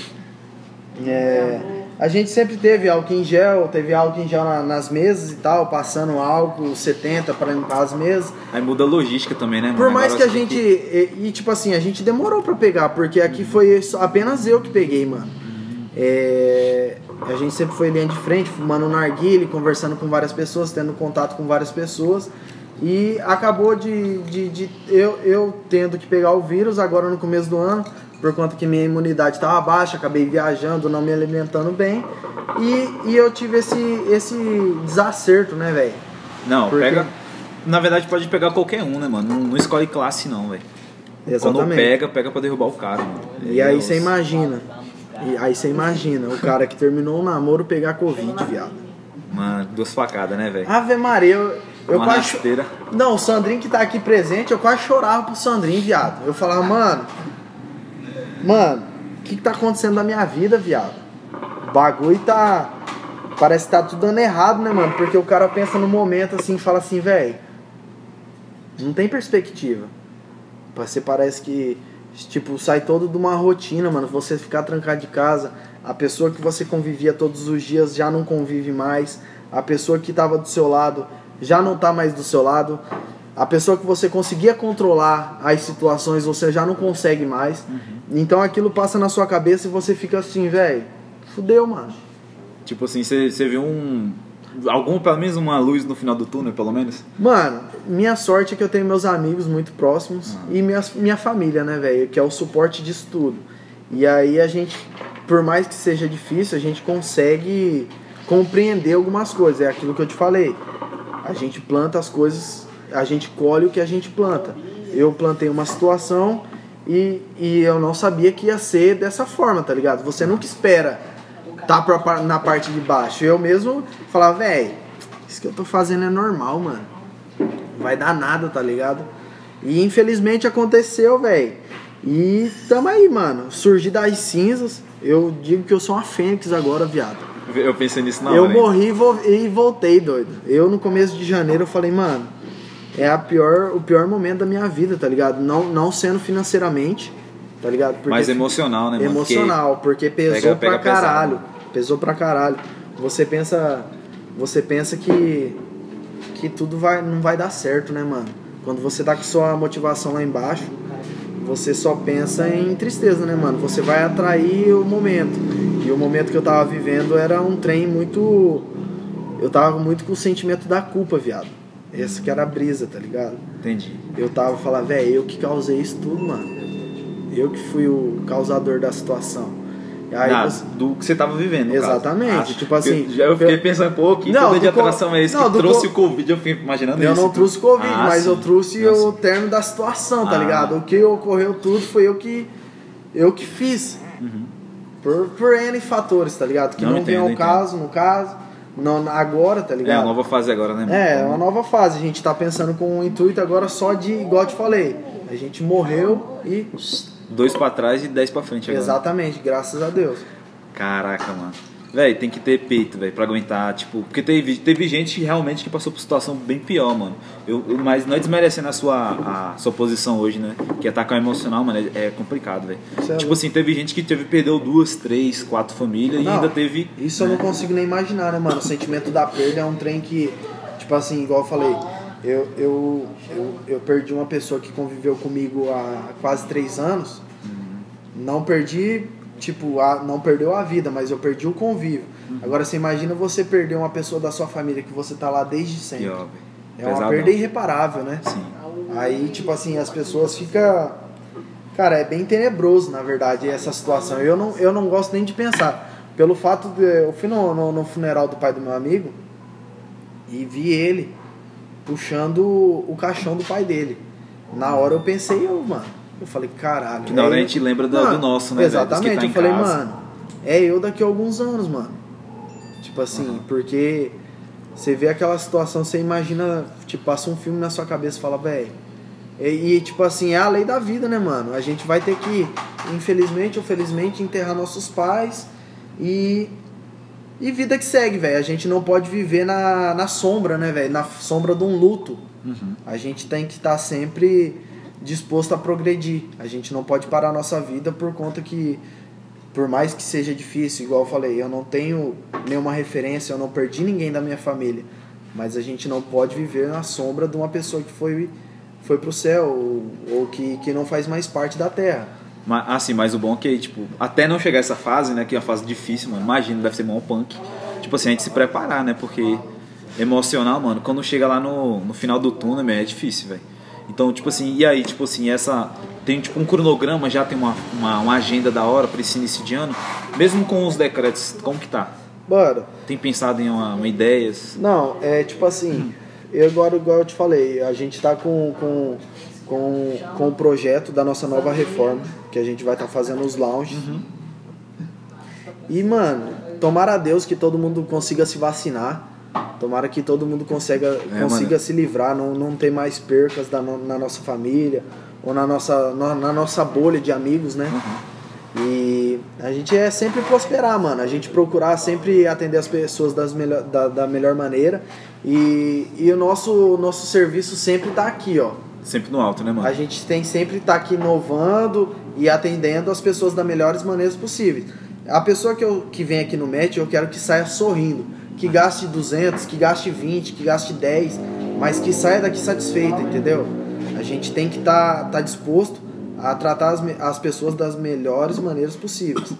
É, a gente sempre teve álcool em gel, teve álcool em gel na- nas mesas e tal, passando álcool 70 para limpar as mesas. Aí muda a logística também, né, mano? Por mais Agora que a gente. E, e, tipo assim, a gente demorou pra pegar, porque aqui foi apenas eu que peguei, mano. É, a gente sempre foi linha de frente, fumando narguile, conversando com várias pessoas, tendo contato com várias pessoas. E acabou de, de, de eu, eu tendo que pegar o vírus agora no começo do ano, por conta que minha imunidade estava baixa, acabei viajando, não me alimentando bem. E, e eu tive esse, esse desacerto, né, velho? Não, Porque- pega. Na verdade, pode pegar qualquer um, né, mano? Não, não escolhe classe, não, velho. Quando Exatamente. pega, pega pra derrubar o cara, mano. E aí você imagina. E aí você imagina o cara que terminou um namoro pegar Covid, viado. Mano, duas facadas, né, velho? Ave Maria, eu, eu Uma quase. rasteira. Não, o Sandrinho que tá aqui presente, eu quase chorava pro Sandrinho, viado. Eu falava, mano. Mano, o que, que tá acontecendo na minha vida, viado? O bagulho tá. Parece que tá tudo dando errado, né, mano? Porque o cara pensa no momento assim fala assim, velho. Não tem perspectiva. Você parece que, tipo, sai todo de uma rotina, mano. Você ficar trancado de casa, a pessoa que você convivia todos os dias já não convive mais. A pessoa que tava do seu lado já não tá mais do seu lado. A pessoa que você conseguia controlar as situações, você já não consegue mais. Então aquilo passa na sua cabeça e você fica assim, velho. Fudeu, mano. Tipo assim, você viu um. Algum, pelo menos uma luz no final do túnel, pelo menos? Mano, minha sorte é que eu tenho meus amigos muito próximos e minha, minha família, né, velho? Que é o suporte disso tudo. E aí a gente, por mais que seja difícil, a gente consegue compreender algumas coisas. É aquilo que eu te falei. A gente planta as coisas, a gente colhe o que a gente planta. Eu plantei uma situação e, e eu não sabia que ia ser dessa forma, tá ligado? Você nunca espera tá pra, na parte de baixo. Eu mesmo falava, velho, isso que eu tô fazendo é normal, mano. Vai dar nada, tá ligado? E infelizmente aconteceu, velho. E tamo aí, mano. Surgi das cinzas. Eu digo que eu sou uma fênix agora, viado. Eu pensei nisso na eu hora. hein? morri e vo- voltei, doido. Eu no começo de janeiro eu falei, mano, é a pior, o pior momento da minha vida, tá ligado? Não, não sendo financeiramente, tá ligado? Porque Mas emocional, né, mano? emocional, porque pesou pega- pega pra caralho. pesado. Pesou pra caralho. Você pensa, você pensa que que tudo vai não vai dar certo, né, mano? Quando você tá com sua motivação lá embaixo, você só pensa em tristeza, né, mano? Você vai atrair o momento. E o momento que eu tava vivendo era um trem muito eu tava muito com o sentimento da culpa, viado. Essa que era a brisa, tá ligado? Entendi. Eu tava falando, velho, eu que causei isso tudo, mano. Eu que fui o causador da situação. Aí Na- você- do que você tava vivendo. Exatamente, tipo assim, Eu, já eu fiquei eu- pensando, pô, que Não, poder de do co- atração é esse não, que trouxe co- o Covid? Eu fiquei imaginando Eu isso. não trouxe Covid, Ah, mas eu sim. trouxe Não, o termo da situação, tá Ah. ligado? O que ocorreu tudo foi eu que eu que fiz. Por, por N fatores, tá ligado? Que. Não, não, vem entendo, ao entendo. caso, no caso, não, agora, tá É ligado? a nova fase agora, né? mano? É, é uma nova fase. A gente tá pensando com o intuito agora só de, igual eu te falei, a gente morreu e. Dois pra trás e dez pra frente agora. Exatamente, graças a Deus. Caraca, mano. Véi, tem que ter peito, velho, pra aguentar, tipo, porque teve, teve gente realmente que passou por situação bem pior, mano. Eu, eu- mas não é desmerecendo a sua, a sua posição hoje, né? Que atacar o emocional, mano, é, é complicado, velho. É Tipo louco. assim, teve gente que teve, perdeu duas, três, quatro famílias e Não, ainda teve. Isso eu né? não consigo nem imaginar, né, mano? O sentimento da perda é um trem que, tipo assim, igual eu falei, eu, eu, eu, eu perdi uma pessoa que conviveu comigo há quase três anos. Não perdi, tipo, a, não perdeu a vida, mas eu perdi o convívio. Agora você imagina você perder uma pessoa da sua família que você tá lá desde sempre. Pior. É uma perda irreparável, né? Sim. Aí, tipo assim, as pessoas ficam. Cara, é bem tenebroso, na verdade, essa situação. Eu não, eu não gosto nem de pensar. Pelo fato de. Eu fui no, no, no funeral do pai do meu amigo e vi ele puxando o caixão do pai dele. Na hora eu pensei, eu, mano. Eu falei, caralho. Que na hora é a gente eu- lembra do- do nosso, né, Exatamente. tá eu falei, casa. mano, é eu daqui a alguns anos, mano. Tipo assim, porque você vê aquela situação, você imagina, tipo, passa um filme na sua cabeça e fala, velho. E, e, tipo assim, é a lei da vida, né, mano? A gente vai ter que, infelizmente ou felizmente, enterrar nossos pais e. E vida que segue, velho. A gente não pode viver na, na sombra, né, velho? Na sombra de um luto. Uhum. A gente tem que estar sempre disposto a progredir. A gente não pode parar a nossa vida por conta que, por mais que seja difícil, igual eu falei, eu não tenho nenhuma referência, eu não perdi ninguém da minha família. Mas a gente não pode viver na sombra de uma pessoa que foi, foi pro céu ou, ou que, que não faz mais parte da terra. Mas, assim, mas o bom é que, tipo, até não chegar essa fase, né? Que é uma fase difícil, mano. Imagina, deve ser mó punk. Tipo assim, a gente se preparar, né? Porque emocional, mano, quando chega lá no, no final do túnel, é difícil, velho. Então, tipo assim, e aí, tipo assim, essa. Tem tipo um cronograma, já tem uma, uma, uma agenda da hora pra esse início de ano. Mesmo com os decretos, como que tá? Mano, Tem pensado em uma, uma ideias? Não, é tipo assim, eu agora, igual eu te falei, a gente tá com, com, com, com o projeto da nossa nova reforma, que a gente vai estar fazendo os lounges. E, mano, tomara a Deus que todo mundo consiga se vacinar. Tomara que todo mundo consiga, consiga mano. se livrar, não, não tem mais percas da, na nossa família ou na nossa, na, na nossa bolha de amigos, né? E a gente é sempre prosperar, mano. A gente procurar sempre atender as pessoas das melhor, da, da melhor maneira. E, e o nosso, nosso serviço sempre tá aqui, ó. Sempre no alto, né, mano? A gente tem sempre tá aqui inovando e atendendo as pessoas das melhores maneiras possíveis. A pessoa que, eu, que vem aqui no match, eu quero que saia sorrindo. Que gaste 200, que gaste 20, que gaste 10, mas que saia daqui satisfeita, entendeu? A gente tem que estar tá, tá disposto a tratar as, as pessoas das melhores maneiras possíveis.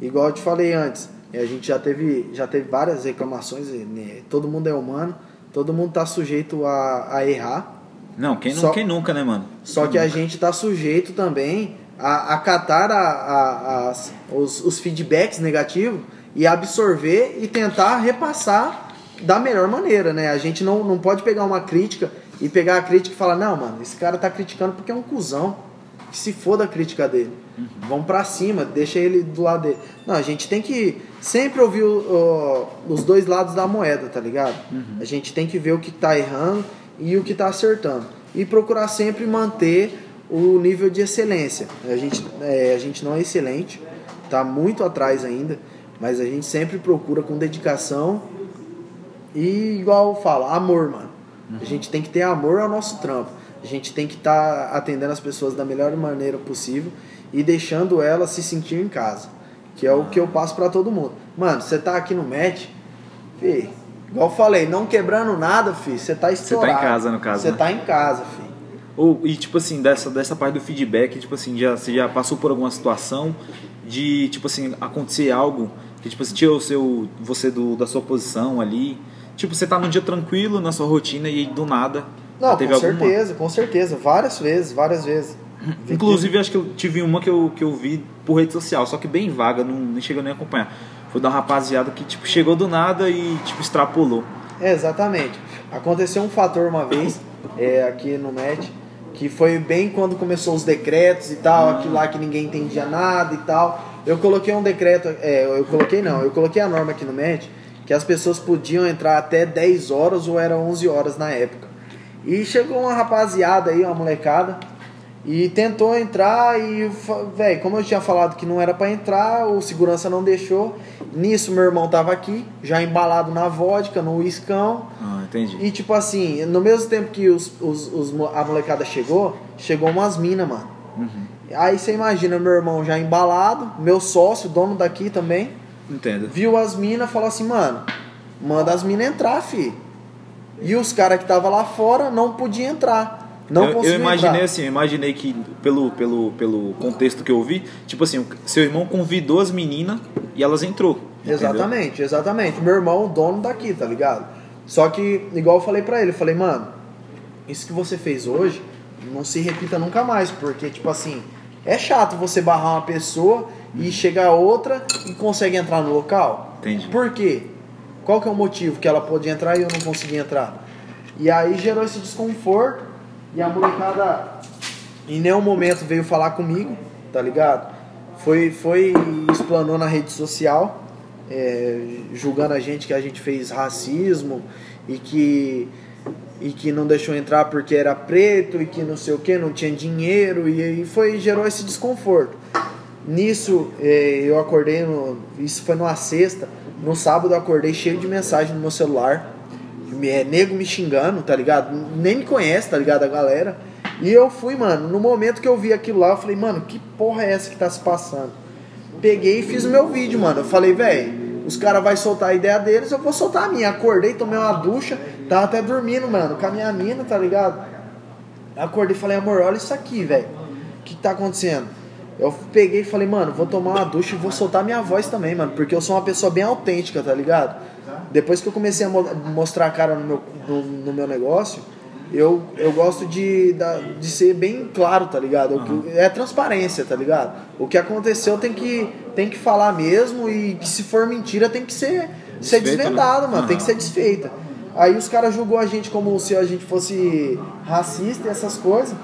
Igual eu te falei antes, a gente já teve, já teve várias reclamações, né? todo mundo é humano, todo mundo tá sujeito a, a errar. Não, quem, Só- quem nunca, né, mano? Só que a gente está sujeito também a acatar a, a, os, os feedbacks negativos e absorver e tentar repassar da melhor maneira, né? A gente não, não pode pegar uma crítica e pegar a crítica e falar, não, mano, esse cara tá criticando porque é um cuzão. Que se for da crítica dele. Vamos pra cima, deixa ele do lado dele. Não, a gente tem que sempre ouvir o- o- os dois lados da moeda, tá ligado? A gente tem que ver o que tá errando e o que tá acertando. E procurar sempre manter o nível de excelência. A gente, é, a gente não é excelente, tá muito atrás ainda, mas a gente sempre procura com dedicação e igual eu falo, amor, mano. A gente tem que ter amor ao nosso trampo. A gente tem que estar atendendo as pessoas da melhor maneira possível e deixando elas se sentir em casa. Que é o que eu passo pra todo mundo. Mano, você tá aqui no match, fi, igual eu falei, não quebrando nada, fi, você tá tá em estourado. casa, no caso, Você né? tá em casa, fi. Ou, e tipo assim, dessa, dessa parte do feedback, tipo assim, já, você já passou por alguma situação de, tipo assim, acontecer algo que, tipo assim, tirou o seu, você do, da sua posição ali. Tipo, você tá num dia tranquilo na sua rotina e do nada Não, teve com alguma. certeza, com certeza. Várias vezes, várias vezes. Inclusive, acho que eu tive uma que eu, que eu vi por rede social, só que bem vaga, não, nem chegou nem a acompanhar. Foi da rapaziada que, tipo, chegou do nada e, tipo, extrapolou. É, exatamente. Aconteceu um fator uma vez, é, aqui no MET, que foi bem quando começou os decretos e tal, aquilo lá que ninguém entendia nada e tal. Eu coloquei um decreto, é, eu coloquei não, eu coloquei a norma aqui no MET, que as pessoas podiam entrar até 10 horas ou era 11 horas na época. E chegou uma rapaziada aí, uma molecada, e tentou entrar e, velho, como eu tinha falado que não era para entrar, o segurança não deixou. Nisso meu irmão tava aqui, já embalado na vodka, no uiscão. Ah, entendi. E tipo assim, no mesmo tempo que os, os, os a molecada chegou, chegou umas minas, mano. Aí você imagina meu irmão já embalado, meu sócio, dono daqui também, Entendo. viu as minas falou assim, mano, manda as minas entrar, fi. E os caras que tava lá fora não podiam entrar. Não eu, eu imaginei entrar. assim, eu imaginei que pelo, pelo, pelo contexto que eu vi, tipo assim, seu irmão convidou as meninas e elas entrou. entendeu? Exatamente, exatamente. Meu irmão, o dono daqui, tá ligado? Só que, igual eu falei pra ele, eu falei, mano, isso que você fez hoje não se repita nunca mais, porque, tipo assim, é chato você barrar uma pessoa e chegar outra e consegue entrar no local. Entendi. Por quê? Qual que é o motivo que ela pôde entrar e eu não consegui entrar? E aí gerou esse desconforto e a molecada em nenhum momento veio falar comigo, tá ligado? Foi, foi e explanou na rede social, é, julgando a gente que a gente fez racismo e que, e que não deixou entrar porque era preto e que não sei o que, não tinha dinheiro e aí foi gerou esse desconforto. Nisso eh, eu acordei, no, isso foi numa sexta, no sábado eu acordei cheio de mensagem no meu celular, é, nego me xingando, tá ligado? Nem me conhece, tá ligado? A galera. E eu fui, mano, no momento que eu vi aquilo lá, eu falei, mano, que porra é essa que tá se passando? Peguei e fiz o meu vídeo, mano. Eu falei, velho, os caras vão soltar a ideia deles, eu vou soltar a minha. Acordei, tomei uma ducha, tava até dormindo, mano, com a minha mina, tá ligado? Acordei e falei, amor, olha isso aqui, velho. O que, que tá acontecendo? Eu peguei e falei, mano, vou tomar uma ducha e vou soltar minha voz também, mano. Porque eu sou uma pessoa bem autêntica, tá ligado? Depois que eu comecei a mo- mostrar a cara no meu, no, no meu negócio, eu, eu gosto de, da- de ser bem claro, tá ligado? É transparência, tá ligado? O que aconteceu tem que, tem que falar mesmo e que se for mentira tem que ser, ser Desfeito, né? desvendado, mano. Tem que ser desfeita. Aí os caras julgou a gente como se a gente fosse racista e essas coisas.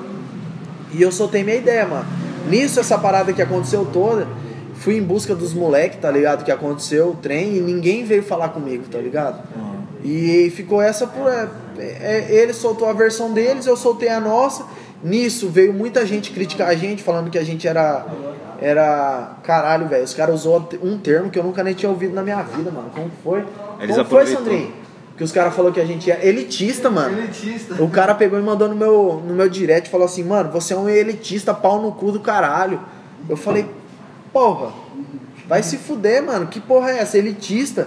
E eu soltei minha ideia, mano. Nisso, essa parada que aconteceu toda, fui em busca dos moleques, tá ligado? Que aconteceu o trem e ninguém veio falar comigo, tá ligado? E ficou essa por. É, é, ele soltou a versão deles, eu soltei a nossa. Nisso veio muita gente criticar a gente, falando que a gente era. Era. Caralho, velho. Os caras usou um termo que eu nunca nem tinha ouvido na minha vida, mano. Como foi? Eles Como foi. Sandrinho? Que os caras falaram que a gente é elitista, mano. Elitista. O cara pegou e mandou no meu, no meu direct e falou assim, mano, você é um elitista, pau no cu do caralho. Eu falei, porra, vai se fuder, mano. Que porra é essa? Elitista?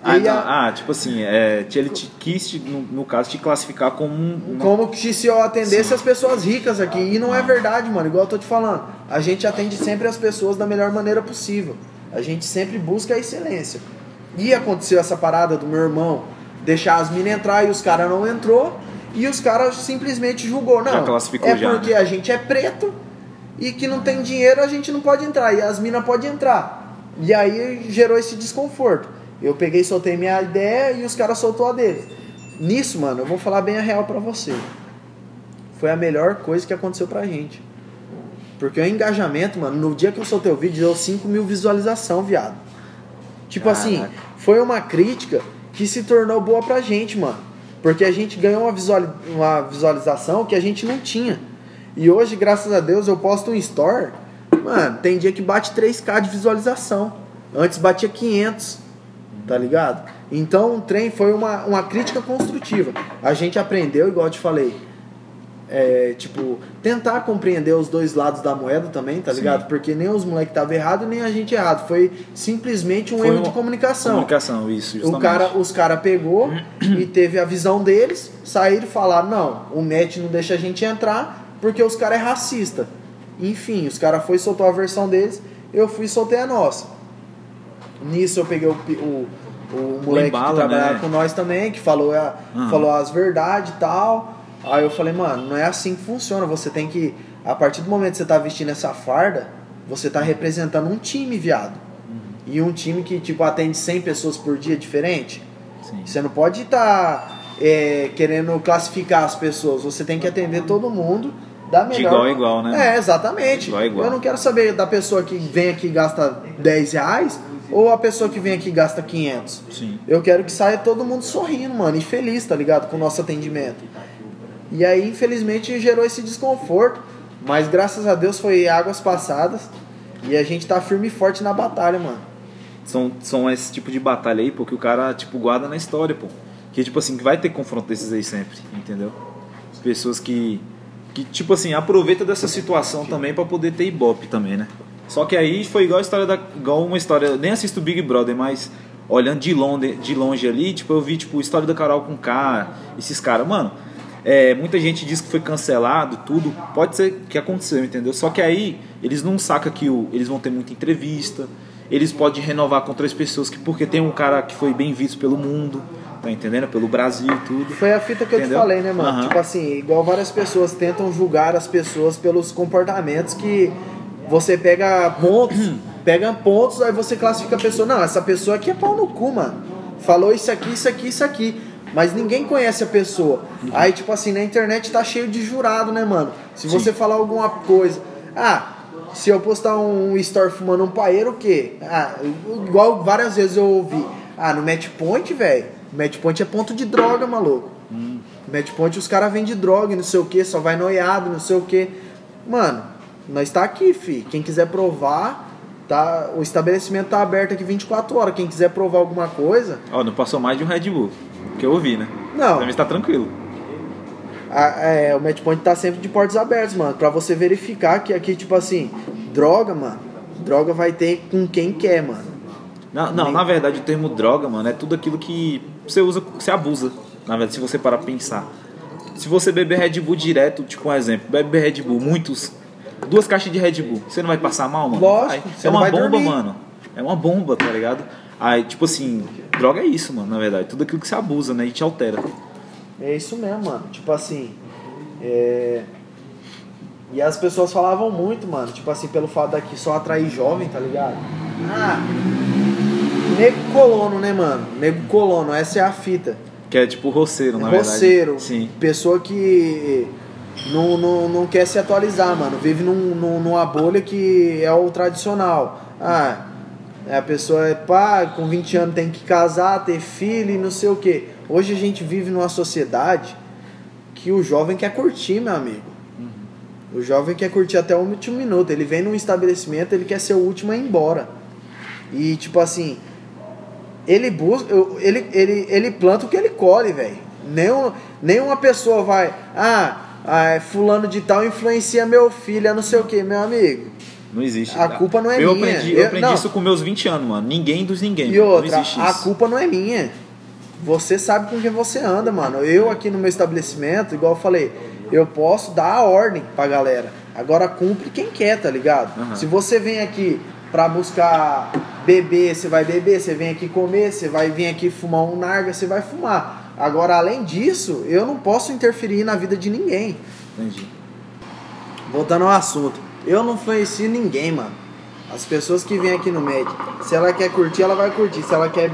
Ah, então, a- ah, tipo assim, é, te- ele te, quis, te- no, no caso, te classificar como um. uma- Como que se eu atendesse as pessoas ricas aqui. E não é verdade, mano. Igual eu tô te falando. A gente atende sempre as pessoas da melhor maneira possível. A gente sempre busca a excelência. E aconteceu essa parada do meu irmão deixar as minas entrar e os caras não entrou. E os caras simplesmente julgou. Não, é já, porque né? a gente é preto e que não tem dinheiro a gente não pode entrar. E as minas podem entrar. E aí gerou esse desconforto. Eu peguei soltei minha ideia e os caras soltou a deles. Nisso, mano, eu vou falar bem a real pra você. Foi a melhor coisa que aconteceu pra gente. Porque o engajamento, mano, no dia que eu soltei o vídeo, deu 5 mil visualização, viado. Tipo assim, Caraca. foi uma crítica que se tornou boa pra gente, mano. Porque a gente ganhou uma, visuali- uma visualização que a gente não tinha. E hoje, graças a Deus, eu posto um store. Mano, tem dia que bate 3k de visualização. Antes batia 500. Tá ligado? Então o trem foi uma, uma crítica construtiva. A gente aprendeu, igual eu te falei. É, tipo, tentar compreender os dois lados da moeda também, tá Sim. ligado? Porque nem os moleques estavam errados, nem a gente errado. Foi simplesmente um Foi erro de comunicação. Comunicação, isso, O justamente. cara, os cara pegou e teve a visão deles, saíram e falaram, não, o MET não deixa a gente entrar porque os caras é racista. Enfim, os caras foi e soltou a versão deles, eu fui e soltei a nossa. Nisso eu peguei o, o, o moleque embala, que trabalhava né? com nós também, que falou, a, Aham. falou as verdades e tal. Aí eu falei, mano, não é assim que funciona, você tem que A partir do momento que você tá vestindo essa farda, você tá representando um time, viado. E um time que, tipo, atende 100 pessoas por dia diferente. Sim. Você não pode estar querendo classificar as pessoas. Você tem que atender todo mundo da melhor. De igual a igual, né? É, exatamente. Igual a igual. Eu não quero saber da pessoa que vem aqui e gasta 10 reais ou a pessoa que vem aqui e gasta 500. Sim. Eu quero que saia todo mundo sorrindo, mano, e feliz, tá ligado? Com o nosso atendimento. E aí, infelizmente, gerou esse desconforto. Mas graças a Deus foi águas passadas. E a gente tá firme e forte na batalha, mano. São, são esse tipo de batalha aí, pô, que o cara, tipo, guarda na história, pô. Que, tipo assim, que vai ter confronto desses aí sempre, entendeu? Pessoas que, que tipo assim, aproveita dessa situação também pra poder ter ibope também, né? Só que aí foi igual a história da. igual uma história. Eu nem assisto Big Brother, mas olhando de longe, de longe ali, tipo, eu vi, tipo, a história da Carol com K, esses caras, mano. É, muita gente diz que foi cancelado, tudo. Pode ser que aconteceu, entendeu? Só que aí eles não sacam que o, eles vão ter muita entrevista, eles podem renovar com outras pessoas, que porque tem um cara que foi bem visto pelo mundo, tá entendendo? Pelo Brasil e tudo. Foi a fita que eu te Entendeu? falei, né, mano? Aham. Tipo assim, igual várias pessoas tentam julgar as pessoas pelos comportamentos que você pega pontos, pega pontos, aí você classifica a pessoa. Não, essa pessoa aqui é pau no cu, mano. Falou isso aqui, isso aqui, isso aqui. Mas ninguém conhece a pessoa. Aí, tipo assim, na internet tá cheio de jurado, né, mano? Se você falar alguma coisa. Ah, se eu postar um story fumando um paeiro, o quê? Ah, igual várias vezes eu ouvi. Ah, no match point, velho. Match point é ponto de droga, maluco. Match point os caras vendem droga e não sei o que, só vai noiado, não sei o que. Mano, nós tá aqui, fi. Quem quiser provar, tá, o estabelecimento tá aberto aqui 24 horas. Quem quiser provar alguma coisa, Ó, não passou mais de um Red Bull, que eu ouvi, né? Não. Também está tranquilo. a- é, o match point tá sempre de portas abertas, mano. Pra você verificar que aqui, tipo assim, droga, mano. Droga vai ter com quem quer, mano. Não, não, na verdade o termo droga, mano, é tudo aquilo que você usa, você abusa. Na verdade, se você parar pra pensar. Se você beber Red Bull direto, tipo um exemplo, bebe Red Bull, muitos, duas caixas de Red Bull, você não vai passar mal, mano? Lógico, É uma bomba, dormir. mano. É uma bomba, tá ligado? Aí, tipo assim, droga é isso, mano, na verdade. Tudo aquilo que você abusa, né? E te altera. É isso mesmo, mano. Tipo assim. É... E as pessoas falavam muito, mano. Tipo assim, pelo fato daqui só atrair jovem, tá ligado? Ah. Nego colono, né, mano? Nego colono, essa é a fita. Que é tipo roceiro, na Roceiro. verdade. Sim. Pessoa que não, não, não quer se atualizar, mano. Vive num, num- numa bolha que é o tradicional. Ah, a pessoa é pá, com 20 anos tem que casar, ter filho e não sei o que. Hoje a gente vive numa sociedade que o jovem quer curtir, meu amigo. O jovem quer curtir até o último minuto. Ele vem num estabelecimento, ele quer ser o último a ir embora. E tipo assim, ele busca, ele, ele, ele planta o que ele colhe, velho. Nenhum, nenhuma pessoa vai, ah, ah, fulano de tal influencia meu filho, é não sei o que, meu amigo. Não existe. A culpa não é eu minha. Aprendi, eu Eu- aprendi não. isso com meus 20 anos, mano. Ninguém dos ninguém. E outra, não existe a culpa não é minha. Você sabe com quem você anda, mano. Eu aqui no meu estabelecimento, igual eu falei, eu posso dar a ordem pra galera. Agora cumpre quem quer, tá ligado? Aham. Se você vem aqui pra buscar beber, você vai beber. Você vem aqui comer, você vai vir aqui fumar um narga, você vai fumar. Agora, além disso, eu não posso interferir na vida de ninguém. Entendi. Voltando ao assunto, eu não influencio ninguém, mano. As pessoas que vêm aqui no médio, se ela quer curtir, ela vai curtir. Se ela quer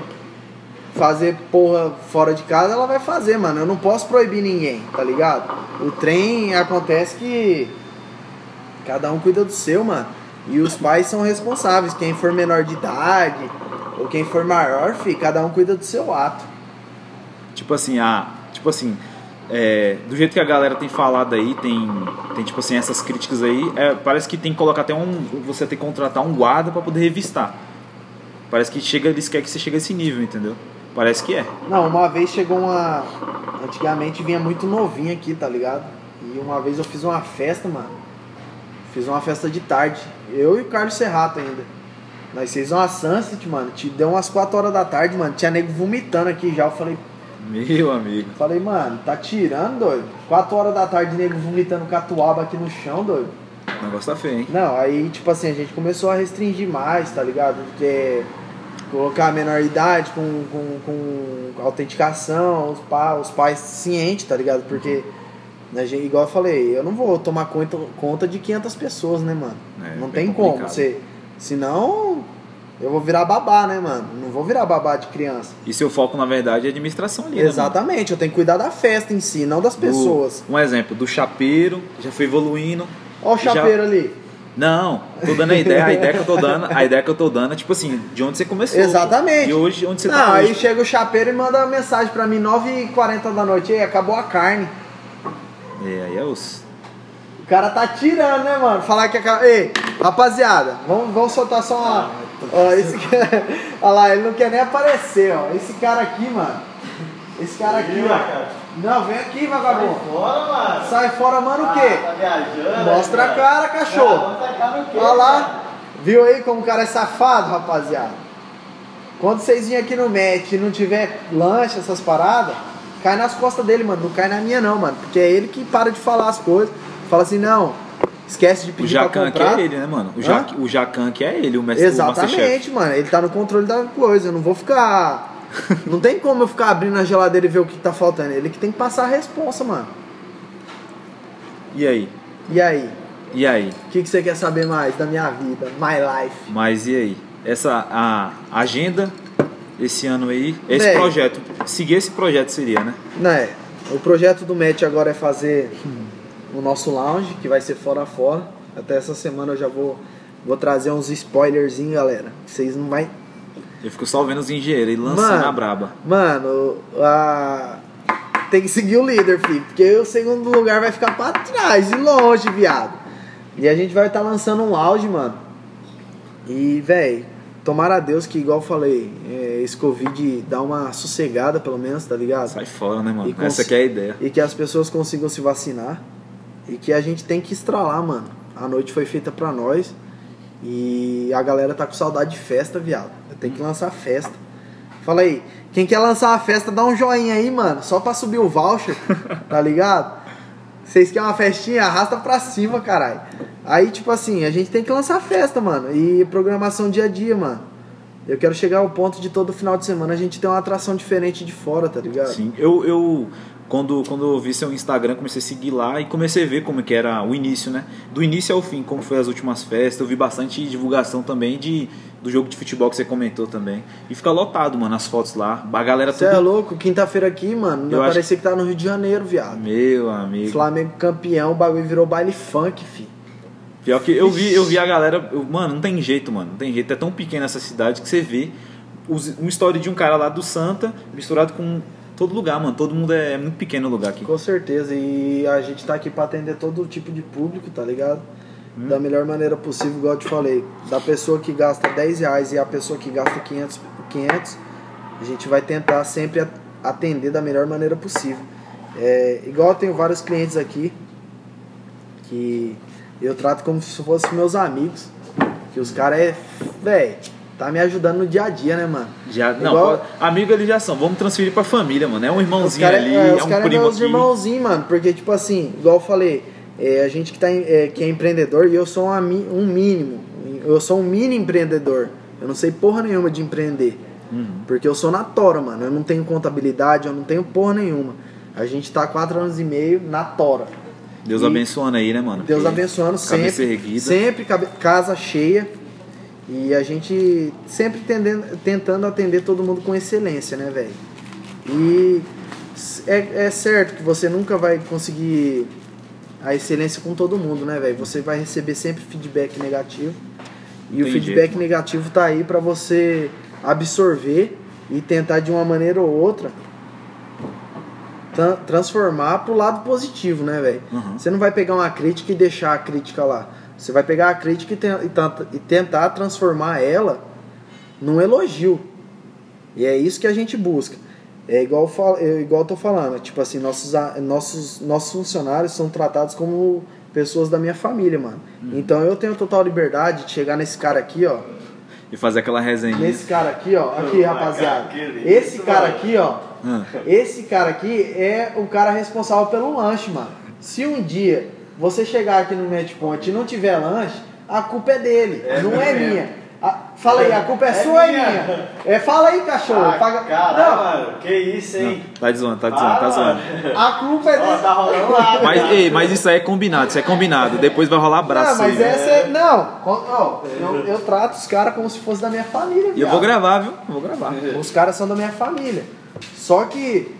fazer porra fora de casa, ela vai fazer, mano. Eu não posso proibir ninguém, tá ligado? O trem acontece que cada um cuida do seu, mano. E os pais são responsáveis. Quem for menor de idade ou quem for maior, fi, cada um cuida do seu ato. Tipo assim, a. Tipo assim. É, do jeito que a galera tem falado aí, tem, tem tipo assim, essas críticas aí, é, parece que tem que colocar até um. Você tem que contratar um guarda pra poder revistar. Parece que chega, eles querem que você chegue a esse nível, entendeu? Parece que é. Não, uma vez chegou uma. Antigamente vinha muito novinho aqui, tá ligado? E uma vez eu fiz uma festa, mano. Fiz uma festa de tarde. Eu e o Carlos Serrato ainda. Nós fizemos uma sunset, mano. Te deu umas 4 horas da tarde, mano. Tinha nego vomitando aqui já. Eu falei, Meu amigo. falei, mano, tá tirando, doido? 4 horas da tarde, nego vomitando catuaba aqui no chão, doido. O negócio tá feio, hein? Não, aí, tipo assim, a gente começou a restringir mais, tá ligado? Porque colocar a menor idade com, com, com autenticação, os, pa, os pais cientes, tá ligado? Porque A gente, igual eu falei, eu não vou tomar conta, conta de 500 pessoas, né, mano? É, não tem como. complicado. Você, senão, eu vou virar babá, né, mano? Não vou virar babá de criança. E seu foco, na verdade, é administração ali, né? Exatamente, eu tenho que cuidar da festa em si, não das Do- pessoas. um exemplo, do chapeiro, já foi evoluindo. Ó o Já- chapeiro ali. Não, tô dando a ideia, a ideia que eu tô dando, a ideia que eu tô dando é tipo assim, de onde você começou. Exatamente. E hoje, onde você não, tá aí hoje. chega o chapeiro e manda uma mensagem pra mim, 9h40 da noite, ei, acabou a carne. É, aí é os... O cara tá tirando, né, mano? Falar que acabou. Ei, rapaziada, vamos, vamos soltar só uma. Ó, esse cara. Olha lá, ele não quer nem aparecer, ó. Esse cara aqui, mano. Esse cara aqui, ó. Não, vem aqui, vagabundo. Bora, mano. Sai fora, mano, o Tá quê? viajando. Mostra a né, cara, cara? cachorro. Mostra a cara o quê? Olha lá. Viu aí como o cara é safado, rapaziada? Quando vocês virem aqui no match e não tiver lanche, essas paradas, cai nas costas dele, mano. Não cai na minha, não, mano. Porque é ele que para de falar as coisas. Fala assim, não, esquece de O pedir pra Jacan que comprar. é ele, né, mano? O, ja... o Jacan que é ele, o mestre o. Exatamente, mano. Ele tá no controle da coisa. Eu não vou ficar. não tem como eu ficar abrindo a geladeira e ver o que tá faltando. Ele que tem que passar a responsa, mano. E aí? E aí? E aí? O que, que você quer saber mais da minha vida? My life. Mas e aí? Essa a agenda esse ano aí, esse Véi. projeto, seguir esse projeto seria, né? Né, o projeto do Match agora é fazer o nosso lounge, que vai ser fora a fora. Até essa semana eu já vou, vou trazer uns spoilerzinhos, galera. Vocês não vai. Eu fico só vendo os engenheiros e lançando Mano. a braba. Mano, a... tem que seguir o líder, filho. Porque o segundo lugar vai ficar pra trás e longe, viado. E a gente vai estar lançando um lounge, mano. E, véi, tomara a Deus que, igual eu falei, é, esse Covid dá uma sossegada, pelo menos, tá ligado? Sai fora, né, mano? Essa que é a ideia. e que as pessoas consigam se vacinar e que a gente tem que estralar, mano. A noite foi feita pra nós e a galera tá com saudade de festa, viado. Tem que lançar festa. Fala aí, quem quer lançar uma festa, dá um joinha aí, mano, só pra subir o voucher, tá ligado? Vocês querem uma festinha? Arrasta pra cima, caralho. Aí, tipo assim, a gente tem que lançar festa, mano. E programação dia a dia, mano. Eu quero chegar ao ponto de todo final de semana a gente ter uma atração diferente de fora, tá ligado? Sim, eu, eu quando, quando eu vi seu Instagram, comecei a seguir lá e comecei a ver como que era o início, né? Do início ao fim, como foi as últimas festas. Eu vi bastante divulgação também de, do jogo de futebol que você comentou também. E fica lotado, mano, as fotos lá. A galera Você é tudo... louco? Quinta-feira aqui, mano, Eu não acho- parecia que tá no Rio de Janeiro, viado. Meu amigo. Flamengo campeão, o bagulho virou baile funk, fi. Pior que eu vi, eu vi a galera. eu- mano, não tem jeito, mano. Não tem jeito. É tão pequena essa cidade que você vê uma história de um cara lá do Santa misturado com todo lugar, mano. Todo mundo é, é muito pequeno o lugar aqui. Com certeza. E a gente tá aqui pra atender todo tipo de público, tá ligado? Hum. Da melhor maneira possível, igual eu te falei. Da pessoa que gasta 10 reais e a pessoa que gasta 500, 500 a gente vai tentar sempre atender da melhor maneira possível. É, igual eu tenho vários clientes aqui que eu trato como se fossem meus amigos. Que os caras é. Véi, tá me ajudando no dia a dia, né, mano? Já, não, Igual- amigo eles já são. Vamos transferir pra família, mano. É um irmãozinho cara, ali, é, é, os um cara é primo meus aqui. irmãozinhos, mano. Porque, tipo assim, igual eu falei, é, a gente que, tá, é, que é empreendedor e eu sou mi- um mínimo. Eu sou um mini empreendedor. Eu não sei porra nenhuma de empreender. Uhum. Porque eu sou na tora, mano. Eu não tenho contabilidade, eu não tenho porra nenhuma. A gente tá quatro anos e meio na tora. Deus E- abençoando aí, né, mano? Deus abençoando cabeça sempre. erguida. Sempre cabe- casa cheia. E a gente sempre tendendo, tentando atender todo mundo com excelência, né, velho? E é, é certo que você nunca vai conseguir a excelência com todo mundo, né, velho? Você vai receber sempre feedback negativo. E o Tem feedback negativo tá aí pra você absorver e tentar de uma maneira ou outra tra- transformar pro lado positivo, né, velho? Uhum. Você não vai pegar uma crítica e deixar a crítica lá. Você vai pegar a crítica e, ten- tenta- tentar transformar ela num elogio. E é isso que a gente busca. É igual, eu é igual eu tô falando, tipo assim, nossos, nossos, nossos funcionários são tratados como pessoas da minha família, mano. Então eu tenho total liberdade de chegar nesse cara aqui, ó. E fazer aquela resenha. Nesse cara aqui, ó. Aqui, rapaziada. Esse cara aqui, ó. Ah, Esse cara aqui é o cara responsável pelo lanche, mano. Se um dia você chegar aqui no Match Point e não tiver lanche, a culpa é dele, não é minha. A- Fala aí, a culpa é, É sua ou é minha? minha? É, fala aí, cachorro. Ah, Paga- caralho, mano. Que isso, hein? Tá zoando, tá zoando, tá zoando. Não, a culpa é Ó, dele. tá rolando lá. Mas, ei, mas isso aí é combinado, isso é combinado. Depois vai rolar abraço. Não, mas aí, essa é. Não, eu, eu trato os caras como se fosse da minha família. E eu vou gravar, viu? Eu vou gravar. Os caras são da minha família. Só que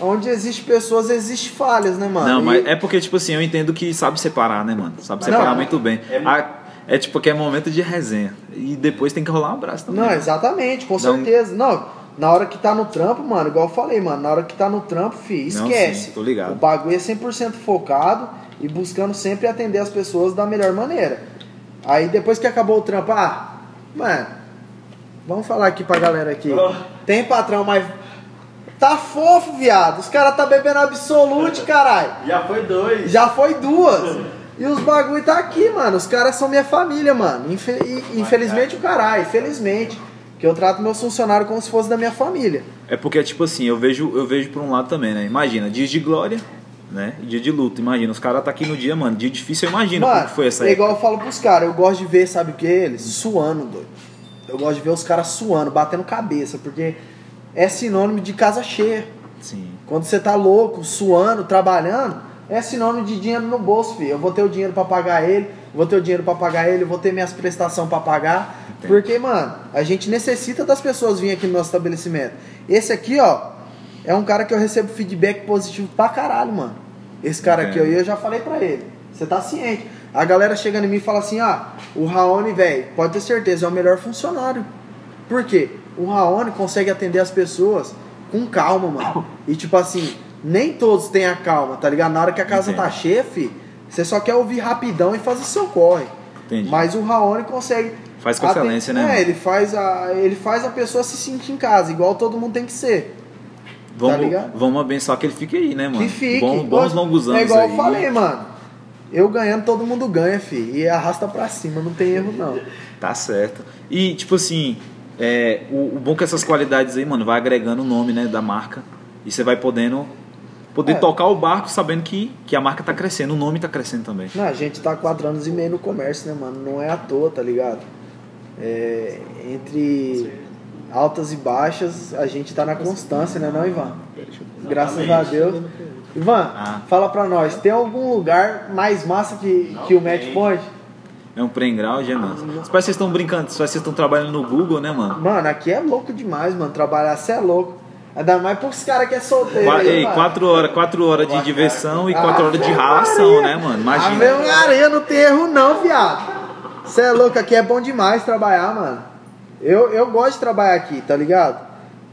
onde existe pessoas, existe falhas, né, mano? Não, E- mas é porque, tipo assim, eu entendo que sabe separar, né, mano? Sabe separar Não, muito bem. é- A- É, tipo que é momento de resenha. E depois tem que rolar um abraço também. Não, exatamente, com um- certeza. Não, na hora que tá no trampo, mano, igual eu falei, mano, na hora que tá no trampo, fi, Não, esquece. sim, tô ligado. O bagulho é 100% focado e buscando sempre atender as pessoas da melhor maneira. Aí depois que acabou o trampo, ah, mano, vamos falar aqui pra galera aqui. Oh. Tem patrão, mas tá fofo, viado. Os caras tá bebendo absolute, caralho. Já foi dois. Já foi duas. E os bagulho tá aqui, mano. Os caras são minha família, mano. Infe- e- infelizmente o caralho, felizmente. Que eu trato meus funcionários como se fosse da minha família. É porque, tipo assim, eu vejo, eu vejo por um lado também, né? Imagina, dias de glória, né? E Dia de luto. Imagina, os caras tá aqui no dia, mano. Dia difícil, eu imagino como mano, que foi essa é época. igual eu falo pros caras, eu gosto de ver, sabe o que? Eles suando, doido. Eu gosto de ver os caras suando, batendo cabeça, porque é sinônimo de casa cheia. Sim. Quando você tá louco, suando, trabalhando, é sinônimo de dinheiro no bolso, filho. Eu vou ter o dinheiro pra pagar ele, vou ter o dinheiro pra pagar ele, vou ter minhas prestações pra pagar. Entendo. Porque, mano, a gente necessita das pessoas virem aqui no nosso estabelecimento. Esse aqui, ó, é um cara que eu recebo feedback positivo pra caralho, mano. Esse cara aqui, ó, e eu já falei pra ele. Você tá ciente. A galera chega em mim e fala assim: ah, o Raoni, velho, pode ter certeza, é o melhor funcionário. Por quê? O Raoni consegue atender as pessoas com calma, mano. E tipo assim, nem todos têm a calma, tá ligado? Na hora que a casa Entendo. tá cheia, fi, você só quer ouvir rapidão e fazer seu corre. Entendi. Mas o Raoni consegue. Faz com excelência, né, É, ele faz, a, ele faz a pessoa se sentir em casa, igual todo mundo tem que ser. Vamos, tá ligado? vamos abençoar que ele fique aí, né, mano? Que fique. Bom- bons longos anos É igual aí. eu falei, mano. Eu ganhando, todo mundo ganha, fi. E arrasta pra cima, não tem erro, não. Tá certo. E, tipo assim, é, o, o bom é que essas qualidades aí, mano, vai agregando o nome, né, da marca. E você vai podendo poder É. tocar o barco sabendo que, que a marca tá crescendo, o nome tá crescendo também. Não, a gente tá quatro anos e meio no comércio, né, mano? Não é à toa, tá ligado? É, entre altas e baixas, a gente tá na constância, né, não, Ivan? Graças a Deus. Ivan, Ah. fala pra nós, tem algum lugar mais massa que, que o Match Point? É um pré-ground, é, mano? Parece que vocês estão brincando, parece que vocês estão trabalhando no Google, né, mano? Mano, aqui é louco demais, mano. Trabalhar, você é louco. Ainda mais pros caras que é solteiro. Qua- aí, ei, mano. quatro horas, quatro horas de diversão e Ah, quatro horas de ralação, né, mano? Imagina. Ave Maria, não tem erro não, viado. Você é louco, aqui é bom demais trabalhar, mano. Eu, eu gosto de trabalhar aqui, tá ligado?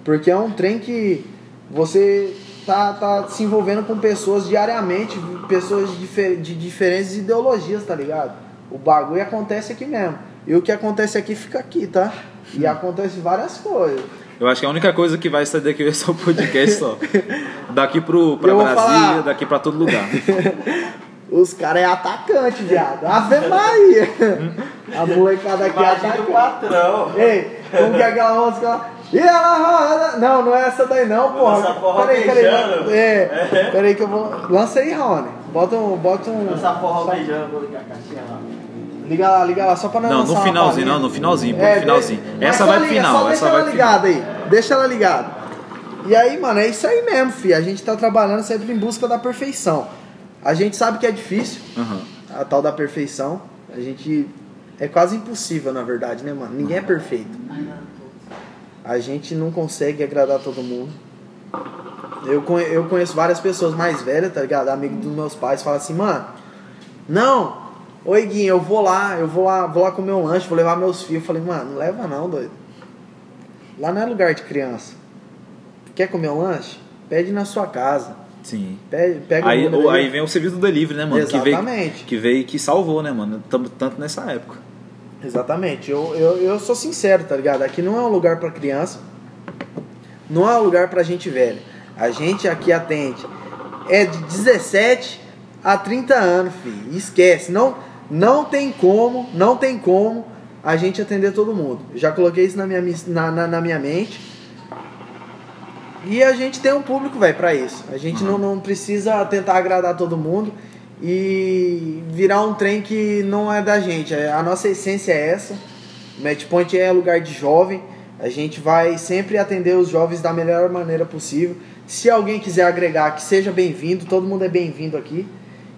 Porque é um trem que você tá, tá se envolvendo com pessoas diariamente, pessoas de, difer- de diferentes ideologias, tá ligado? O bagulho acontece aqui mesmo. E o que acontece aqui fica aqui, tá? E acontece várias coisas. Eu acho que a única coisa que vai sair daqui é só o podcast só. Daqui pro, pra Brasília, falar. daqui pra todo lugar. Os caras é atacante, viado. Ave Maria. A molecada aqui é Imagina o atacante. patrão. Ei, como que é aquela música lá? E ela roda. Não, não é essa daí não, porra. Essa forró Peraí, peraí. beijando. É, peraí que eu vou. Lança aí, Rony. Bota um. Bota um. Essa forró só- beijando, vou ligar a caixinha lá. Liga lá, liga lá, só pra Não, lançar no finalzinho, não, no finalzinho, pô, É, no finalzinho. Essa vai pro final, Só essa deixa vai ela pro ligada aí. Deixa ela ligada. E aí, mano, é isso aí mesmo, fi. A gente tá trabalhando sempre em busca da perfeição. A gente sabe que é difícil, Aham. a tal da perfeição. A gente. É quase impossível, na verdade, né, mano? Ninguém é perfeito. A gente não consegue agradar todo mundo. Eu, eu conheço várias pessoas mais velhas, tá ligado? Amigo dos meus pais, falam assim, mano, não, oi Guinho, eu vou lá, eu vou lá, vou lá comer um lanche, vou levar meus filhos. Eu falei, mano, não leva não, doido. Lá não é lugar de criança. Quer comer um lanche? Pede na sua casa. Sim. Pede, pega Aí, o aí. vem o serviço do delivery, né, mano? Que veio, Exatamente. que veio e que salvou, né, mano? Tam- Tanto nessa época. Exatamente. Eu, eu, eu sou sincero, tá ligado? Aqui não é um lugar pra criança. Não é um lugar pra gente velha. A gente aqui atende. É de 17 a 30 anos, filho. Esquece. Não, não tem como, não tem como a gente atender todo mundo. Já coloquei isso na minha, na, na, na minha mente. E a gente tem um público, velho, pra isso. A gente não, não precisa tentar agradar todo mundo e virar um trem que não é da gente. É- A nossa essência é essa. O Match Point é lugar de jovem. A gente vai sempre atender os jovens da melhor maneira possível. Se alguém quiser agregar, que seja bem-vindo. Todo mundo é bem-vindo aqui.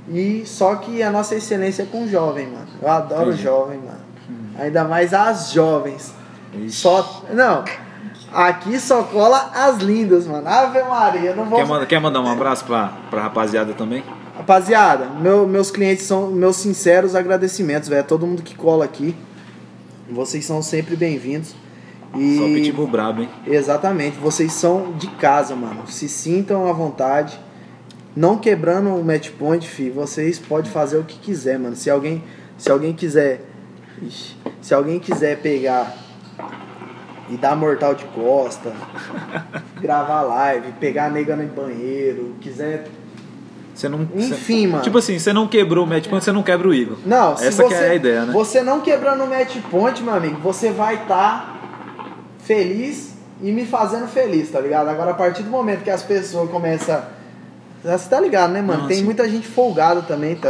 E só que a nossa excelência é com jovem, mano. Eu adoro Entendi. jovem, mano. Ainda mais as jovens. Ixi. Só. Não. Aqui só cola as lindas, mano. Ave Maria, não vou. Quer, mandar, quer mandar um abraço pra, pra rapaziada também? Rapaziada, meu- meus clientes são meus sinceros agradecimentos, velho. Todo mundo que cola aqui. Vocês são sempre bem-vindos. E Só pitbull brabo, hein? exatamente, vocês são de casa, mano. Se sintam à vontade. Não quebrando o match point, fi, vocês podem fazer o que quiser, mano. Se alguém, se alguém quiser, Ixi. se alguém quiser pegar e dar mortal de costa, gravar live, pegar a nega no banheiro, quiser Você não. Enfim, você- mano. Tipo assim, você não quebrou o match point, você não quebra o Igor. Não, Essa você, que é a ideia, né? Você não quebrando o match point, meu amigo, você vai estar feliz e me fazendo feliz, tá ligado? Agora, a partir do momento que as pessoas começam. Você tá ligado, né, mano? Não, Tem sim. muita gente folgada também, tá?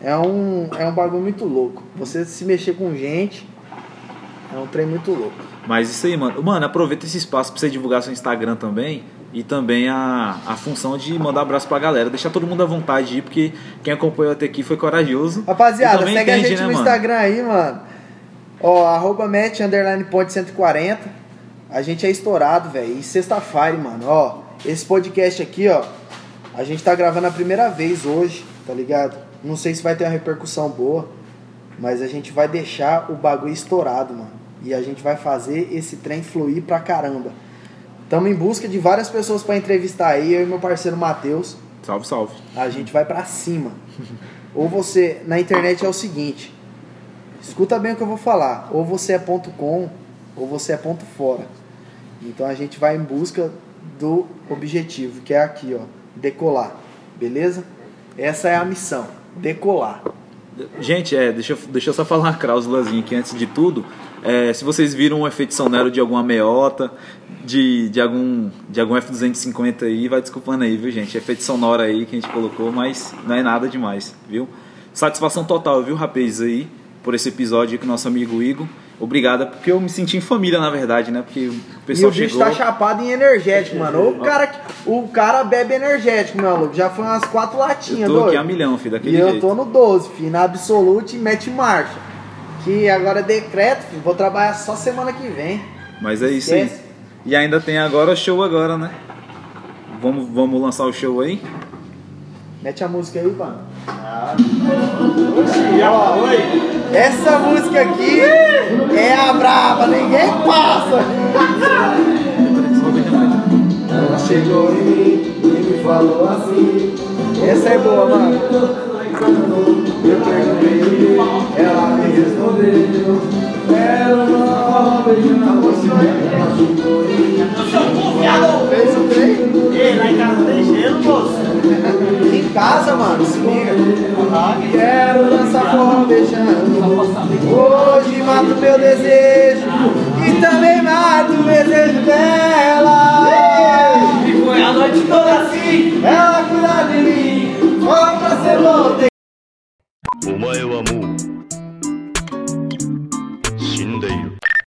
É um, é um bagulho muito louco. Você se mexer com gente é um trem muito louco. Mas isso aí, mano. Mano, aproveita esse espaço pra você divulgar seu Instagram também. E também a, a função de mandar abraço pra galera. Deixar todo mundo à vontade aí, porque quem acompanhou até aqui foi corajoso. Rapaziada, segue a entende, gente né, no mano? Instagram aí, mano. Ó, arroba match, underline point 140. A gente é estourado, velho. E sexta-feira, mano, ó. Esse podcast aqui, ó. A gente tá gravando a primeira vez hoje, tá ligado? Não sei se vai ter uma repercussão boa. Mas a gente vai deixar o bagulho estourado, mano. E a gente vai fazer esse trem fluir pra caramba. Tamo em busca de várias pessoas pra entrevistar aí, eu e meu parceiro Matheus. Salve, salve. A gente vai pra cima. Ou você, na internet é o seguinte, escuta bem o que eu vou falar. Ou você é ponto com, ou você é ponto fora. Então a gente vai em busca do objetivo, que é aqui, ó, decolar. Beleza? Essa é a missão, decolar. Gente, é, deixa, deixa eu só falar uma cláusulazinha aqui antes de tudo. É, se vocês viram um efeito sonoro de alguma meiota, de, de, algum, de algum F250 aí, vai desculpando aí, viu, gente? Efeito sonoro aí que a gente colocou, mas não é nada demais, viu? Satisfação total, viu, rapaz, aí, por esse episódio com nosso amigo Igor. Obrigado, porque eu me senti em família, na verdade, né? Porque o e pessoal o bicho chegou. tá chapado em energético, mano. O cara, que- o cara bebe energético, meu maluco. Já foi umas quatro latinhas, eu tô aqui doido. a milhão, filho, daquele E eu jeito. tô no 12, filho, na Absolute mete marcha. Que agora é decreto, filho, vou trabalhar só semana que vem. Mas é isso aí. Esquece. E ainda tem agora o show agora, né? Vamos, vamos lançar o show aí? Mete a música aí, mano. Já foi? Essa música aqui é a braba, ninguém passa. Ela chegou em mim e me falou assim. Essa é boa, mano cantou Eu perguntei, ela me respondeu Ela não forró beijando a você Eu sou confiado Fez o trem? Ei, lá em casa tem gelo, moço Em casa, mano, se liga Quero dançar forró beijando Hoje mato meu desejo E também mato o desejo dela E foi a noite toda assim Ela cuida de mim Ó pra ser bom お前はもう